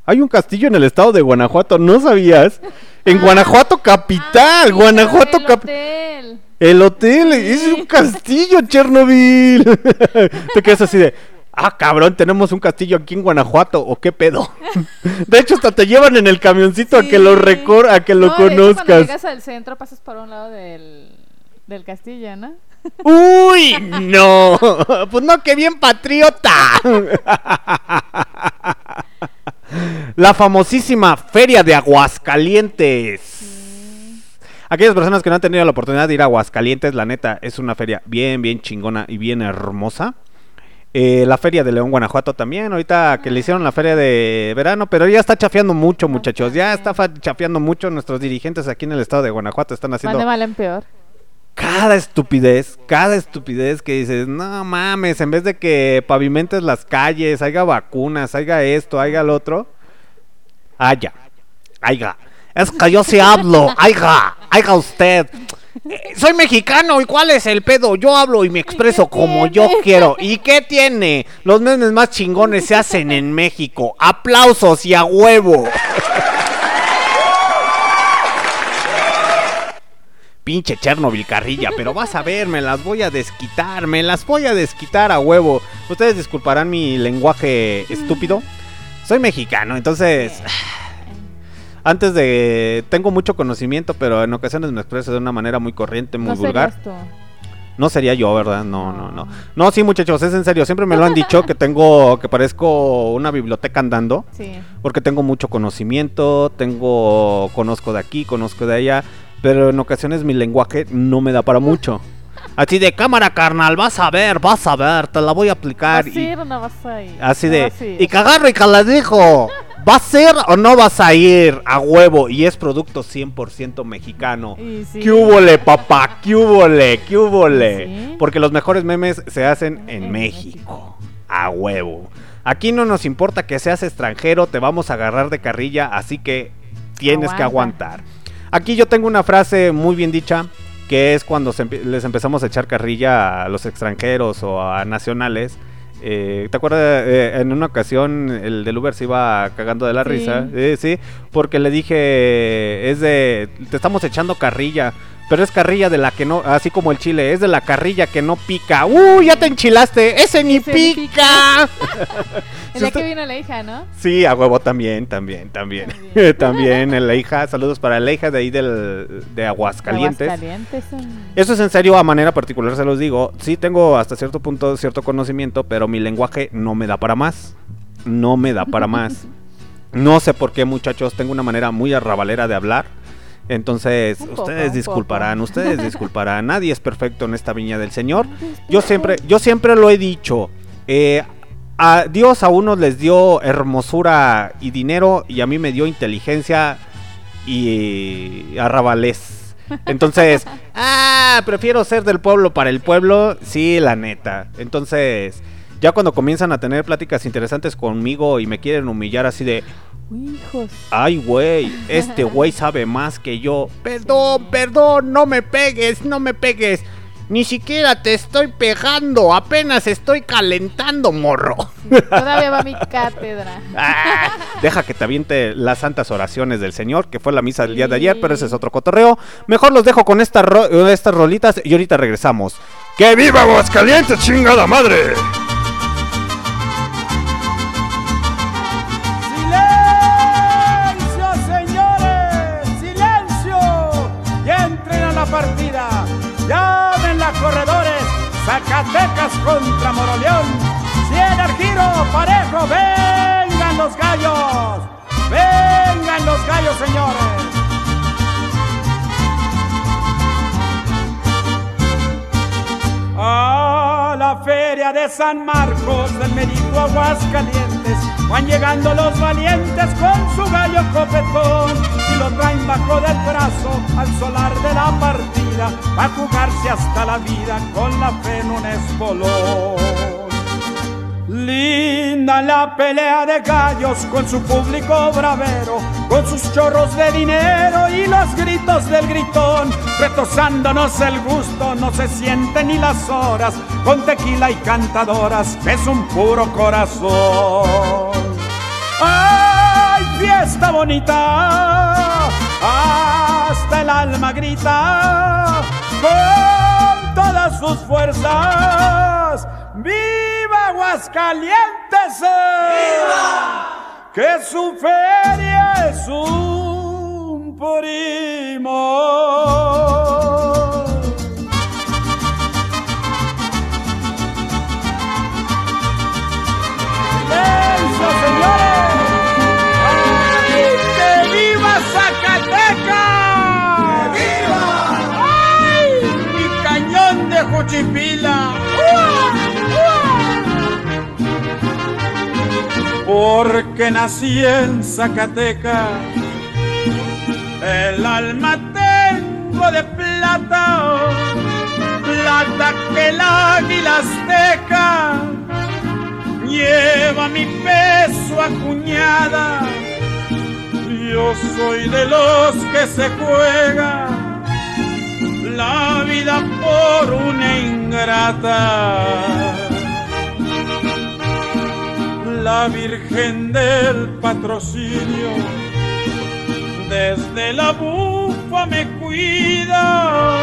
Hay un castillo en el estado de Guanajuato, ¿no sabías? En Guanajuato capital, Guanajuato el capital. hotel. El hotel es un castillo, Chernobyl. Te quedas así de, ah, cabrón, tenemos un castillo aquí en Guanajuato, ¿o qué pedo? De hecho, hasta te llevan en el camioncito a que lo recor a que lo No, hecho, Cuando conozcas. llegas al centro pasas por un lado del, del castillo, ¿no? ¡Uy! ¡No! Pues no, qué bien patriota. La famosísima Feria de Aguascalientes. Aquellas personas que no han tenido la oportunidad de ir a Aguascalientes, la neta, es una feria bien, bien chingona y bien hermosa. Eh, la feria de León, Guanajuato también, ahorita que le hicieron la feria de verano, pero ya está chafeando mucho, muchachos. Ya está chafeando mucho. Nuestros dirigentes aquí en el estado de Guanajuato están haciendo mal en peor. Cada estupidez, cada estupidez que dices, no mames, en vez de que pavimentes las calles, haya vacunas, haya esto, haya lo otro, haya, haya. Es que yo sí hablo, haya, haya usted. Eh, Soy mexicano, ¿y cuál es el pedo? Yo hablo y me expreso como yo quiero. ¿Y qué tiene? Los memes más chingones se hacen en México. Aplausos y a huevo. Pinche Chernobyl carrilla, pero vas a ver, me las voy a desquitar, me las voy a desquitar a huevo. Ustedes disculparán mi lenguaje estúpido. Soy mexicano, entonces... Antes de... Tengo mucho conocimiento, pero en ocasiones me expreso de una manera muy corriente, muy No vulgar. serías tú. No sería yo, ¿verdad? No, no, no. No, sí, muchachos, es en serio. Siempre me lo han dicho que tengo, que parezco una biblioteca andando. Sí. Porque tengo mucho conocimiento, tengo, conozco de aquí, conozco de allá. Pero en ocasiones mi lenguaje no me da para mucho. Así de cámara, carnal, vas a ver, vas a ver, te la voy a aplicar. ¿Vas a ir o no vas a ir? Así de, vas a ir. y cagarro y que le dijo, ¿vas a ir o no vas a ir a huevo? Y es producto 100% mexicano. Sí. ¿Qué húbole, papá? ¿Qué húbole? ¿Qué húbole? Sí. Porque los mejores memes se hacen en México. A huevo. Aquí no nos importa que seas extranjero, te vamos a agarrar de carrilla, así que tienes que Aguanta. aguantar. Aquí yo tengo una frase muy bien dicha, que es cuando se les empezamos a echar carrilla a los extranjeros o a nacionales. Eh, ¿Te acuerdas? eh, en una ocasión el del Uber se iba cagando de la Sí. risa. Eh, sí, porque le dije, es de, te estamos echando carrilla. Pero es carrilla de la que no, así como el chile, es de la carrilla que no pica. ¡Uh, ya te enchilaste! ¡Ese ni Ese pica! El día que vino la hija, ¿no? Sí, a huevo también, también, también. También, en la hija, saludos para la hija de ahí del, de Aguascalientes. Aguascalientes. Eso es en serio, a manera particular se los digo. Sí tengo hasta cierto punto cierto conocimiento, pero mi lenguaje no me da para más. No me da para más. No sé por qué, muchachos, tengo una manera muy arrabalera de hablar. Entonces, poco, ustedes disculparán, ustedes disculparán. Nadie es perfecto en esta viña del Señor. Yo siempre, yo siempre lo he dicho. eh, a Dios a unos les dio hermosura y dinero y a mí me dio inteligencia y arrabalés. Entonces, ah, prefiero ser del pueblo para el pueblo, sí, la neta. Entonces, ya cuando comienzan a tener pláticas interesantes conmigo y me quieren humillar así de, Hijos. ay, güey, este güey sabe más que yo. Perdón, perdón, no me pegues, no me pegues. Ni siquiera te estoy pegando, apenas estoy calentando, morro. Todavía va mi cátedra. Ah, deja que te aviente las santas oraciones del Señor, que fue la misa del día de ayer, pero ese es otro cotorreo. Mejor los dejo con estas ro- estas rolitas y ahorita regresamos. ¡Que viva Aguascalientes, chingada madre! Zacatecas contra Moroleón. Cien al giro, parejo. ¡Vengan los gallos! ¡Vengan los gallos, señores! A la feria de San Marcos del Merito Aguascalientes van llegando los valientes con su gallo copetón y lo traen bajo del brazo al solar de la partida a jugarse hasta la vida con la fe en un espolón. Linda la pelea de gallos con su público bravero, con sus chorros de dinero y los gritos del gritón. Retosándonos el gusto, no se sienten ni las horas, con tequila y cantadoras, es un puro corazón. ¡Ay, fiesta bonita! Hasta el alma grita con todas sus fuerzas. ¡Viva Aguascalientes! Que su feria es un primo. ¡Eso, señores! ¡Que viva Zacatecas! ¡Que viva! ¡Ay! ¡Mi cañón de Juchipila! Porque nací en Zacatecas, el alma tengo de plata, plata que el águila azteca lleva mi peso acuñada. Yo soy de los que se juega la vida por una ingrata. La Virgen del Patrocinio desde la bufa me cuida.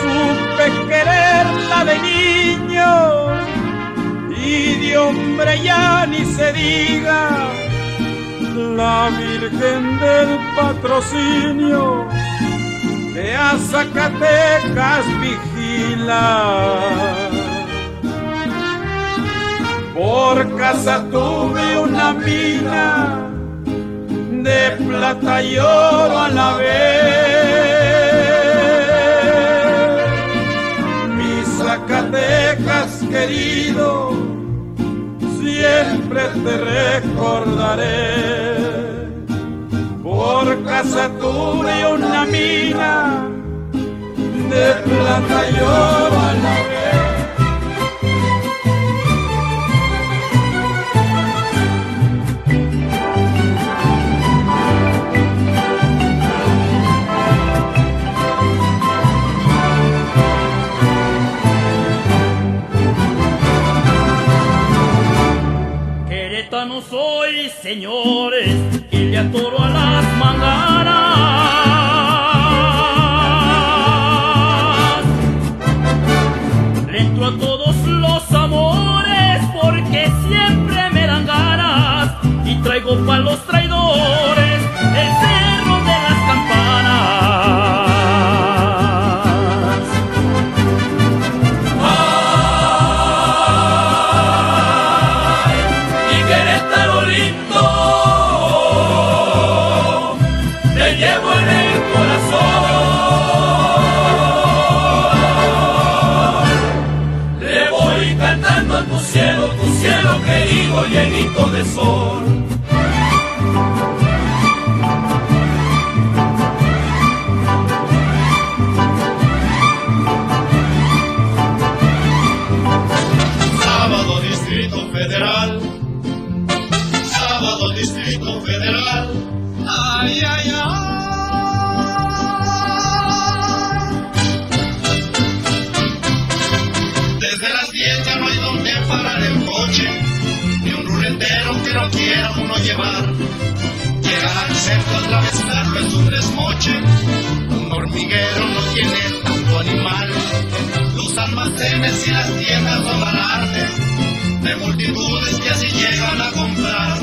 Supe quererla de niño y de hombre ya ni se diga. La Virgen del Patrocinio que a Zacatecas vigila. Por casa tuve una mina de plata y oro a la vez. Mi Zacatecas querido, siempre te recordaré. Por casa tuve una mina de plata y oro a la vez. Señores, y le atoro a las manganas. Le entro a todos los amores porque siempre me dan ganas y traigo pa' los traidores querido llenito de sol que no quiera uno llevar. Llegar al centro otra vez claro es un desmoche. Un hormiguero no tiene tanto animal. Los almacenes y las tiendas son alardes de multitudes que así llegan a comprar.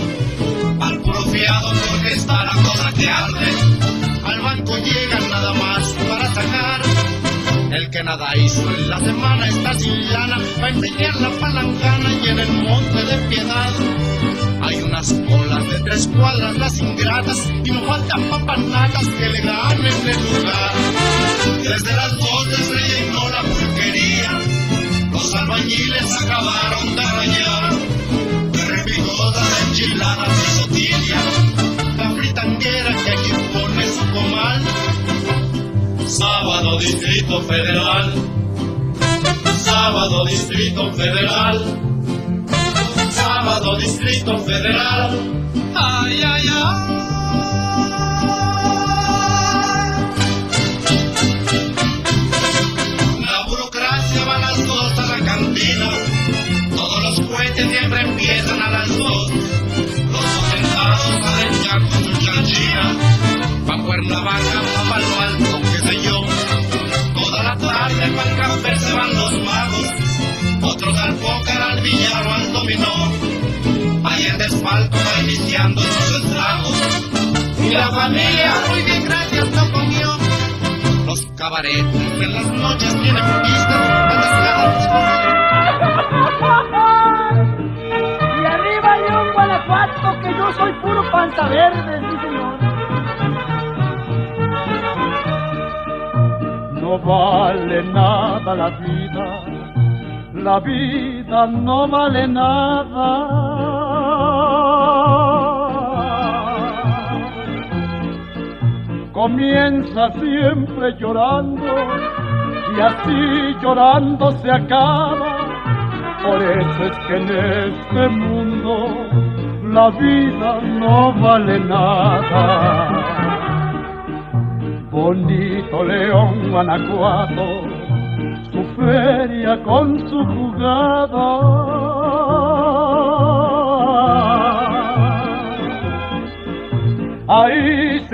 Al puro fiado porque está la cosa que arde. Al banco llegan nada más para sacar. El que nada hizo en la semana está sin lana para empeñar la palancana y en el monte de piedad. Unas colas de tres cuadras las ingratas y no faltan papanatas que le ganen el lugar. Desde las dos de y no la porquería, los albañiles acabaron de rayar. De repigodas, de enchiladas y sotilla, la fritanguera que aquí pone su comal. Sábado Distrito Federal, Sábado Distrito Federal, Distrito Federal. Ay, ay, ay. La burocracia va a las dos a la cantina. Todos los cohetes siempre empiezan a las dos. Los sentados salen ya con su chanchina. Pa' Cuernavaca, pa' Palo Alto, qué sé yo. Toda la tarde pa' el café se van los magos. Desfalco va iniciando sus estragos. Y la familia, muy bien, gracias, no comió. Los cabarets en las noches tienen pistas Y arriba León, Guanajuato, que yo soy puro panza verde, sí señor. no vale nada la vida, la vida no vale nada. Comienza siempre llorando y así llorando se acaba. Por eso es que en este mundo la vida no vale nada. Bonito León, Guanajuato, su feria con su jugada.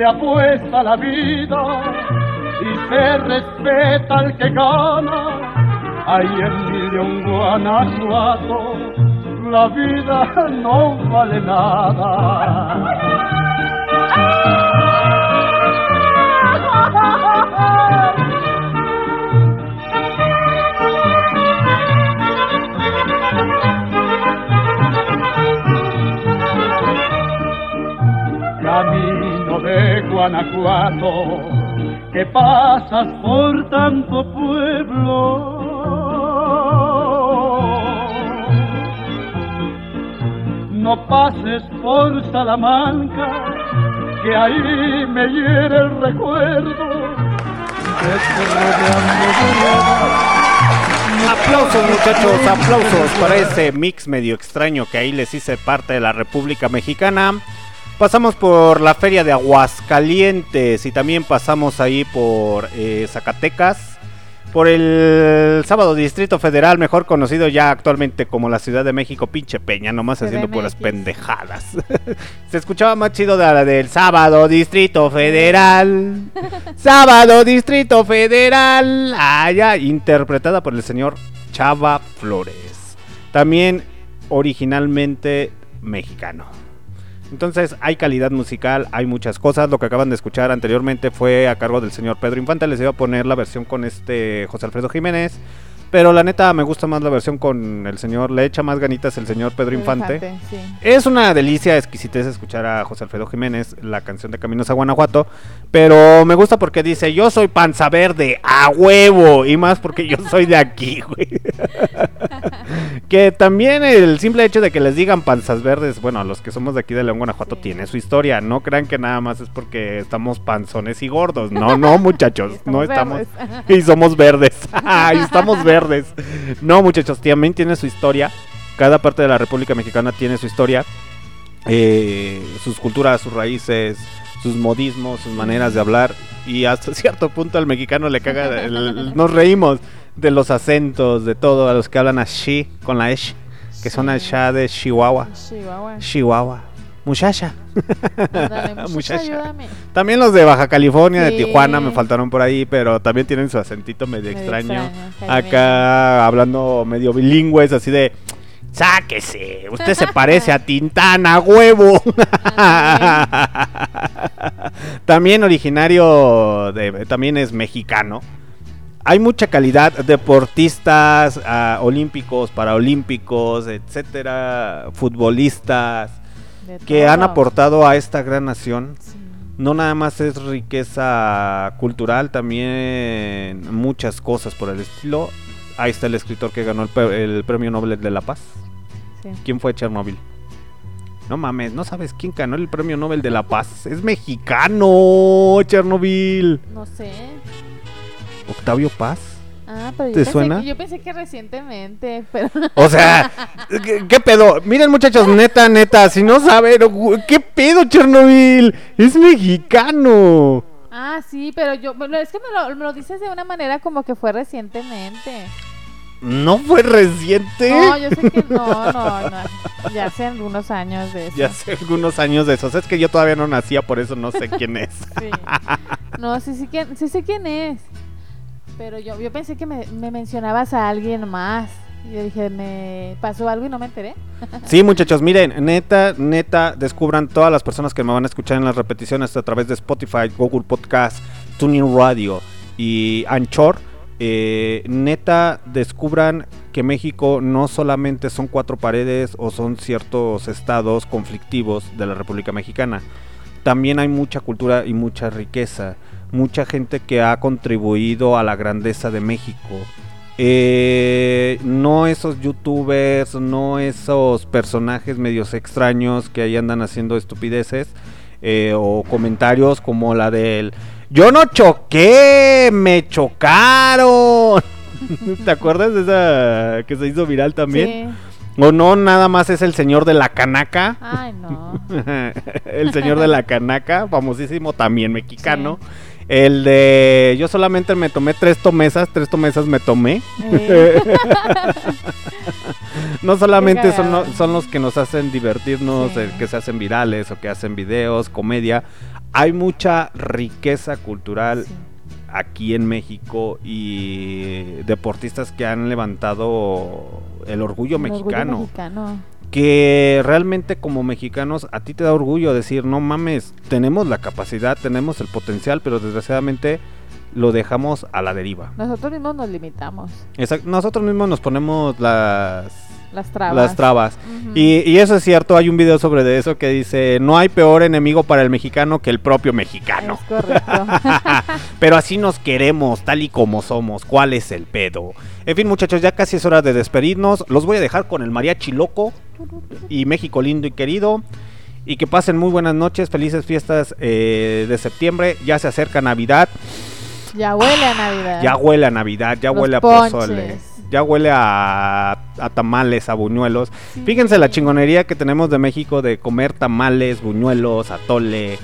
Se apuesta la vida y se respeta al que gana. Ahí en mi León, Guanajuato, la vida no vale nada. Camino de Guanajuato, que pasas por tanto pueblo. No pases por Salamanca, que ahí me hiere el recuerdo. Aplausos muchachos, aplausos para ese mix medio extraño que ahí les hice parte de la República Mexicana. Pasamos por la feria de Aguascalientes y también pasamos ahí por eh, Zacatecas, por el sábado Distrito Federal, mejor conocido ya actualmente como la Ciudad de México, pinche peña, nomás haciendo puras pendejadas. Se escuchaba más chido de la del sábado Distrito Federal. sábado Distrito Federal. Allá, interpretada por el señor Chava Flores. También originalmente mexicano. Entonces hay calidad musical, hay muchas cosas. Lo que acaban de escuchar anteriormente fue a cargo del señor Pedro Infante. Les iba a poner la versión con este José Alfredo Jiménez. Pero la neta me gusta más la versión con el señor, le echa más ganitas el señor Pedro Infante. Infante, sí. Es una delicia, exquisitez escuchar a José Alfredo Jiménez, la canción de Caminos a Guanajuato. Pero me gusta porque dice, yo soy panza verde, a huevo. Y más porque yo soy de aquí, güey. que también el simple hecho de que les digan panzas verdes, bueno, a los que somos de aquí de León, Guanajuato, tiene su historia. No crean que nada más es porque estamos panzones y gordos. No, no, muchachos. no estamos. verdes. y somos verdes. y estamos verdes. No, muchachos, también tiene su historia. Cada parte de la República Mexicana tiene su historia. eh, sus culturas, sus raíces, sus modismos, sus maneras de hablar. Y hasta cierto punto al mexicano le caga. el- nos reímos de los acentos, de todo. A los que hablan así, con la esh, que son allá de Chihuahua. Chihuahua. Chihuahua. Muchacha. Muchacha. También los de Baja California, de. Tijuana, me faltaron por ahí, pero también tienen su acentito medio, Medio extraño. extraño, Acá hablando medio bilingües, así de. Sáquese, usted se parece a Tintana, huevo. también originario de, también es mexicano. Hay mucha calidad, deportistas ah, olímpicos, paraolímpicos, etcétera, futbolistas que han aportado a esta gran nación. No nada más es riqueza cultural, también muchas cosas por el estilo. Ahí está el escritor que ganó el, premio Nobel de la Paz. Sí. ¿Quién fue Chernobyl? No mames, ¿no sabes quién ganó el premio Nobel de la Paz? Es mexicano, Chernobyl. No sé. Octavio Paz. Ah, pero yo ¿Te pensé, suena? que- yo pensé que recientemente, pero... O sea, ¿qué, qué pedo? Miren muchachos, neta, neta, si no saben, ¿qué pedo Chernobyl? Es mexicano. Ah, sí, pero yo... es que me lo, me lo dices de una manera como que fue recientemente. ¿No fue reciente? No, yo sé que no, no, no. Ya hace algunos años de eso. Ya hace algunos años de esos. Es que yo todavía no nacía, por eso no sé quién es. Sí. No, sí, sí, quién- sí sé quién es. Pero yo, yo pensé que me, me mencionabas a alguien más. Yo dije, me pasó algo y no me enteré. Sí, muchachos, miren, neta, neta, descubran todas las personas que me van a escuchar en las repeticiones a través de Spotify, Google Podcast, Tuning Radio y Anchor. Eh, neta, descubran que México no solamente son cuatro paredes o son ciertos estados conflictivos de la República Mexicana. También hay mucha cultura y mucha riqueza. Mucha gente que ha contribuido a la grandeza de México. Eh, no esos youtubers, no esos personajes medios extraños que ahí andan haciendo estupideces eh, o comentarios como la del yo no choqué, me chocaron. ¿Te acuerdas de esa que se hizo viral también? O no, nada más es el señor de la canaca. Ay, no. el señor de la canaca, famosísimo, también mexicano. El de yo solamente me tomé tres tomesas, tres tomesas me tomé. Eh. no solamente son, son los que nos hacen divertirnos, Sí. eh, que se hacen virales o que hacen videos, comedia. Hay mucha riqueza cultural aquí en México y deportistas que han levantado el orgullo El orgullo mexicano. Que realmente como mexicanos a ti te da orgullo decir, no mames, tenemos la capacidad, tenemos el potencial, pero desgraciadamente lo dejamos a la deriva. Nosotros mismos nos limitamos. Exact- Nosotros mismos nos ponemos las Las trabas. las trabas. Y eso es cierto, hay un video sobre de eso que dice, no hay peor enemigo para el mexicano que el propio mexicano. Es correcto. Pero así nos queremos, tal y como somos. ¿Cuál es el pedo? En fin, muchachos, ya casi es hora de despedirnos. Los voy a dejar con el mariachi loco y México lindo y querido. Y que pasen muy buenas noches, felices fiestas eh, de septiembre. Ya se acerca Navidad. ya huele a Navidad. Ya huele a Navidad, ya Los huele a pozole. Ya huele a, a tamales, a buñuelos. Fíjense la chingonería que tenemos de México de comer tamales, buñuelos, atole.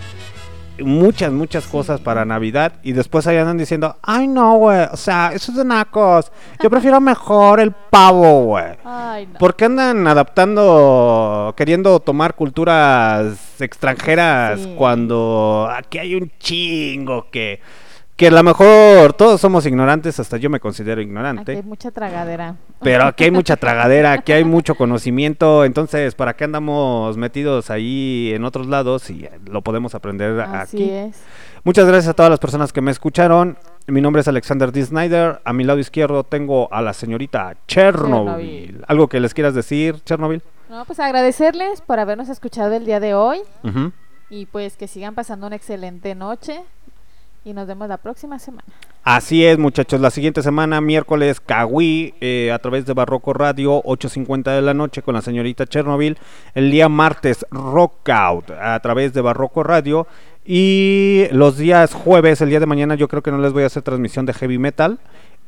Muchas, muchas cosas para Navidad. Y después ahí andan diciendo, ay no, güey. O sea, eso es de nacos. Yo prefiero mejor el pavo, güey. Ay, no. ¿Por qué andan adaptando, queriendo tomar culturas extranjeras Sí. cuando aquí hay un chingo que, que a lo mejor todos somos ignorantes, hasta yo me considero Aquí ignorante, hay mucha tragadera. pero aquí hay mucha tragadera, aquí hay mucho conocimiento, entonces ¿para qué andamos metidos ahí en otros lados y lo podemos aprender Así aquí? es. Muchas gracias a todas las personas que me escucharon. Mi nombre es Alexander D. Snyder. A mi lado izquierdo tengo a la señorita Chernobyl. Chernobyl. ¿Algo que les quieras decir, Chernobyl? No, pues agradecerles por habernos escuchado el día de hoy Ujú. y pues que sigan pasando una excelente noche y nos vemos la próxima semana. Así es, muchachos. La siguiente semana, miércoles, Kawi, eh, a través de Barroco Radio, 8.50 de la noche con la señorita Chernobyl. El día martes, Rockout, a través de Barroco Radio. Y los días jueves, el día de mañana, yo creo que no les voy a hacer transmisión de heavy metal.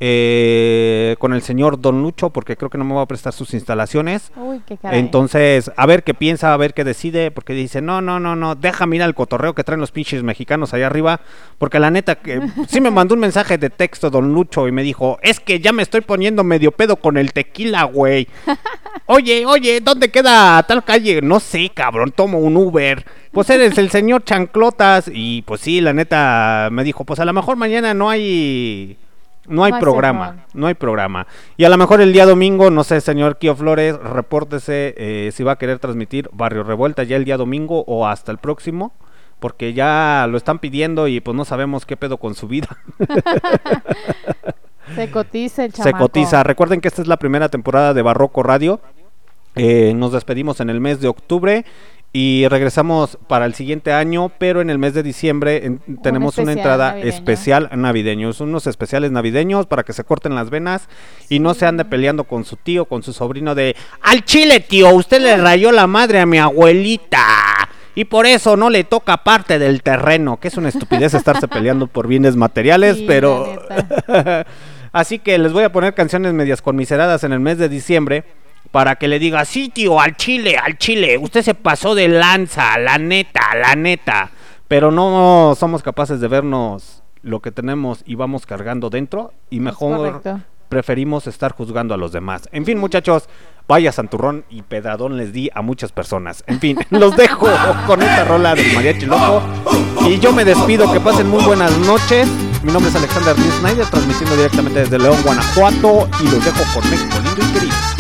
Eh, con el señor Don Lucho, porque creo que no me va a prestar sus instalaciones. Uy, qué caray. Entonces, a ver qué piensa, a ver qué decide, porque dice, no, no, no, no, déjame ir al cotorreo que traen los pinches mexicanos allá arriba, porque la neta, que sí me mandó un mensaje de texto don Lucho y me dijo, es que ya me estoy poniendo medio pedo con el tequila, güey. Oye, oye, ¿dónde queda tal calle? No sé, cabrón, tomo un Uber. Pues eres el señor Chanclotas y pues sí, la neta me dijo, pues a lo mejor mañana no hay... No hay No programa, no hay programa. Y a lo mejor el día domingo, no sé, señor Kio Flores, repórtese eh, si va a querer transmitir Barrio Revuelta ya el día domingo o hasta el próximo, porque ya lo están pidiendo y pues no sabemos qué pedo con su vida. Se cotiza el Se chamaco. cotiza. Recuerden que esta es la primera temporada de Barroco Radio. Eh, nos despedimos en el mes de octubre y regresamos para el siguiente año, pero en el mes de diciembre en- tenemos una entrada navideño. especial navideño. Son unos especiales navideños para que se corten las venas y no se ande peleando con su tío, con su sobrino de al chile, tío, usted le rayó la madre a mi abuelita. Y por eso no le toca parte del terreno, que es una estupidez estarse peleando por bienes materiales, Sí, pero Así que les voy a poner canciones medias conmiseradas en el mes de diciembre para que le diga, sí, tío, al chile, al chile, usted se pasó de lanza, la neta, la neta. Pero no somos capaces de vernos lo que tenemos y vamos cargando dentro y mejor preferimos estar juzgando a los demás. En fin, muchachos, vaya santurrón y pedadón les di a muchas personas. En fin, los dejo con esta rola del mariachi loco y yo me despido, que pasen muy buenas noches. Mi nombre es Alexander. Snyder, transmitiendo directamente desde León, Guanajuato y los dejo con México lindo y querido.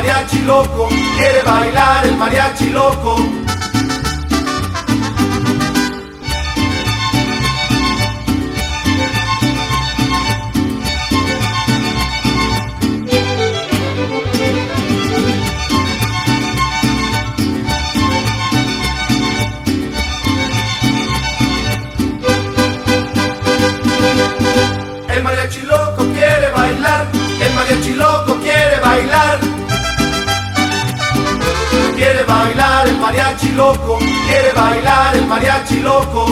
mariachi loco, quiere bailar el mariachi loco. El mariachi loco quiere bailar, el mariachi loco quiere bailar bailar el mariachi loco, quiere bailar el mariachi loco.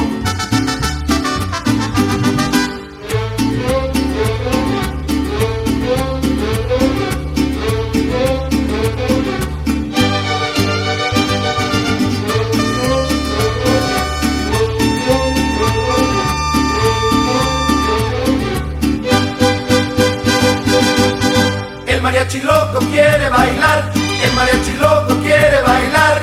El mariachi loco quiere bailar, el mariachi loco quiere bailar,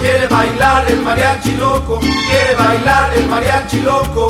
quiere bailar el mariachi loco, quiere bailar el mariachi loco.